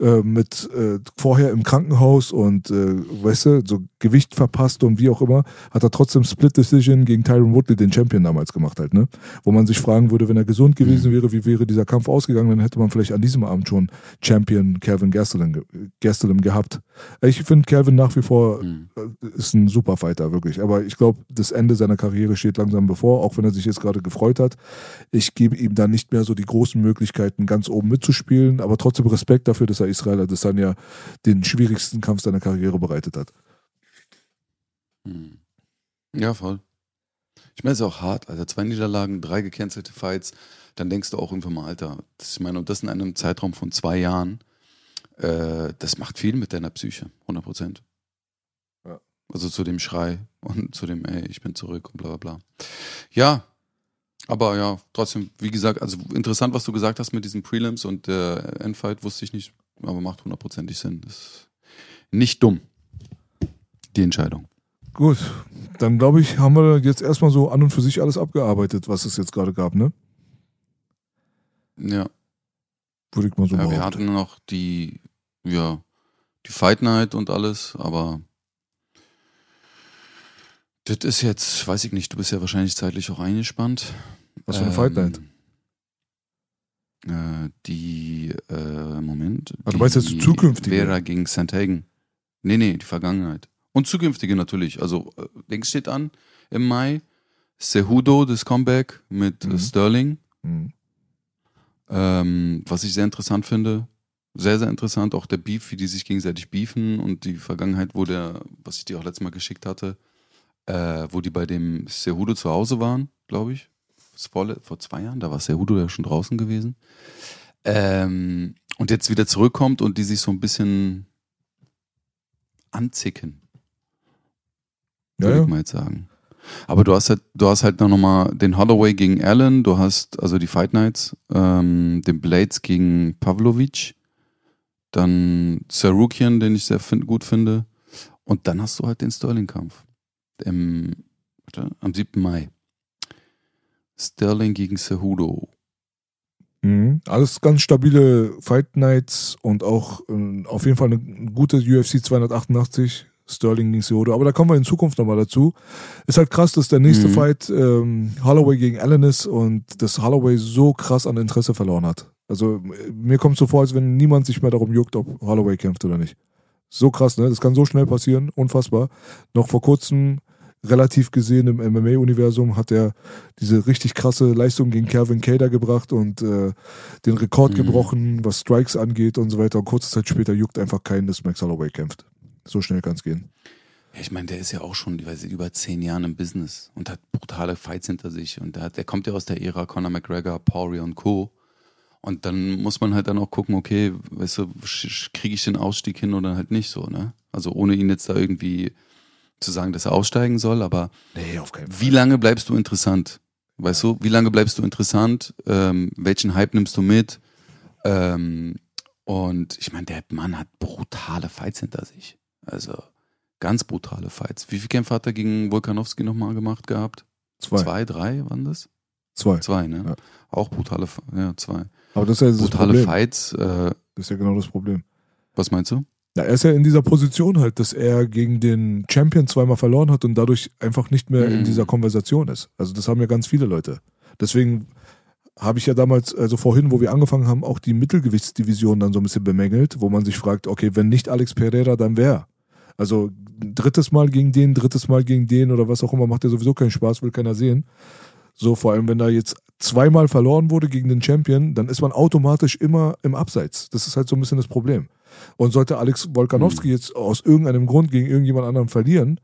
Äh, mit äh, vorher im Krankenhaus und äh, weißt du, so Gewicht verpasst und wie auch immer, hat er trotzdem Split Decision gegen Tyron Woodley, den Champion damals gemacht halt, ne? Wo man sich fragen würde, wenn er gesund gewesen wäre, wie wäre dieser Kampf ausgegangen, dann hätte man vielleicht an diesem Abend schon Champion Calvin Gastelum, Gastelum gehabt. Ich finde Calvin nach wie vor Mhm. äh, ist ein super Fighter, wirklich. Aber ich glaube, das Ende seiner Karriere steht langsam bevor, auch wenn er sich jetzt gerade gefreut hat. Ich gebe ihm dann nicht mehr so die großen Möglichkeiten, ganz oben mitzuspielen, aber trotzdem Respekt dafür, dass er Israel Adesanya den schwierigsten Kampf seiner Karriere bereitet hat. Mhm. Ja, voll. Ich meine, es ist auch hart, Alter. Zwei Niederlagen, drei gecancelte Fights. Dann denkst du auch irgendwann mal, Alter, das, ich meine, und das in einem Zeitraum von zwei Jahren, äh, das macht viel mit deiner Psyche, 100 Prozent. Ja. Also zu dem Schrei und zu dem, ey, ich bin zurück und bla bla bla. Ja, aber ja, trotzdem, wie gesagt, also interessant, was du gesagt hast mit diesen Prelims und der Endfight, wusste ich nicht, aber macht hundertprozentig Sinn. Das ist nicht dumm, die Entscheidung. Gut, dann glaube ich, haben wir jetzt erstmal so an und für sich alles abgearbeitet, was es jetzt gerade gab, ne? Ja. Würde ich mal so Ja, wir hatten noch die, ja, die Fight Night und alles, aber das ist jetzt, weiß ich nicht, du bist ja wahrscheinlich zeitlich auch eingespannt. Was für eine Fight Night? Äh, die, äh, Moment. Ah, du meinst jetzt die zukünftige? Vera gegen Sandhagen. Nee, nee, die Vergangenheit. Und zukünftige natürlich. Also, äh, Dings steht an im Mai. Cejudo, das Comeback mit Mhm. äh, Sterling. Mhm. Ähm, was ich sehr interessant finde, sehr, sehr interessant, auch der Beef, wie die sich gegenseitig beefen und die Vergangenheit, wo der, was ich dir auch letztes Mal geschickt hatte, äh, wo die bei dem Cejudo zu Hause waren, glaube ich. Vor, vor zwei Jahren, da war Cejudo ja schon draußen gewesen. Ähm, und jetzt wieder zurückkommt und die sich so ein bisschen anzicken, würde ja. ich mal jetzt sagen. Aber du hast halt, du hast halt dann nochmal den Holloway gegen Allen, du hast also die Fight Nights, ähm, den Blades gegen Pavlovic, dann Sarukian, den ich sehr fin gut finde, und dann hast du halt den Sterling-Kampf. Am 7. Mai. Sterling gegen Cejudo. Mhm. Alles ganz stabile Fight Nights und auch äh, auf jeden Fall eine gute UFC 288. Sterling gegen Cejudo. Aber da kommen wir in Zukunft nochmal dazu. Ist halt krass, dass der nächste Mhm. Fight ähm, Holloway gegen Allen ist und dass Holloway so krass an Interesse verloren hat. Also äh, mir kommt so vor, als wenn niemand sich mehr darum juckt, ob Holloway kämpft oder nicht. So krass, ne? Das kann so schnell passieren. Unfassbar. Noch vor kurzem, relativ gesehen im MMA-Universum, hat er diese richtig krasse Leistung gegen Calvin Cater gebracht und äh, den Rekord Mhm. gebrochen, was Strikes angeht und so weiter. Und kurze Zeit später juckt einfach keinen, dass Max Holloway kämpft. So schnell kann es gehen. Ja, ich meine, der ist ja auch schon weiß, über zehn Jahren im Business und hat brutale Fights hinter sich. Und der, hat, der kommt ja aus der Ära Conor McGregor, Poirier und Co. Und dann muss man halt dann auch gucken, okay, weißt du, kriege ich den Ausstieg hin oder halt nicht so, ne? Also ohne ihn jetzt da irgendwie zu sagen, dass er aussteigen soll, aber Nee, wie lange bleibst du interessant? Weißt du, wie lange bleibst du interessant? Ähm, welchen Hype nimmst du mit? Ähm, und ich meine, der Mann hat brutale Fights hinter sich. Also ganz brutale Fights. Wie viele Kämpfe hat er gegen Volkanowski nochmal gemacht gehabt? Zwei. Zwei, drei waren das? Zwei. Zwei, ne? Ja. Auch brutale, ja, zwei. Aber das ist ja das Brutale Problem. Fights. Äh, Das ist ja genau das Problem. was meinst du? Ja, er ist ja in dieser Position halt, dass er gegen den Champion zweimal verloren hat und dadurch einfach nicht mehr in Mhm. dieser Konversation ist. Also das haben ja ganz viele Leute. Deswegen habe ich ja damals, also vorhin, wo wir angefangen haben, auch die Mittelgewichtsdivision dann so ein bisschen bemängelt, wo man sich fragt, okay, wenn nicht Alex Pereira, dann wer? Also drittes Mal gegen den, drittes Mal gegen den oder was auch immer, macht ja sowieso keinen Spaß, will keiner sehen. So, vor allem, wenn da jetzt zweimal verloren wurde gegen den Champion, dann ist man automatisch immer im Abseits. Das ist halt so ein bisschen das Problem. Und sollte Alex Volkanowski jetzt aus irgendeinem Grund gegen irgendjemand anderen verlieren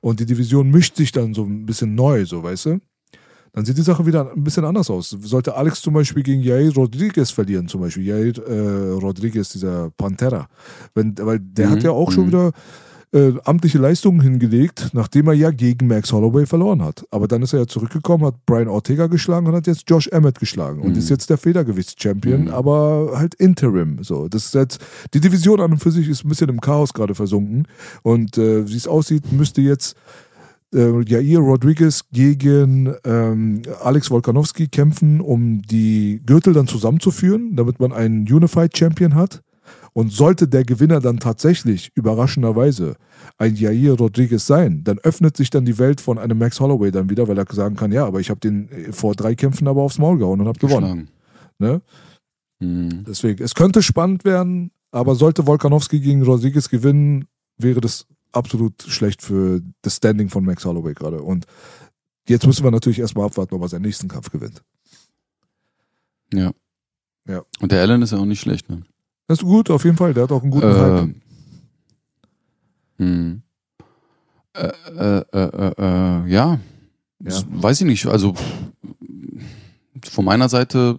und die Division mischt sich dann so ein bisschen neu, so weißt du, dann sieht die Sache wieder ein bisschen anders aus. Sollte Alex zum Beispiel gegen Jair Rodriguez verlieren, zum Beispiel Jair äh, Rodriguez, dieser Pantera, wenn, weil der Mhm, hat ja auch schon mhm. wieder äh, amtliche Leistungen hingelegt, nachdem er ja gegen Max Holloway verloren hat. Aber dann ist er ja zurückgekommen, hat Brian Ortega geschlagen und hat jetzt Josh Emmett geschlagen und Mhm. ist jetzt der Federgewichts-Champion, Mhm. aber halt Interim. So, das ist jetzt, die Division an und für sich ist ein bisschen im Chaos gerade versunken und äh, wie es aussieht, müsste jetzt äh, Jair Rodriguez gegen ähm, Alex Volkanovski kämpfen, um die Gürtel dann zusammenzuführen, damit man einen Unified Champion hat. Und sollte der Gewinner dann tatsächlich überraschenderweise ein Jair Rodriguez sein, dann öffnet sich dann die Welt von einem Max Holloway dann wieder, weil er sagen kann, ja, aber ich habe den äh, vor drei Kämpfen aber aufs Maul gehauen und habe gewonnen. Ne? Mhm. Deswegen, es könnte spannend werden, aber sollte Volkanovski gegen Rodriguez gewinnen, wäre das absolut schlecht für das Standing von Max Holloway gerade. Und jetzt müssen wir natürlich erstmal abwarten, ob er seinen nächsten Kampf gewinnt. Ja. Ja. Und der Allen ist ja auch nicht schlecht, ne? Das ist gut, auf jeden Fall. Der hat auch einen guten Hype. Äh, hm. äh, äh, äh, äh, äh, ja. Das weiß ich nicht. Also von meiner Seite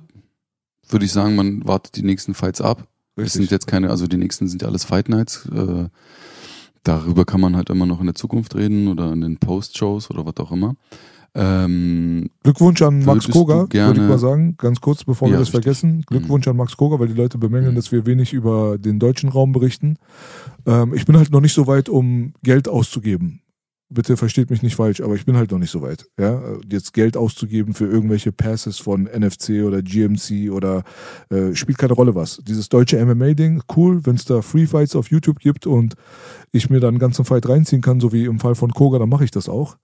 würde ich sagen, man wartet die nächsten Fights ab. Es sind jetzt keine, also die nächsten sind ja alles Fight Nights. Äh, darüber kann man halt immer noch in der Zukunft reden oder in den Post-Shows oder was auch immer. Ähm, Glückwunsch an Max Koga, würde ich mal sagen, ganz kurz, bevor wir Ja, das richtig. vergessen. Glückwunsch an Max Koga, weil die Leute bemängeln, Mhm. dass wir wenig über den deutschen Raum berichten. Ähm, ich bin halt noch nicht so weit, um Geld auszugeben. Bitte versteht mich nicht falsch, aber ich bin halt noch nicht so weit. Ja? Jetzt Geld auszugeben für irgendwelche Passes von NFC oder GMC oder äh, spielt keine Rolle was. Dieses deutsche MMA-Ding, cool, wenn es da Free Fights auf YouTube gibt und ich mir dann einen ganzen Fight reinziehen kann, so wie im Fall von Koga, dann mache ich das auch.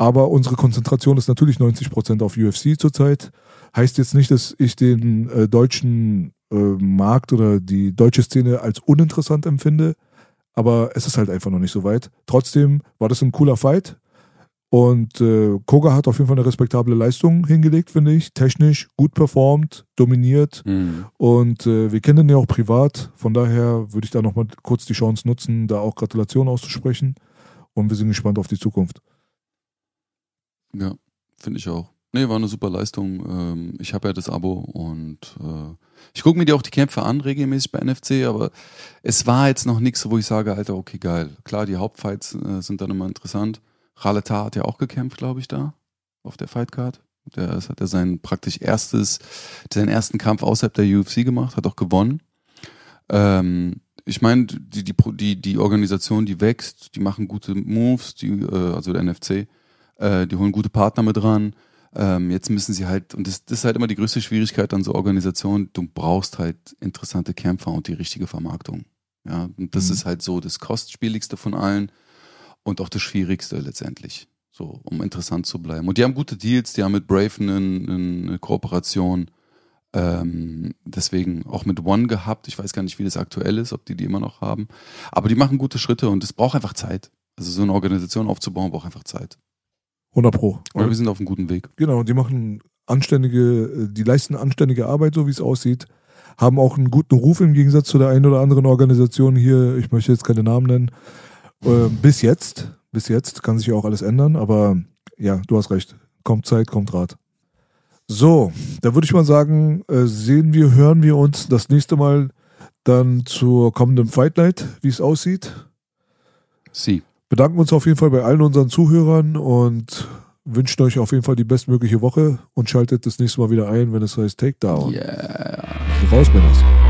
Aber unsere Konzentration ist natürlich 90% auf UFC zurzeit. Heißt jetzt nicht, dass ich den äh, deutschen äh, Markt oder die deutsche Szene als uninteressant empfinde. Aber es ist halt einfach noch nicht so weit. Trotzdem war das ein cooler Fight. Und äh, Koga hat auf jeden Fall eine respektable Leistung hingelegt, finde ich. Technisch gut performt, dominiert. mh. Und äh, wir kennen ihn ja auch privat. Von daher würde ich da nochmal kurz die Chance nutzen, da auch Gratulation auszusprechen. Und wir sind gespannt auf die Zukunft. Ja, finde ich auch. Nee, war eine super Leistung. Ähm, ich habe ja das Abo und äh, ich gucke mir die auch die Kämpfe an, regelmäßig bei NFC, aber es war jetzt noch nichts, wo ich sage, Alter, okay, geil. Klar, die Hauptfights äh, sind dann immer interessant. Raleta hat ja auch gekämpft, glaube ich, da auf der Fightcard. Der das hat ja sein praktisch erstes, seinen ersten Kampf außerhalb der UFC gemacht, hat auch gewonnen. Ähm, ich meine, die, die, die, die Organisation, die wächst, die machen gute Moves, die, äh, also der NFC, äh, die holen gute Partner mit ran. Ähm, jetzt müssen sie halt, und das, das ist halt immer die größte Schwierigkeit an so Organisationen, du brauchst halt interessante Kämpfer und die richtige Vermarktung. Ja, und das Mhm. ist halt so das kostspieligste von allen und auch das Schwierigste letztendlich, so, um interessant zu bleiben. Und die haben gute Deals, die haben mit Brave eine, eine Kooperation, ähm, deswegen auch mit One gehabt. Ich weiß gar nicht, wie das aktuell ist, ob die die immer noch haben. Aber die machen gute Schritte und es braucht einfach Zeit. Also so eine Organisation aufzubauen, braucht einfach Zeit. 100 Pro. Aber wir sind auf einem guten Weg. Genau, die machen anständige, äh, die leisten anständige Arbeit, so wie es aussieht. Haben auch einen guten Ruf im Gegensatz zu der einen oder anderen Organisation hier. Ich möchte jetzt keine Namen nennen. Äh, bis jetzt, bis jetzt kann sich ja auch alles ändern, aber ja, du hast recht. Kommt Zeit, kommt Rat. So, da würde ich mal sagen, äh, sehen wir, hören wir uns das nächste Mal dann zur kommenden Fight Night, wie es aussieht. Sie. Bedanken uns auf jeden Fall bei allen unseren Zuhörern und wünschen euch auf jeden Fall die bestmögliche Woche und schaltet das nächste Mal wieder ein, wenn es heißt Takedown. Yeah. Raus, Männers.